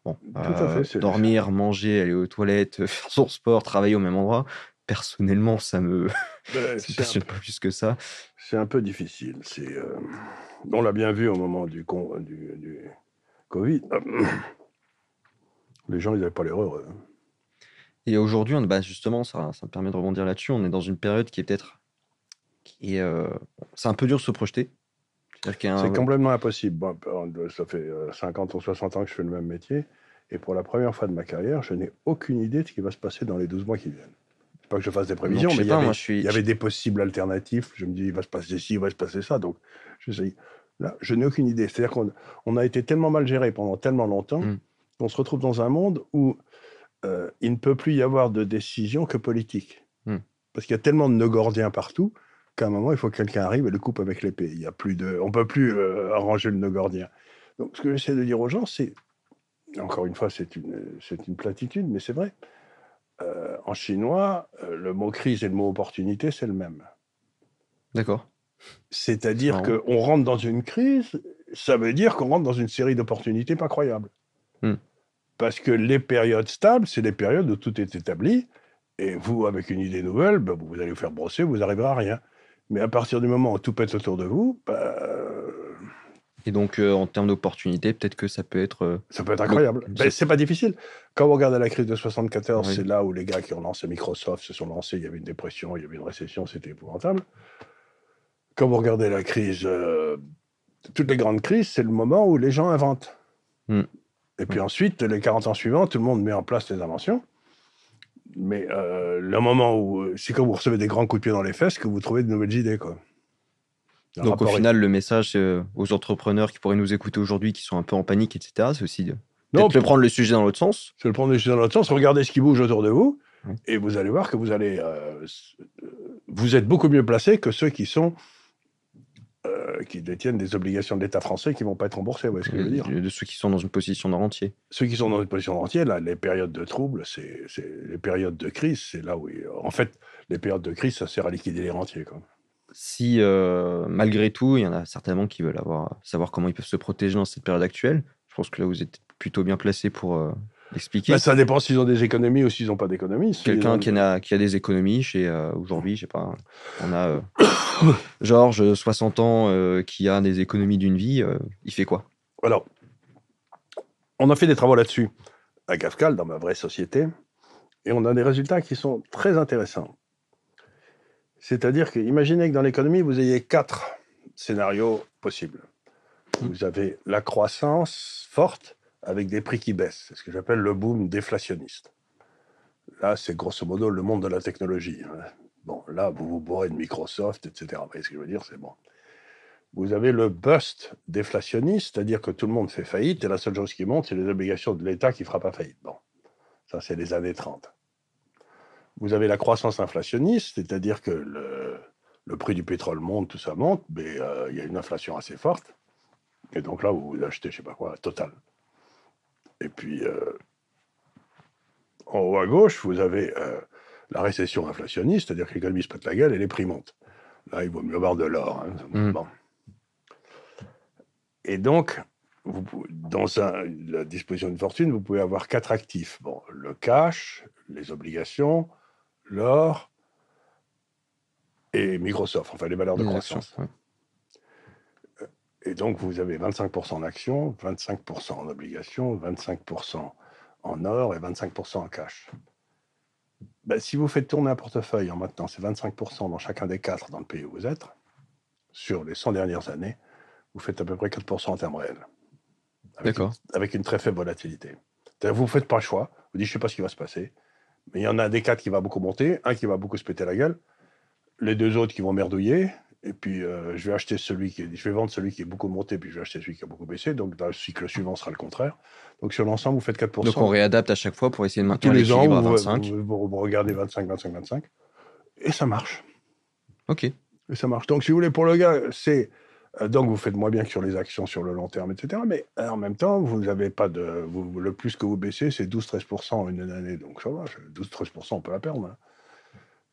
bon, euh, dormir, manger, aller aux toilettes, faire son sport, travailler au même endroit. Personnellement, ça me ben, passionne pas plus que ça. C'est un peu difficile. C'est, euh, on l'a bien vu au moment du, du, du Covid. Les gens, ils n'avaient pas l'air heureux. Hein. Et aujourd'hui, bah justement, ça, ça me permet de rebondir là-dessus. On est dans une période qui est peut-être. Euh, c'est un peu dur de se projeter. C'est complètement impossible. ça fait 50 euh, ou 60 ans que je fais le même métier. Et pour la première fois de ma carrière, je n'ai aucune idée de ce qui va se passer dans les 12 mois qui viennent. C'est pas que je fasse des prévisions, mais il, y avait, il y avait, des possibles alternatives. Je me dis, il va se passer ci, il va se passer ça. Donc, j'essaye. Là, je n'ai aucune idée. C'est-à-dire qu'on on a été tellement mal géré pendant tellement longtemps Mm. qu'on se retrouve dans un monde où euh, il ne peut plus y avoir de décision que politique. Mm. Parce qu'il y a tellement de nœuds gordiens partout qu'à un moment, il faut que quelqu'un arrive et le coupe avec l'épée. Il y a plus de, on peut plus euh, arranger le nœud gordien. Donc, ce que j'essaie de dire aux gens, c'est, encore une fois, c'est une, c'est une platitude, mais c'est vrai. Euh, en chinois, euh, le mot crise et le mot opportunité, c'est le même. D'accord. C'est-à-dire qu'on rentre dans une crise, ça veut dire qu'on rentre dans une série d'opportunités pas croyables. Hmm. Parce que les périodes stables, c'est les périodes où tout est établi, et vous, avec une idée nouvelle, ben, vous allez vous faire brosser, vous n'arriverez à rien. Mais à partir du moment où tout pète autour de vous, ben, euh, Et donc, euh, en termes d'opportunités, peut-être que ça peut être. euh, ça peut être incroyable. Le- Ben, c'est pas difficile. Quand vous regardez la crise de 74, Oui. c'est là où les gars qui ont lancé Microsoft se sont lancés, il y avait une dépression, il y avait une récession, c'était épouvantable. Quand vous regardez la crise, euh, toutes les grandes crises, c'est le moment où les gens inventent. Hmm. Et puis ensuite, les 40 ans suivants, tout le monde met en place les inventions. Mais euh, le moment où, c'est quand vous recevez des grands coups de pied dans les fesses que vous trouvez de nouvelles idées, quoi. Le Donc, au est- final, le message euh, aux entrepreneurs qui pourraient nous écouter aujourd'hui, qui sont un peu en panique, etc., c'est aussi de Non, de prendre le sujet dans l'autre sens. C'est le prendre les choses dans l'autre sens, regardez ce qui bouge autour de vous, Oui. et vous allez voir que vous allez, euh, euh, vous êtes beaucoup mieux placé que ceux qui sont, euh, qui détiennent des obligations de l'État français qui vont pas être remboursées. Vous voyez ce que je veux dire de, de ceux qui sont dans une position de rentier. Ceux qui sont dans une position entière, là, les périodes de trouble, c'est c'est- les périodes de crise, c'est là où, il- en fait, les périodes de crise, ça sert à liquider les rentiers. Quoi. Si, euh, malgré tout, il y en a certainement qui veulent avoir, savoir comment ils peuvent se protéger dans cette période actuelle, je pense que là, vous êtes plutôt bien placé pour euh, Ben, ça dépend s'ils ont des économies ou s'ils n'ont pas d'économies. Quelqu'un ont- qui, a, qui a des économies chez euh, aujourd'hui, je sais pas, on a euh, Georges, 60 ans, euh, qui a des économies d'une vie, il fait quoi? Alors, on a fait des travaux là-dessus à Kafka, dans ma vraie société, et on a des résultats qui sont très intéressants. C'est-à-dire que, imaginez que dans l'économie, vous ayez quatre scénarios possibles. Vous avez la croissance forte avec des prix qui baissent. C'est ce que j'appelle le boom déflationniste. Là, c'est grosso modo le monde de la technologie. hein. Bon, là, vous vous bourrez de Microsoft, etc. Vous voyez ce que je veux dire? C'est bon. Vous avez le bust déflationniste, c'est-à-dire que tout le monde fait faillite et la seule chose qui monte, c'est les obligations de l'État qui ne fera pas faillite. Bon, ça, c'est les années 30. Vous avez la croissance inflationniste, c'est-à-dire que le, prix du pétrole monte, tout ça monte, mais euh, il y a une inflation assez forte. Et donc là, vous achetez, je sais pas quoi, Total. Et puis, euh, en haut à gauche, vous avez euh, la récession inflationniste, c'est-à-dire que l'économie se pète la gueule et les prix montent. Là, il vaut mieux avoir de l'or. hein. Mm. Bon. Et donc, vous, dans un- la disposition d'une fortune, vous pouvez avoir quatre actifs. Bon, le cash, les obligations, l'or et Microsoft, enfin les valeurs de croissance. ouais. Et donc, vous avez 25% en actions, 25% en obligations, 25% en or et 25% en cash. Ben, si vous faites tourner un portefeuille en maintenant ces 25% dans chacun des quatre dans le pays où vous êtes, sur les 100 dernières années, vous faites à peu près 4% en termes réels. Avec D'accord. une- avec une très faible volatilité. Vous ne faites pas le choix, vous dites je ne sais pas ce qui va se passer, mais il y en a un des quatre qui va beaucoup monter, un qui va beaucoup se péter la gueule, les deux autres qui vont merdouiller, et puis euh, je vais acheter celui qui est- je vais vendre celui qui est beaucoup monté, puis je vais acheter celui qui a beaucoup baissé. Donc dans le cycle suivant ce sera le contraire. Donc sur l'ensemble, vous faites 4%. Donc, on réadapte à chaque fois pour essayer de tous maintenir les ans, à vous, 25. vous- vous- vous regardez 25, 25, 25, et ça marche. Ok. Et ça marche. Donc si vous voulez, pour le gars, c'est euh, donc vous faites moins bien que sur les actions sur le long terme, etc. Mais euh, en même temps, vous n'avez pas de, vous- le plus que vous baissez, c'est 12-13% en une année. Donc ça va, 12-13%, on peut la perdre. hein.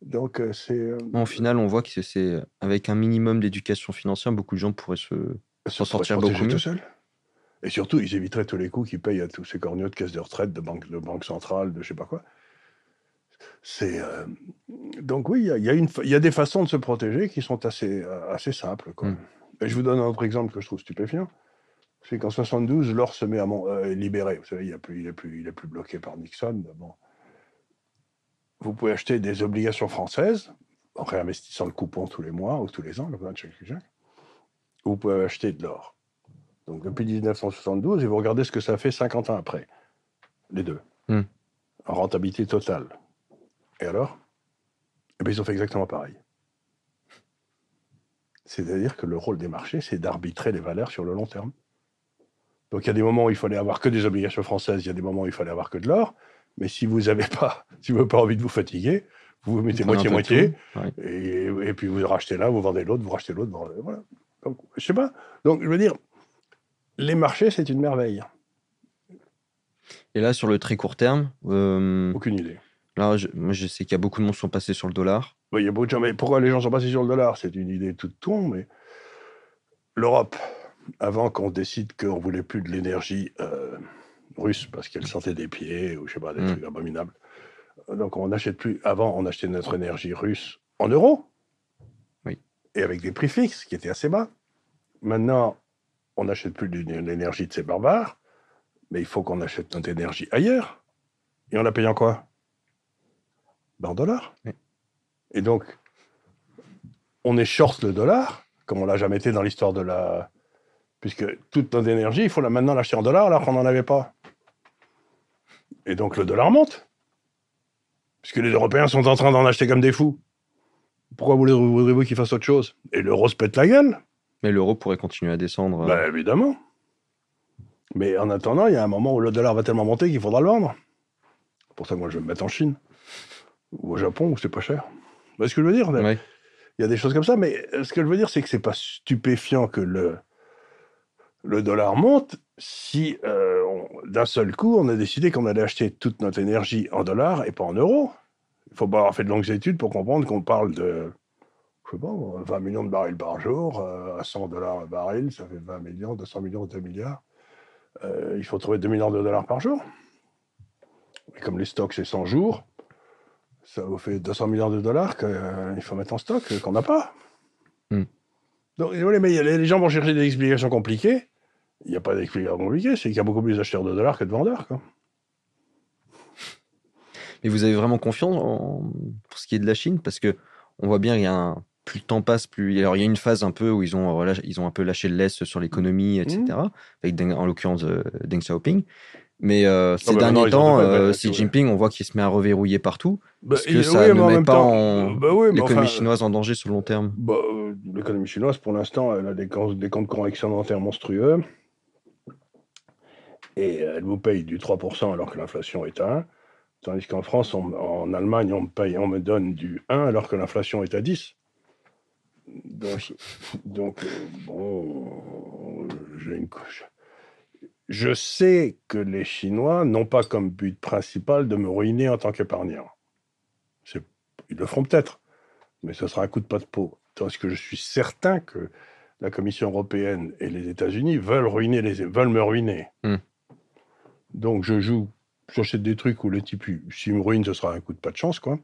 Donc euh, c'est euh, au final, on voit que c'est- avec un minimum d'éducation financière, beaucoup de gens pourraient se. se sortir protéger beaucoup tout mieux. seul. Et surtout, ils éviteraient tous les coûts qu'ils payent à tous ces corneaux de caisses de retraite, de banques de banque centrales, de je sais pas quoi. C'est euh, donc oui, il y a- y, une y des façons de se protéger qui sont assez assez simples. Quoi. Mm. Et je vous donne un autre exemple que je trouve stupéfiant. C'est qu'en 72, l'or se met à mon, euh, libéré. Vous savez, il est plus, il est plus, il est plus bloqué par Nixon. Bon. Vous pouvez acheter des obligations françaises en réinvestissant le coupon tous les mois ou tous les ans, comme. Vous pouvez acheter de l'or. Donc depuis 1972, et vous regardez ce que ça fait 50 ans après. Les deux. Hmm. En rentabilité totale. Et alors? Eh bien, ils ont fait exactement pareil. C'est-à-dire que le rôle des marchés, c'est d'arbitrer les valeurs sur le long terme. Donc il y a des moments où il fallait avoir que des obligations françaises, il y a des moments où il fallait avoir que de l'or. Mais si vous n'avez pas, si vous pas envie de vous fatiguer, vous vous mettez moitié-moitié, et, et, puis vous rachetez là, vous vendez l'autre, vous rachetez l'autre, voilà. Donc, je sais pas. Donc, je veux dire, les marchés, c'est une merveille. Et là, sur le très court terme euh, Aucune idée. Là, je, moi, je sais qu'il y a beaucoup de monde qui sont passés sur le dollar. Oui, il y a beaucoup de gens. Mais pourquoi les gens sont passés sur le dollar? C'est une idée toute tourne, mais l'Europe, avant qu'on décide qu'on voulait plus de l'énergie euh, russe parce qu'elle sentait des pieds ou je sais pas, des mm. trucs abominables. Donc on n'achète plus. Avant, on achetait notre énergie russe en euros. Oui. Et avec des prix fixes qui étaient assez bas. Maintenant, on n'achète plus l'énergie de ces barbares, mais il faut qu'on achète notre énergie ailleurs. Et on la paye en quoi? Ben En dollars. Et donc, on est short le dollar, comme on l'a jamais été dans l'histoire de la. Puisque toute notre énergie, il faut la, maintenant l'acheter en dollars alors qu'on n'en avait pas. Et donc le dollar monte. Puisque les Européens sont en train d'en acheter comme des fous. Pourquoi voudrez-vous qu'ils fassent autre chose? Et l'euro se pète la gueule. Mais l'euro pourrait continuer à descendre. Euh. Ben, évidemment. Mais en attendant, il y a un moment où le dollar va tellement monter qu'il faudra le vendre. C'est pour ça que moi je vais me mettre en Chine. Ou au Japon, où c'est pas cher. Vous voyez ce que je veux dire Il y a des choses comme ça, mais ce que je veux dire, c'est que c'est pas stupéfiant que le, le dollar monte si euh, d'un seul coup, on a décidé qu'on allait acheter toute notre énergie en dollars et pas en euros. Il faut pas avoir fait de longues études pour comprendre qu'on parle de, je sais pas, 20 millions de barils par jour, euh, à 100 dollars un baril, ça fait 20 millions, 200 millions, 2 milliards. Euh, il faut trouver 2 milliards de dollars par jour. Et comme les stocks, c'est 100 jours, ça vous fait 200 millions de dollars qu'il faut mettre en stock, qu'on n'a pas. Hmm. Donc, mais les gens vont chercher des explications compliquées. Il n'y a pas d'explication compliquée, c'est qu'il y a beaucoup plus d'acheteurs de dollars que de vendeurs. Quoi. Mais vous avez vraiment confiance pour ce qui est de la Chine? Parce que on voit bien qu'il y a un... plus le temps passe, plus. Alors, il y a une phase un peu où ils ont, ils ont un peu lâché le laisse sur l'économie, etc. Mmh. Avec, en l'occurrence, euh, Deng Xiaoping. Mais euh, ces bah derniers temps, euh, Xi Jinping, on voit qu'il se met à reverrouiller partout. Bah, parce que ça ne met pas bah l'économie chinoise en danger sur le long terme. l'économie chinoise, pour l'instant, elle a des, des comptes courants excédentaires monstrueux et elle vous paye du 3% alors que l'inflation est à 1. Tandis qu'en France, en Allemagne, on me, paye, on me donne du 1 alors que l'inflation est à 10. Donc, euh, bon, une Je sais que les Chinois n'ont pas comme but principal de me ruiner en tant qu'épargnant. Ils le feront peut-être, mais ce sera un coup de pas de peau. Tandis que je suis certain que la Commission européenne et les États-Unis veulent, veulent me ruiner. Hmm. Donc je joue, j'achète des trucs où le type, s'il me ruine, ce sera un coup de pas de chance, quoi.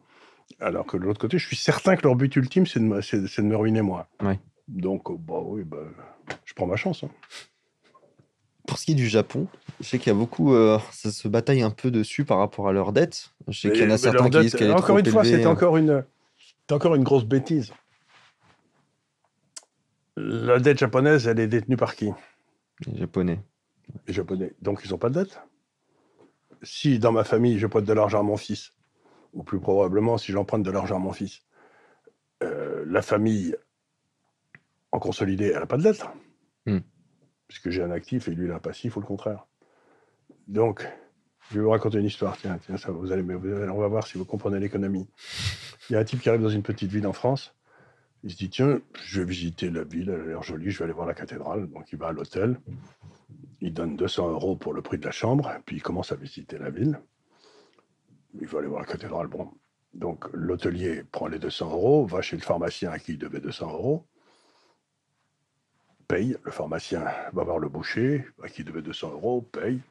Alors que de l'autre côté, je suis certain que leur but ultime, c'est de, me, de me ruiner moi. Donc, euh, bah oui, bah, je prends ma chance. Hein. Pour ce qui est du Japon, je sais qu'il y a beaucoup, euh, ça se bataille un peu dessus par rapport à leurs dettes. Je sais qu'il y en a certains qui disent qu'elle est Encore une fois, c'est encore une, encore une grosse bêtise. La dette japonaise, elle est détenue par qui? Les Japonais. Les Japonais. Donc, ils n'ont pas de dette? Si dans ma famille, je prête de l'argent à mon fils, ou plus probablement si j'emprunte de l'argent à mon fils, euh, la famille en consolidé, elle n'a pas de dette. Hmm. Puisque j'ai un actif et lui, il a un passif, ou le contraire. Donc, je vais vous raconter une histoire. Tiens, tiens ça, vous allez, on va voir si vous comprenez l'économie. Il y a un type qui arrive dans une petite ville en France. Il se dit Tiens, je vais visiter la ville, elle a l'air jolie, je vais aller voir la cathédrale. Donc, il va à l'hôtel il donne 200 euros pour le prix de la chambre, puis il commence à visiter la ville. Il va aller voir la cathédrale. Bon. Donc l'hôtelier prend les 200 euros, va chez le pharmacien à qui il devait 200 euros, paye. Le pharmacien va voir le boucher à qui il devait 200 euros, paye.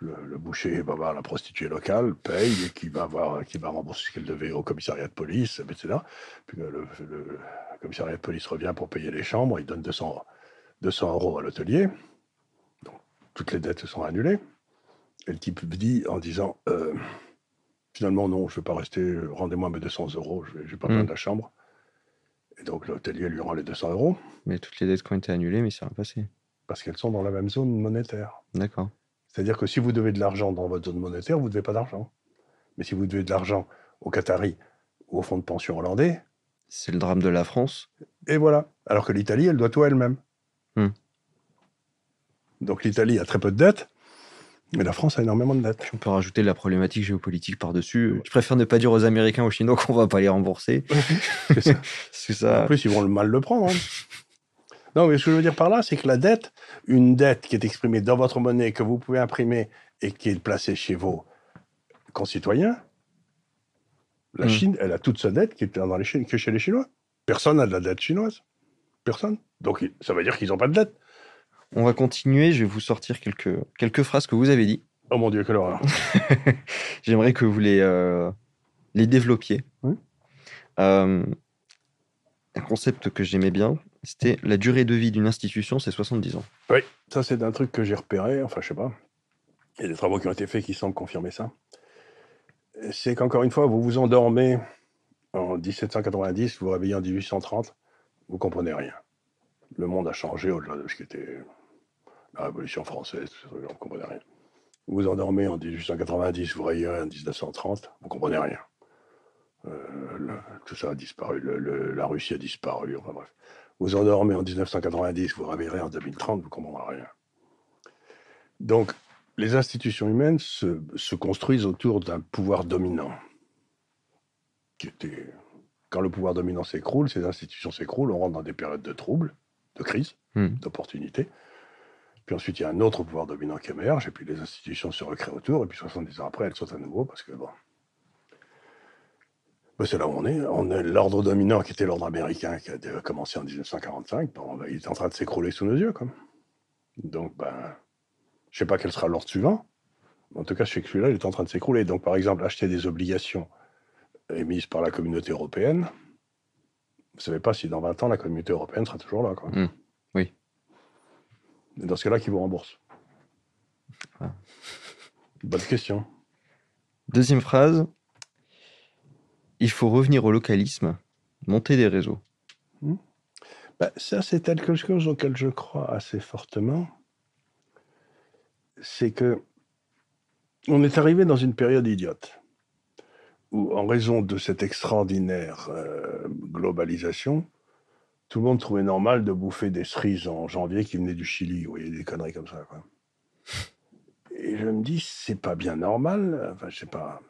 Le, boucher va voir la prostituée locale, paye, et qui va, qui va rembourser ce qu'elle devait au commissariat de police, etc. Puis le, le, commissariat de police revient pour payer les chambres, il donne 200, 200 euros à l'hôtelier toutes les dettes sont annulées. Et le type dit en disant euh, finalement non, je ne vais pas rester, rendez-moi mes 200 euros, je n'ai pas besoin hmm. de la chambre. Et donc l'hôtelier lui rend les 200 euros. Mais toutes les dettes qui ont été annulées, mais ça va passer. Parce qu'elles sont dans la même zone monétaire. D'accord. C'est-à-dire que si vous devez de l'argent dans votre zone monétaire, vous ne devez pas d'argent. Mais si vous devez de l'argent au Qatari ou au fonds de pension hollandais, C'est le drame de la France. Et voilà. Alors que l'Italie, elle doit tout elle-même. Hmm. Donc l'Italie a très peu de dettes, mais la France a énormément de dettes. On peut rajouter la problématique géopolitique par-dessus. Je préfère ne pas dire aux Américains, aux Chinois qu'on va pas les rembourser. C'est ça. C'est ça. En plus, ils vont le mal le prendre. hein. Non, mais ce que je veux dire par là, c'est que la dette, une dette qui est exprimée dans votre monnaie, que vous pouvez imprimer et qui est placée chez vos concitoyens, la Mm. Chine, elle a toute sa dette qui est dans les Chi- que chez les Chinois. Personne n'a de la dette chinoise. Personne. Donc, ça veut dire qu'ils n'ont pas de dette. On va continuer. Je vais vous sortir quelques, quelques phrases que vous avez dit. Oh mon Dieu, quelle horreur. J'aimerais que vous les, euh, les développiez. Oui. Euh, un concept que j'aimais bien, c'était la durée de vie d'une institution, c'est 70 ans. Oui, ça c'est un truc que j'ai repéré, enfin je sais pas. Il y a des travaux qui ont été faits qui semblent confirmer ça. C'est qu'encore une fois, vous vous endormez en 1790, vous vous réveillez en 1830, vous comprenez rien. Le monde a changé au-delà de ce qu'était la Révolution française, vous ne comprenez rien. Vous vous endormez en 1890, vous réveillez en 1930, vous comprenez rien. Euh, tout ça a disparu, la Russie a disparu, enfin bref. Vous endormez en 1990, vous réveillerez en 2030, vous comprendrez rien. Donc, les institutions humaines se, se construisent autour d'un pouvoir dominant. Qui était... Quand le pouvoir dominant s'écroule, ces institutions s'écroulent, on rentre dans des périodes de troubles, de crise, Hmm. d'opportunités. Puis ensuite, il y a un autre pouvoir dominant qui émerge, et puis les institutions se recréent autour, et puis 70 ans après, elles sautent à nouveau, parce que bon. Ben, c'est là où on est. On est l'ordre dominant qui était l'ordre américain qui a dé- commencé en 1945. Bon, ben, il est en train de s'écrouler sous nos yeux. Quoi. Donc, ben, je sais pas quel sera l'ordre suivant. En tout cas, je sais que celui-là, il est en train de s'écrouler. Donc, par exemple, acheter des obligations émises par la communauté européenne, vous savez pas si dans 20 ans, la communauté européenne sera toujours là. Quoi. Mm. Oui. Et dans ce cas-là, qui vous rembourse? Ah. Bonne question. Deuxième phrase, il faut revenir au localisme, monter des réseaux. Ben, ça, c'est quelque chose auquel je crois assez fortement. C'est que on est arrivé dans une période idiote où, en raison de cette extraordinaire euh, globalisation, tout le monde trouvait normal de bouffer des cerises en janvier qui venaient du Chili. Vous voyez, des conneries comme ça. Et je me dis, c'est pas bien normal. Enfin, je sais pas.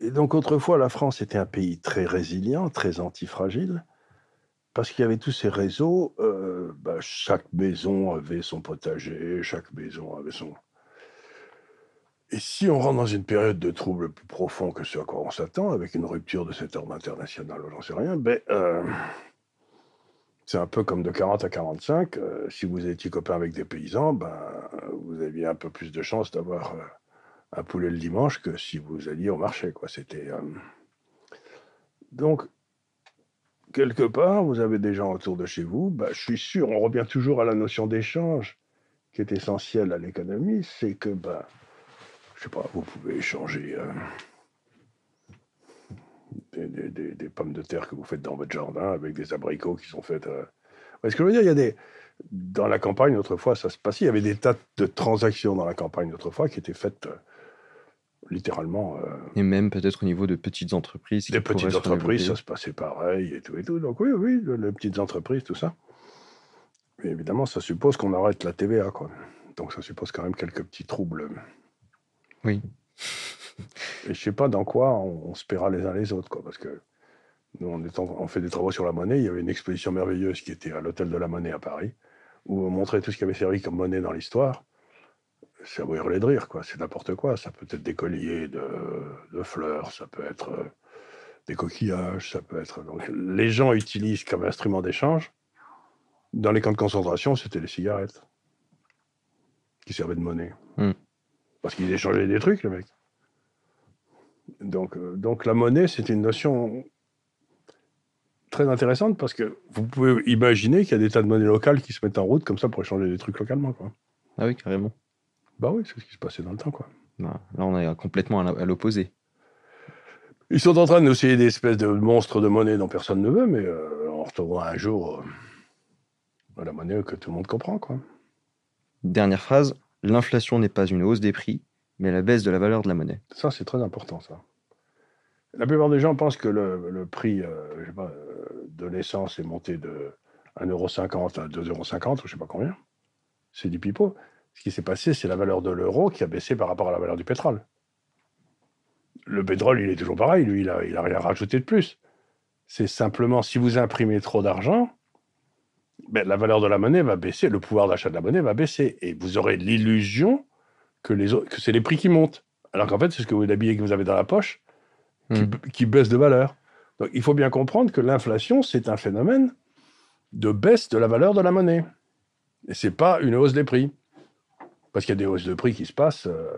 Et donc autrefois, la France était un pays très résilient, très antifragile, parce qu'il y avait tous ces réseaux. euh, bah, chaque maison avait son potager, chaque maison avait son. Et si on rentre dans une période de trouble plus profond que ce à quoi on s'attend, avec une rupture de cet ordre international, j'en sais rien, ben, euh, c'est un peu comme de 40 à 45. euh, si vous étiez copain avec des paysans, ben, vous aviez un peu plus de chances d'avoir euh, un poulet le dimanche que si vous alliez au marché. Quoi. C'était, euh, Donc, quelque part, vous avez des gens autour de chez vous. Bah, je suis sûr, on revient toujours à la notion d'échange qui est essentielle à l'économie. C'est que, bah, je sais pas, vous pouvez échanger euh, des, pommes de terre que vous faites dans votre jardin avec des abricots qui sont faits. Euh... Ce que je veux dire, il y a des. Dans la campagne, autrefois, ça se passait. Il y avait des tas de transactions dans la campagne, autrefois, qui étaient faites littéralement. euh, Et même peut-être au niveau de petites entreprises. des petites se entreprises, ça se passait pareil et tout et tout. Donc oui, oui, les petites entreprises, tout ça. Mais évidemment, ça suppose qu'on arrête la TVA, quoi. Donc ça suppose quand même quelques petits troubles. Oui. Et je sais pas dans quoi on, on se paiera les uns les autres, quoi, parce que nous, on, est en- on fait des travaux sur la monnaie. Il y avait une exposition merveilleuse qui était à l'hôtel de la monnaie à Paris, où on montrait tout ce qui avait servi comme monnaie dans l'histoire. C'est à vous hurler de rire, quoi. C'est n'importe quoi. Ça peut être des colliers de, de fleurs, ça peut être euh, des coquillages, ça peut être. Donc, les gens utilisent comme instrument d'échange. Dans les camps de concentration, c'était les cigarettes qui servaient de monnaie. Hmm. Parce qu'ils échangeaient des trucs, les mecs. Donc, euh, donc la monnaie, c'est une notion très intéressante parce que vous pouvez imaginer qu'il y a des tas de monnaies locales qui se mettent en route comme ça pour échanger des trucs localement. Quoi. Ah oui, carrément. Bah oui, c'est ce qui se passait dans le temps. Quoi. Là, on est complètement à l'opposé. Ils sont en train de essayer des espèces de monstres de monnaie dont personne ne veut, mais euh, on retrouvera un jour euh, la monnaie que tout le monde comprend. Quoi. Dernière phrase, l'inflation n'est pas une hausse des prix, mais la baisse de la valeur de la monnaie. Ça, c'est très important, ça. La plupart des gens pensent que le, prix euh, je sais pas, de l'essence est monté de 1,50€ à 2,50€, je sais pas combien. C'est du pipeau. Ce qui s'est passé, c'est la valeur de l'euro qui a baissé par rapport à la valeur du pétrole. Le pétrole, il est toujours pareil, lui, il n'a il a rien rajouté de plus. C'est simplement, si vous imprimez trop d'argent, ben, la valeur de la monnaie va baisser, le pouvoir d'achat de la monnaie va baisser. Et vous aurez l'illusion que, les que c'est les prix qui montent. Alors qu'en fait, c'est ce que vous, l'habillé que vous avez dans la poche qui, hmm. qui, baisse de valeur. Donc il faut bien comprendre que l'inflation, c'est un phénomène de baisse de la valeur de la monnaie. Et ce n'est pas une hausse des prix. Parce qu'il y a des hausses de prix qui se passent euh,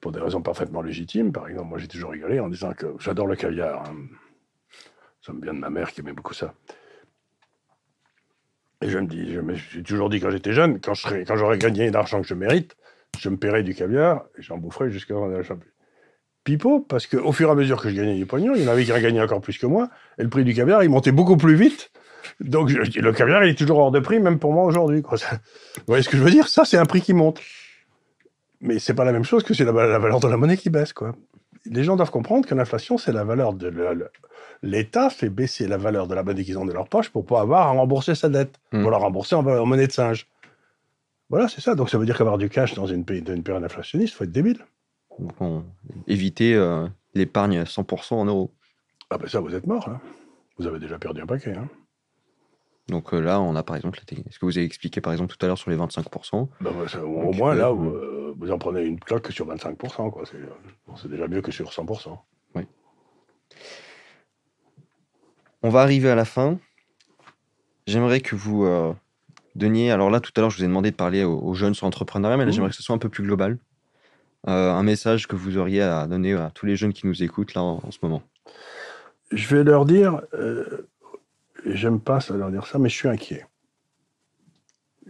pour des raisons parfaitement légitimes. Par exemple, moi j'ai toujours rigolé en disant que j'adore le caviar. Hein. Ça me vient de ma mère qui aimait beaucoup ça. Et je me dis, suis toujours dit quand j'étais jeune, quand, j'aurais gagné l'argent que je mérite, je me paierais du caviar et j'en boufferais jusqu'à ce la champion. Pipo, parce qu'au fur et à mesure que je gagnais du pognon, il y en avait qui gagné encore plus que moi, et le prix du caviar, il montait beaucoup plus vite. Donc le caviar, il est toujours hors de prix, même pour moi aujourd'hui. Vous voyez ce que je veux dire? Ça, c'est un prix qui monte. Mais c'est pas la même chose que c'est la, valeur de la monnaie qui baisse. Quoi. Les gens doivent comprendre que l'inflation, c'est la valeur de l'État fait baisser la valeur de la monnaie qu'ils ont dans leur poche pour pas avoir à rembourser sa dette, mmh. pour la rembourser en, monnaie de singe. Voilà, c'est ça. Donc ça veut dire qu'avoir du cash dans une, une période inflationniste, il faut être débile. Donc éviter euh, l'épargne 100% en euros. Ah ben ça, vous êtes mort, là. Vous avez déjà perdu un paquet. Hein. Donc euh, là, on a par exemple, ce que vous avez expliqué par exemple tout à l'heure sur les 25%. Ben, au moins là, euh, vous, en prenez une claque sur 25%. C'est déjà mieux que sur 100%. Oui. On va arriver à la fin. J'aimerais que vous donniez. Alors là, tout à l'heure, je vous ai demandé de parler aux, jeunes sur l'entrepreneuriat, mais là, j'aimerais que ce soit un peu plus global. Euh, un message que vous auriez à donner à tous les jeunes qui nous écoutent là en, ce moment Je vais leur dire, euh, j'aime pas ça leur dire ça, mais je suis inquiet.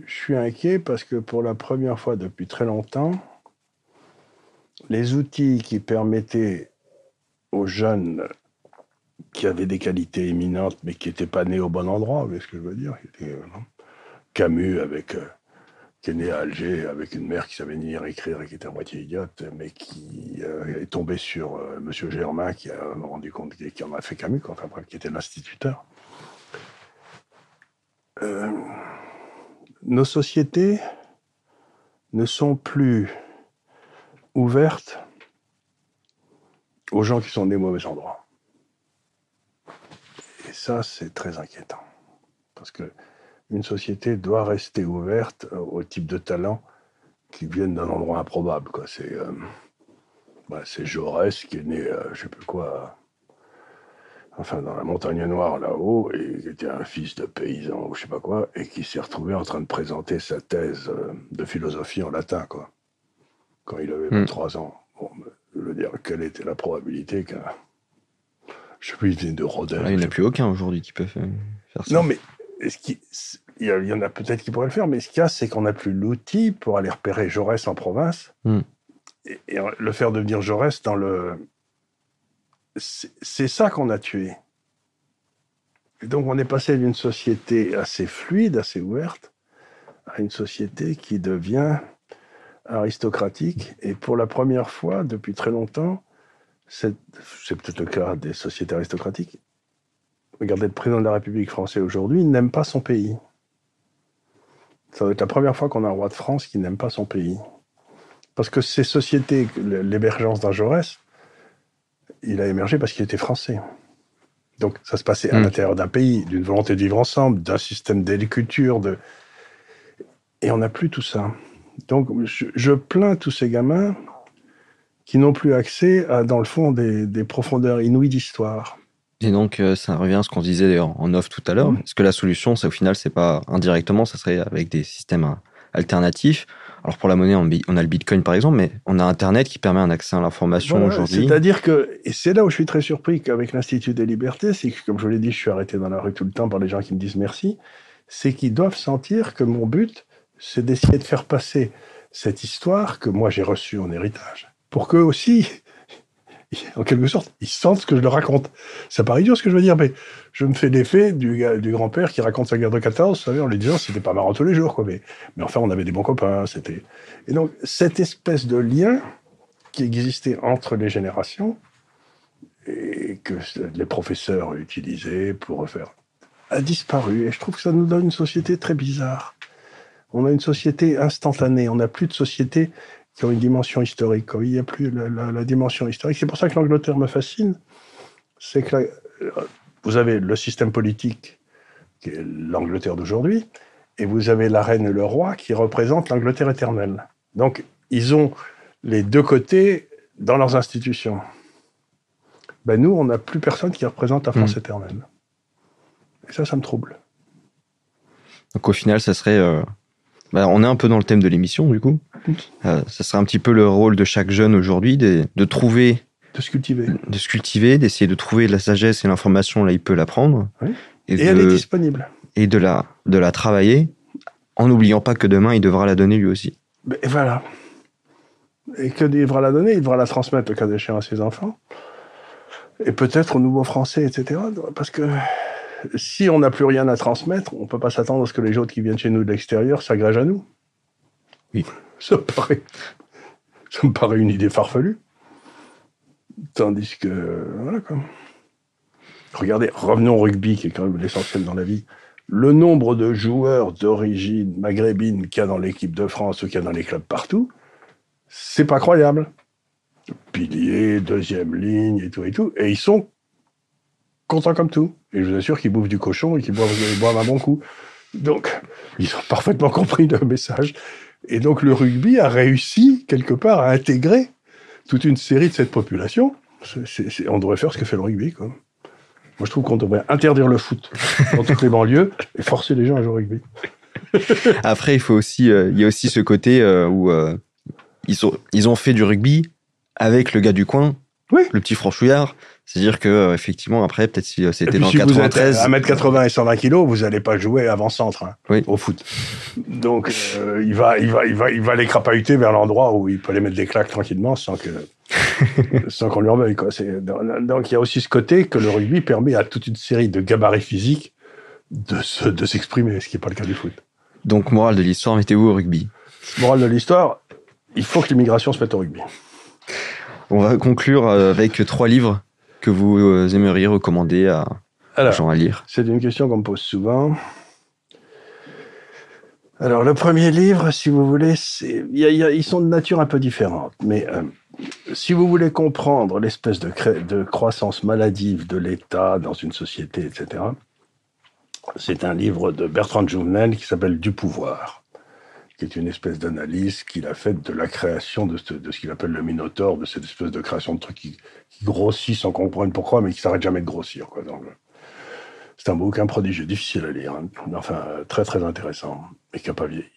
Je suis inquiet parce que pour la première fois depuis très longtemps, les outils qui permettaient aux jeunes qui avaient des qualités éminentes mais qui n'étaient pas nés au bon endroit, vous voyez ce que je veux dire euh, Camus avec qui est né à Alger avec une mère qui savait ni lire écrire et qui était à moitié idiote, mais qui euh, est tombé sur euh, Monsieur Germain, qui a rendu compte qui en a fait Camus, enfin qui était l'instituteur. Euh, nos sociétés ne sont plus ouvertes aux gens qui sont au mauvais endroit. Et ça, c'est très inquiétant. Parce que une société doit rester ouverte au type de talents qui viennent d'un endroit improbable. C'est euh, bah, Jaurès qui est né, je euh, je sais plus quoi, enfin dans la montagne noire là-haut, et qui était un fils de paysan ou je sais pas quoi, et qui s'est retrouvé en train de présenter sa thèse de philosophie en latin, quoi, quand il avait 23 hmm. ans. Bon, je veux dire, quelle était la probabilité qu'un. Je sais plus, il de Rodin. Ah, il n'y en a plus aucun aujourd'hui qui peut faire ça. Non, mais il y, en a peut-être qui pourraient le faire, mais ce qu'il y a, c'est qu'on n'a plus l'outil pour aller repérer Jaurès en province hmm. et, le faire devenir Jaurès dans le. C'est ça qu'on a tué. Et donc, on est passé d'une société assez fluide, assez ouverte, à une société qui devient aristocratique. Et pour la première fois depuis très longtemps, c'est peut-être le cas des sociétés aristocratiques, Regardez, le président de la République française aujourd'hui n'aime pas son pays. Ça doit être la première fois qu'on a un roi de France qui n'aime pas son pays. Parce que ces sociétés, l'émergence d'un Jaurès, il a émergé parce qu'il était français. Donc ça se passait à hmm. l'intérieur d'un pays, d'une volonté de vivre ensemble, d'un système d'agriculture, de... et on n'a plus tout ça. Donc je, plains tous ces gamins qui n'ont plus accès à, dans le fond, des profondeurs inouïes d'histoire. Et donc, euh, ça revient à ce qu'on disait d'ailleurs en off tout à l'heure. Est-ce que la solution, c'est au final, c'est pas indirectement, ça serait avec des systèmes euh, alternatifs? Alors pour la monnaie, on a le Bitcoin par exemple, mais on a Internet qui permet un accès à l'information aujourd'hui. C'est-à-dire que, et c'est là où je suis très surpris qu'avec l'Institut des libertés, c'est que, comme je l'ai dit, je suis arrêté dans la rue tout le temps par les gens qui me disent merci, c'est qu'ils doivent sentir que mon but, c'est d'essayer de faire passer cette histoire que moi j'ai reçue en héritage, pour qu'eux aussi, en quelque sorte, ils sentent ce que je leur raconte. Ça paraît idiot ce que je veux dire, mais je me fais l'effet du, grand-père qui raconte sa guerre de 14, vous savez, en lui disant c'était pas marrant tous les jours. Mais, mais enfin, on avait des bons copains, c'était. Et donc, cette espèce de lien qui existait entre les générations et que les professeurs utilisaient pour refaire a disparu. Et je trouve que ça nous donne une société très bizarre. On a une société instantanée. On n'a plus de société qui ont une dimension historique. Il n'y a plus la, dimension historique. C'est pour ça que l'Angleterre me fascine. C'est que vous avez le système politique qui est l'Angleterre d'aujourd'hui, et vous avez la reine et le roi qui représentent l'Angleterre éternelle. Donc, ils ont les deux côtés dans leurs institutions. Ben nous, on n'a plus personne qui représente la France hmm. éternelle. Et ça, ça me trouble. Donc au final, ça serait... Euh, bah, on est un peu dans le thème de l'émission, du coup. Euh, ça serait un petit peu le rôle de chaque jeune aujourd'hui de, trouver... De se cultiver. De se cultiver, d'essayer de trouver la sagesse et l'information, là, il peut l'apprendre. Oui. Et, elle est disponible. Et de la, de la travailler, en n'oubliant pas que demain, il devra la donner lui aussi. Et voilà. Et que devra la donner Il devra la transmettre, le cas échéant, à ses enfants. Et peut-être aux nouveaux Français, etc. Parce que si on n'a plus rien à transmettre, on ne peut pas s'attendre à ce que les autres qui viennent chez nous de l'extérieur s'agrègent à nous. Oui. Ça me paraît, ça me paraît une idée farfelue. Tandis que, voilà quoi. Regardez, revenons au rugby, qui est quand même l'essentiel dans la vie. Le nombre de joueurs d'origine maghrébine qu'il y a dans l'équipe de France ou qu'il y a dans les clubs partout, c'est pas croyable. Pilier, deuxième ligne et tout et tout. Et ils sont contents comme tout. Et je vous assure qu'ils bouffent du cochon et qu'ils boivent, un bon coup. Donc, ils ont parfaitement compris le message. Et donc, le rugby a réussi, quelque part, à intégrer toute une série de cette population. on devrait faire ce que fait le rugby, quoi. Moi, je trouve qu'on devrait interdire le foot dans toutes les banlieues et forcer les gens à jouer au rugby. Après, il faut aussi, euh, il y a aussi ce côté euh, où euh, ils, ont, ils ont fait du rugby avec le gars du coin, le petit franchouillard. C'est-à-dire que euh, effectivement après peut-être si euh, c'était dans si 93 vous êtes 1m80 et 120 kg, vous n'allez pas jouer avant centre hein, au foot. Donc euh, il va il va il va il va les crapahuter vers l'endroit où il peut les mettre des claques tranquillement sans que sans qu'on lui en veuille quoi. donc il y a aussi ce côté que le rugby permet à toute une série de gabarits physiques de se, de s'exprimer, ce qui n'est pas le cas du foot. Donc morale de l'histoire, mettez-vous au rugby. Morale de l'histoire, il faut que l'immigration se mette au rugby. On va conclure avec trois livres que vous euh, aimeriez recommander à, aux gens à lire C'est une question qu'on me pose souvent. Alors, le premier livre, si vous voulez, ils sont de nature un peu différente. Mais euh, si vous voulez comprendre l'espèce de, de, croissance maladive de l'État dans une société, etc., c'est un livre de Bertrand Jouvenel qui s'appelle Du pouvoir qui est une espèce d'analyse qu'il a faite de la création de ce, de ce qu'il appelle le Minotaure, de cette espèce de création de trucs qui, qui grossit sans comprendre pourquoi, mais qui s'arrête jamais de grossir. Quoi. Donc, c'est un bouquin prodigieux, difficile à lire, hein. enfin très très intéressant, et qui n'a pas vieilli.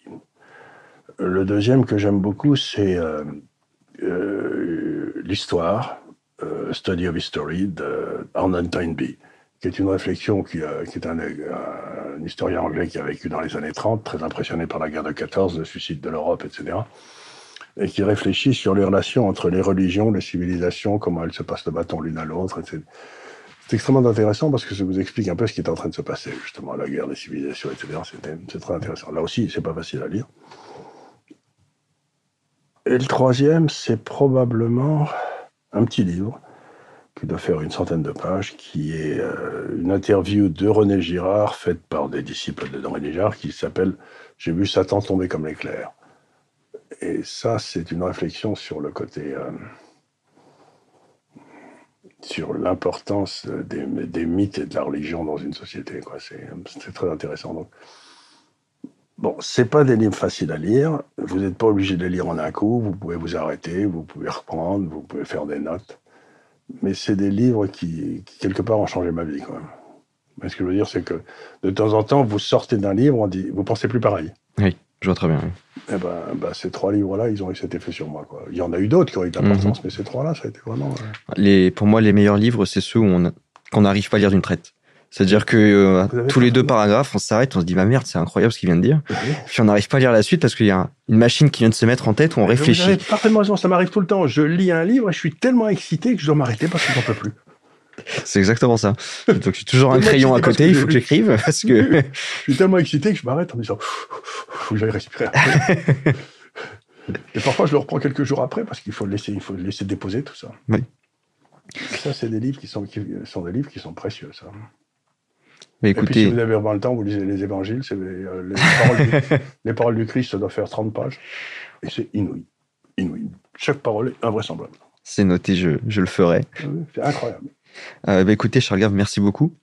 Le deuxième que j'aime beaucoup, c'est euh, euh, l'histoire, euh, Study of History de Arnold Toynbee qui est une réflexion qui, euh, est un, un, historien anglais qui a vécu dans les années 30, très impressionné par la guerre de 14, le suicide de l'Europe, etc. Et qui réfléchit sur les relations entre les religions, les civilisations, comment elles se passent le bâton l'une à l'autre, etc. C'est extrêmement intéressant parce que ça vous explique un peu ce qui est en train de se passer, justement, la guerre des civilisations, etc. C'est très intéressant. Là aussi, c'est pas facile à lire. Et le troisième, c'est probablement un petit livre qui doit faire une centaine de pages, qui est euh, une interview de René Girard faite par des disciples de René Girard qui s'appelle J'ai vu Satan tomber comme l'éclair. Et ça, c'est une réflexion sur le côté. Euh, sur l'importance des, des, mythes et de la religion dans une société. C'est très intéressant. Donc, bon, c'est pas des livres faciles à lire. Vous n'êtes pas obligé de les lire en un coup. Vous pouvez vous arrêter, vous pouvez reprendre, vous pouvez faire des notes mais c'est des livres qui, quelque part, ont changé ma vie quand même. Mais ce que je veux dire, c'est que de temps en temps, vous sortez d'un livre, on dit, vous pensez plus pareil. Oui, je vois très bien. Et eh ben, ben, ces trois livres-là, ils ont eu cet effet sur moi. Quoi. Il y en a eu d'autres qui ont eu de l'importance, mhm. mais ces trois-là, ça a été vraiment. Euh, les, pour moi, les meilleurs livres, c'est ceux où on, qu'on n'arrive pas à lire d'une traite. C'est-à-dire que euh, tous les deux paragraphes, on s'arrête, on se dit bah merde, c'est incroyable ce qu'il vient de dire. Puis on n'arrive pas à lire la suite parce qu'il y a une machine qui vient de se mettre en tête où on réfléchit. Vous avez parfaitement raison, ça m'arrive tout le temps. Je lis un livre et je suis tellement excité que je dois m'arrêter parce que j'en peux plus. C'est exactement ça. Donc j'ai toujours un crayon à côté, il faut que j'écrive parce que je suis tellement excité que je m'arrête en me disant faut que j'aille respirer. Et parfois, je le reprends quelques jours après parce qu'il faut le laisser, il faut le laisser déposer tout ça. Oui. Ça, c'est des livres qui sont, qui sont des livres qui sont précieux, ça. Mais Et puis, si vous avez vraiment le temps, vous lisez les évangiles, c'est les, euh, les paroles du, les paroles du Christ, ça doit faire 30 pages. Et c'est inouï. Inouï. Chaque parole est invraisemblable. c'est noté, je, je le ferai. C'est incroyable. Euh, bah, écoutez, Charles Gave, merci beaucoup.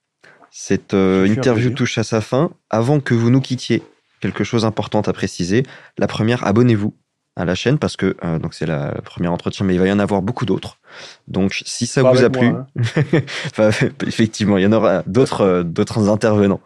Cette euh, interview touche à sa fin. Avant que vous nous quittiez, quelque chose d'important à préciser. La première, abonnez-vous à la chaîne parce que euh, donc c'est la, la première entretien, mais il va y en avoir beaucoup d'autres. Donc si ça Pas vous a plu, hein. Enfin, effectivement, il y en aura d'autres euh, d'autres intervenants.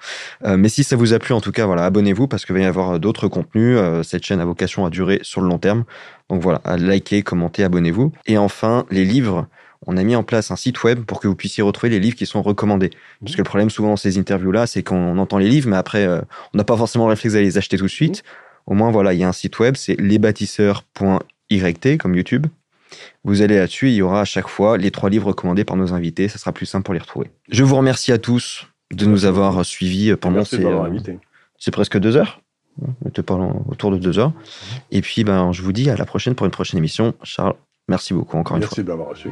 Euh, mais si ça vous a plu, en tout cas, voilà, abonnez-vous parce qu'il va y avoir d'autres contenus. Cette chaîne a vocation à durer sur le long terme. Donc voilà, à liker, commenter, abonnez-vous. Et enfin, les livres. On a mis en place un site web pour que vous puissiez retrouver les livres qui sont recommandés. Parce que le problème souvent dans ces interviews-là, c'est qu'on entend les livres, mais après, euh, on n'a pas forcément le réflexe d'aller les acheter tout de suite. Au moins, voilà, il y a un site web, c'est lesbâtisseurs.yt, comme YouTube. Vous allez là-dessus, il y aura à chaque fois les trois livres recommandés par nos invités. Ça sera plus simple pour les retrouver. Je vous remercie à tous de nous avoir suivis pendant Merci ces, euh, c'est presque deux heures. On était pas loin- autour de deux heures. Et puis, ben, je vous dis à la prochaine pour une prochaine émission. Charles, merci beaucoup encore une fois. Merci de m'avoir reçu.